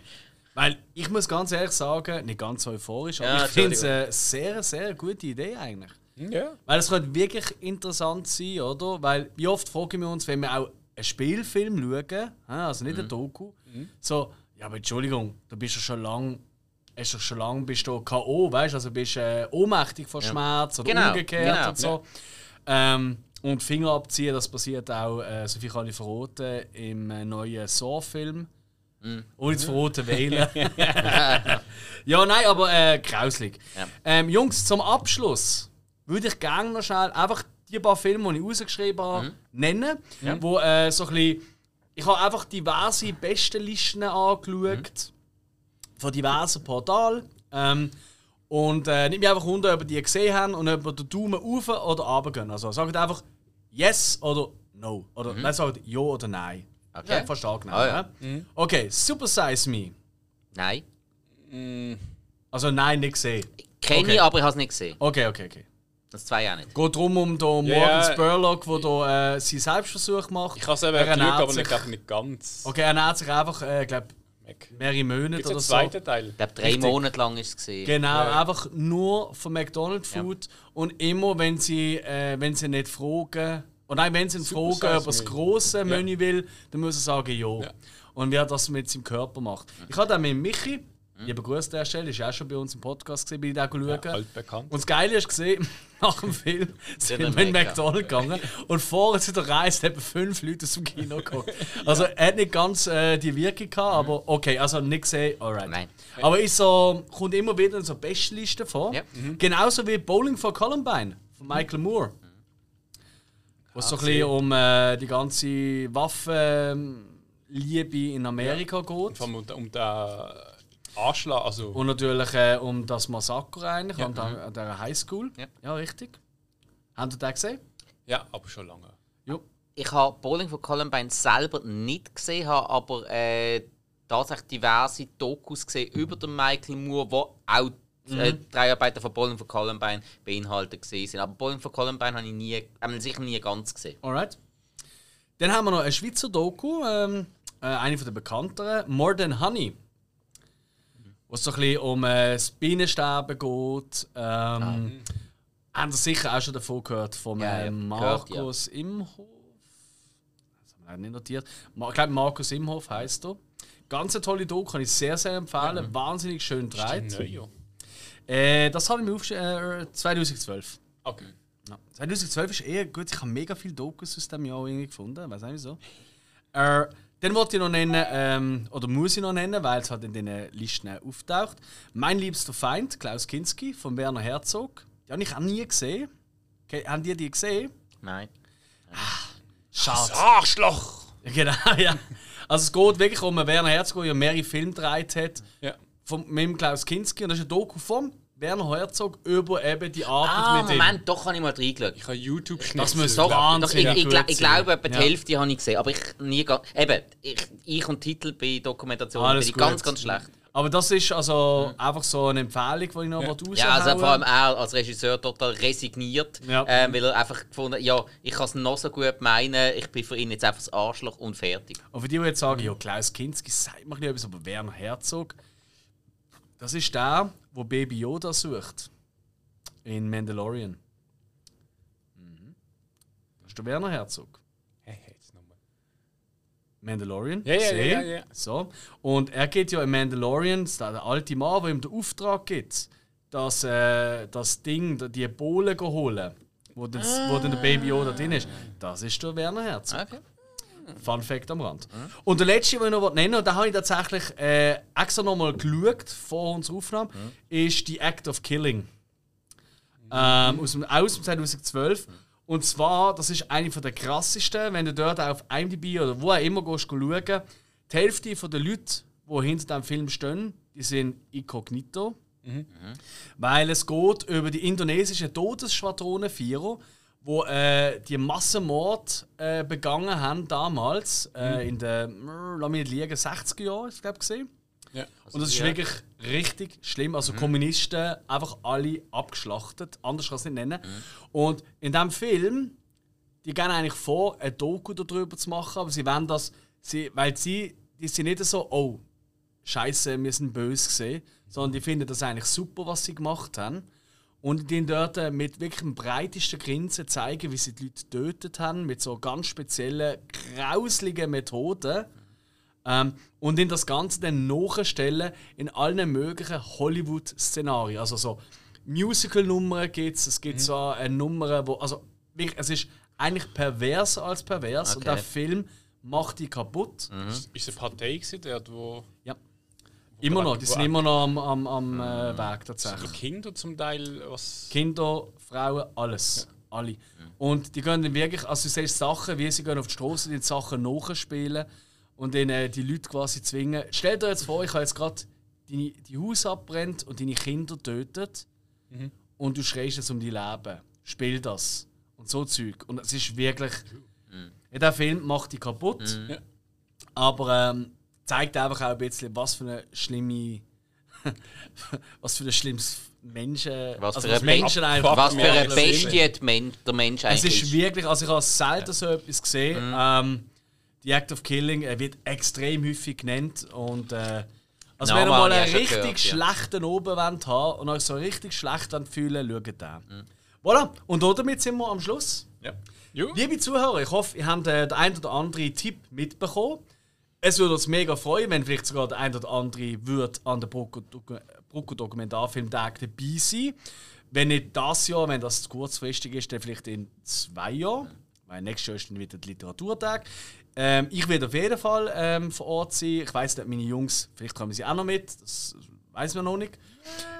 Weil ich muss ganz ehrlich sagen, nicht ganz euphorisch, aber Ja, ich finde es eine sehr, sehr gute Idee eigentlich. ja. Weil es könnte wirklich interessant sein, oder? Weil wie oft fragen wir uns, wenn wir auch einen Spielfilm schauen, also nicht ein Doku, so, ja, aber Entschuldigung, du bist ja schon lang, hast ja schon lange bist du K.O., weißt du, also bist äh, ohnmächtig vor Schmerz oder Genau, umgekehrt genau, und so. Ähm, und Finger abziehen, das passiert auch, äh, so viel kann ich verraten, im äh, neuen Saw-Film. Ohne zu verraten, wählen. ja, nein, aber äh, grauslig. Ja. Ähm, Jungs, zum Abschluss würde ich gerne noch schnell einfach die paar Filme, die ich rausgeschrieben habe, nennen. Wo äh, so ein bisschen. Ich habe einfach diverse Bestenlisten angeschaut. Von diversen Portalen. Ähm, und äh, nimmt mich einfach wunder, ob ihr die gesehen habt und ob ihr den Daumen auf oder runter gehen. Also sagt einfach Yes oder No. Oder nein, sagt Ja oder Nein. Okay. Ja, verstehe genau. Ah, ja. ja. Okay, Super Size Me. Nein. Also nein, nicht gesehen. Kenne Okay. ich, aber ich habe es nicht gesehen. Okay, okay, okay. Das zwei auch nicht. Geht darum um den Morgan Ja. Spurlock, der da, äh, seinen Selbstversuch macht. Ich habe es eben Er geschaut, aber ich glaube nicht ganz. Okay, er ernährt sich einfach, äh, glaube Weg. mehrere Monate oder so. zweiten Teil? Ich glaube, drei Richtig. Monate lang ist es gesehen. Genau, Ja. einfach nur von McDonald's Food. Und immer, wenn sie, äh, wenn sie nicht fragen, oder nein, wenn sie ihn Super fragen, ob er das Me. grosse Ja. Menü will, dann muss er sagen ja. Ja. Und wie er das mit seinem Körper macht. Ich habe dann mit Michi, lieber Gruß an der Stelle, ist auch schon bei uns im Podcast gesehen, bin ich da schauen. Ja, altbekannt. Und das Geile ist gesehen, nach dem Film sind wir in. McDonald's gegangen und vorher zu der Reise haben fünf Leute dem Kino geguckt. Also er hat nicht ganz äh, die Wirkung gehabt, aber okay, also nicht gesehen, alright. Nein. Aber ist so, kommt immer wieder in so Bestlisten vor. Ja. Genauso wie Bowling for Columbine von Michael Moore. Wo es so ein bisschen um äh, die ganze Waffenliebe in Amerika geht. Vor allem um, um den Anschlag, also Und natürlich äh, um das Massaker eigentlich Ja. an, der, an der Highschool. Ja. richtig. Habt ihr den gesehen? ja, aber schon lange. Ja. Ich habe Bowling for Columbine selber nicht gesehen, habe aber äh, tatsächlich diverse Dokus gesehen über den Michael Moore, wo auch äh, die Dreharbeiten von Bowling for Columbine beinhaltet gesehen sind. Aber Bowling for Columbine habe ich nie, äh, sicher nie ganz gesehen. Alright. Dann haben wir noch eine Schweizer Doku, ähm, äh, eine von der bekannteren, More Than Honey. Wo es so ein bisschen um äh, das Bienensterben geht. Ähm, Haben Sie sicher auch schon davon gehört, von Ja, ja, ähm, gehört, ja. Markus Imhof. Das haben wir nicht notiert. Ich glaube, Markus Imhof heisst er. Ganz eine tolle Doku, kann ich sehr, sehr empfehlen. Wahnsinnig schön ja. Äh, das habe ich mir aufgeschrieben, äh, 2012. Okay. Ja. 2012 ist eher gut. Ich habe mega viele Dokus aus diesem Jahr irgendwie gefunden. Weiß nicht wieso. Äh, dann wollte ich noch nennen, ähm, oder muss ich noch nennen, weil es halt in den Listen auftaucht. Mein liebster Feind, Klaus Kinski von Werner Herzog. Die habe ich auch nie gesehen. Okay, haben die die gesehen? Nein. Schade. Arschloch! Ja, Genau, ja. Also es geht wirklich um einen Werner Herzog, der ja mehrere Filme gedreht hat. Ja. Von, mit dem Klaus Kinski. Und das ist ein Doku von Werner Herzog über eben die Arbeit Ah, mit ihm. Moment, doch habe ich mal reingeschaut. Ich habe youtube Das müsste Doch, doch, ich, ich, ich sein. glaube, etwa die Ja. Hälfte habe ich gesehen, aber ich nie. Eben, ich, ich und Titel bei Dokumentationen Alles bin ich ganz, ganz schlecht. Aber das ist also einfach so eine Empfehlung, die ich noch ja. raushauen Ja, also vor allem er als Regisseur total resigniert, Ja. ähm, weil er einfach gefunden ja, ich kann es noch so gut meinen, ich bin für ihn jetzt einfach das Arschloch und fertig. Und für die, die jetzt sagen, ja, Klaus Kinski, sagt mir etwas, aber Werner Herzog, das ist der, wo Baby Yoda sucht. In Mandalorian. Mhm. Das ist der Werner Herzog. Hey, jetzt nochmal. Mandalorian. Ja, ja, ja, ja, ja. So. Und er geht ja in Mandalorian, das ist der alte Mann, der ihm den Auftrag gibt, dass äh, das Ding, die Bohle holen, wo, das, wo dann der Baby Yoda drin ist. Das ist der Werner Herzog. Okay. Fun Fact am Rand. Und der letzte, den ich noch nennen und da habe ich tatsächlich äh, extra nochmal geschaut vor unserer Aufnahme, ist die Act of Killing. Ähm, aus, dem, aus dem 2012. Und zwar, das ist eine der krassesten, wenn du dort auf IMDb oder wo auch immer gehst, schauen, die Hälfte der Leute, die hinter dem Film stehen, die sind inkognito. Weil es geht über die indonesische Todesschwadrone Vierer, wo äh, die Massenmord äh, begangen haben damals äh, in den, äh, lass mich nicht liegen, 60er Jahren, ich glaube gesehen. Ja. Und das ist ja. wirklich richtig schlimm. Also Kommunisten einfach alle abgeschlachtet, anders kann ich es nicht nennen. Und in diesem Film, die gehen eigentlich vor, ein Doku darüber zu machen, aber sie wollen das, sie, weil sie, die sind nicht so, oh, Scheiße, wir sind böse gesehen, sondern die finden das eigentlich super, was sie gemacht haben. Und die dort äh, mit wirklich dem breitesten Grinsen zeigen, wie sie die Leute getötet haben, mit so ganz speziellen, grauslichen Methoden. Ähm, und in das Ganze dann nachstellen in allen möglichen Hollywood-Szenarien. Also so Musical-Nummern gibt es, es gibt so eine Nummer, wo. Also wirklich, es ist eigentlich perverser als pervers. Und Okay. der Film macht die kaputt. Ist es Partei gewesen, der, wo Ja. Immer noch, die sind immer noch am, am, am äh, Weg tatsächlich. Kinder zum Teil was. Kinder, Frauen, alles. Alle. Und die gehen dann wirklich, also du siehst Sachen, wie sie gehen auf die Straße, die Sachen nachspielen und dann äh, die Leute quasi zwingen. Stell dir jetzt vor, ich habe jetzt gerade deine die Haus abbrennt und deine Kinder tötet und du schreist jetzt um die Leben. Spiel das. Und so Zeug. Und es ist wirklich. Ja, der Film macht die kaputt. Ja. Aber ähm, zeigt einfach auch ein bisschen, was für eine schlimme. was für ein schlimmes Menschen. Was also für was eine Menschen einfach. Was für Ja, eine Bestie die Men der Mensch Es eigentlich ist wirklich, also ich habe selten so etwas gesehen. Mhm. Ähm, die Act of Killing er wird extrem häufig genannt und äh, also Namen wenn ihr mal einen richtig gehört, ja. schlechten Oben wollt haben und euch so richtig schlecht wollt fühlen, schaut den. Mhm. Voilà, und damit sind wir am Schluss. Ja. Liebe Zuhörer, ich hoffe, ihr habt äh, den einen oder anderen Tipp mitbekommen. Es würde uns mega freuen, wenn vielleicht sogar der ein oder andere wird an der Brucko-Dokumentarfilmtag dabei sein. Wenn nicht das Jahr, wenn das zu kurzfristig ist, dann vielleicht in zwei Jahren. Weil nächstes Jahr ist dann wieder der Literaturtag. Ähm, ich werde auf jeden Fall ähm, vor Ort sein. Ich weiß nicht, meine Jungs, vielleicht kommen sie auch noch mit. Das weiß man noch nicht.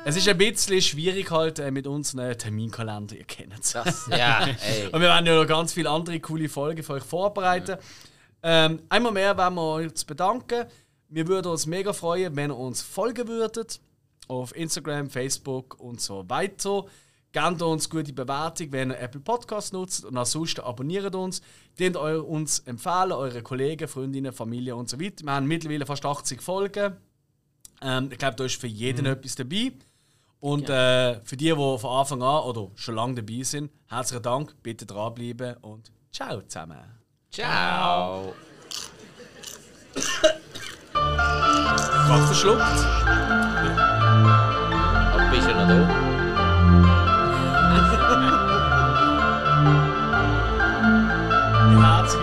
Es ist ein bisschen schwierig halt äh, mit unseren Terminkalender, ihr kennt es. Ja, ey. Und wir werden ja noch ganz viele andere coole Folgen für euch vorbereiten. Ähm, einmal mehr wollen wir uns bedanken. Wir würden uns mega freuen, wenn ihr uns folgen würdet. Auf Instagram, Facebook und so weiter. Gebt uns gute Bewertung, wenn ihr Apple Podcasts nutzt. Und ansonsten abonniert uns. Dient uns empfehlen, eure Kollegen, Freundinnen, Familie und so weiter. Wir haben mittlerweile fast 80 Folgen. Ähm, ich glaube, da ist für jeden etwas dabei. Und äh, für die, die von Anfang an oder schon lange dabei sind, herzlichen Dank, bitte dranbleiben und ciao zusammen. Ciao. Gerade verschluckt. Aber bist du noch da? Wie herzig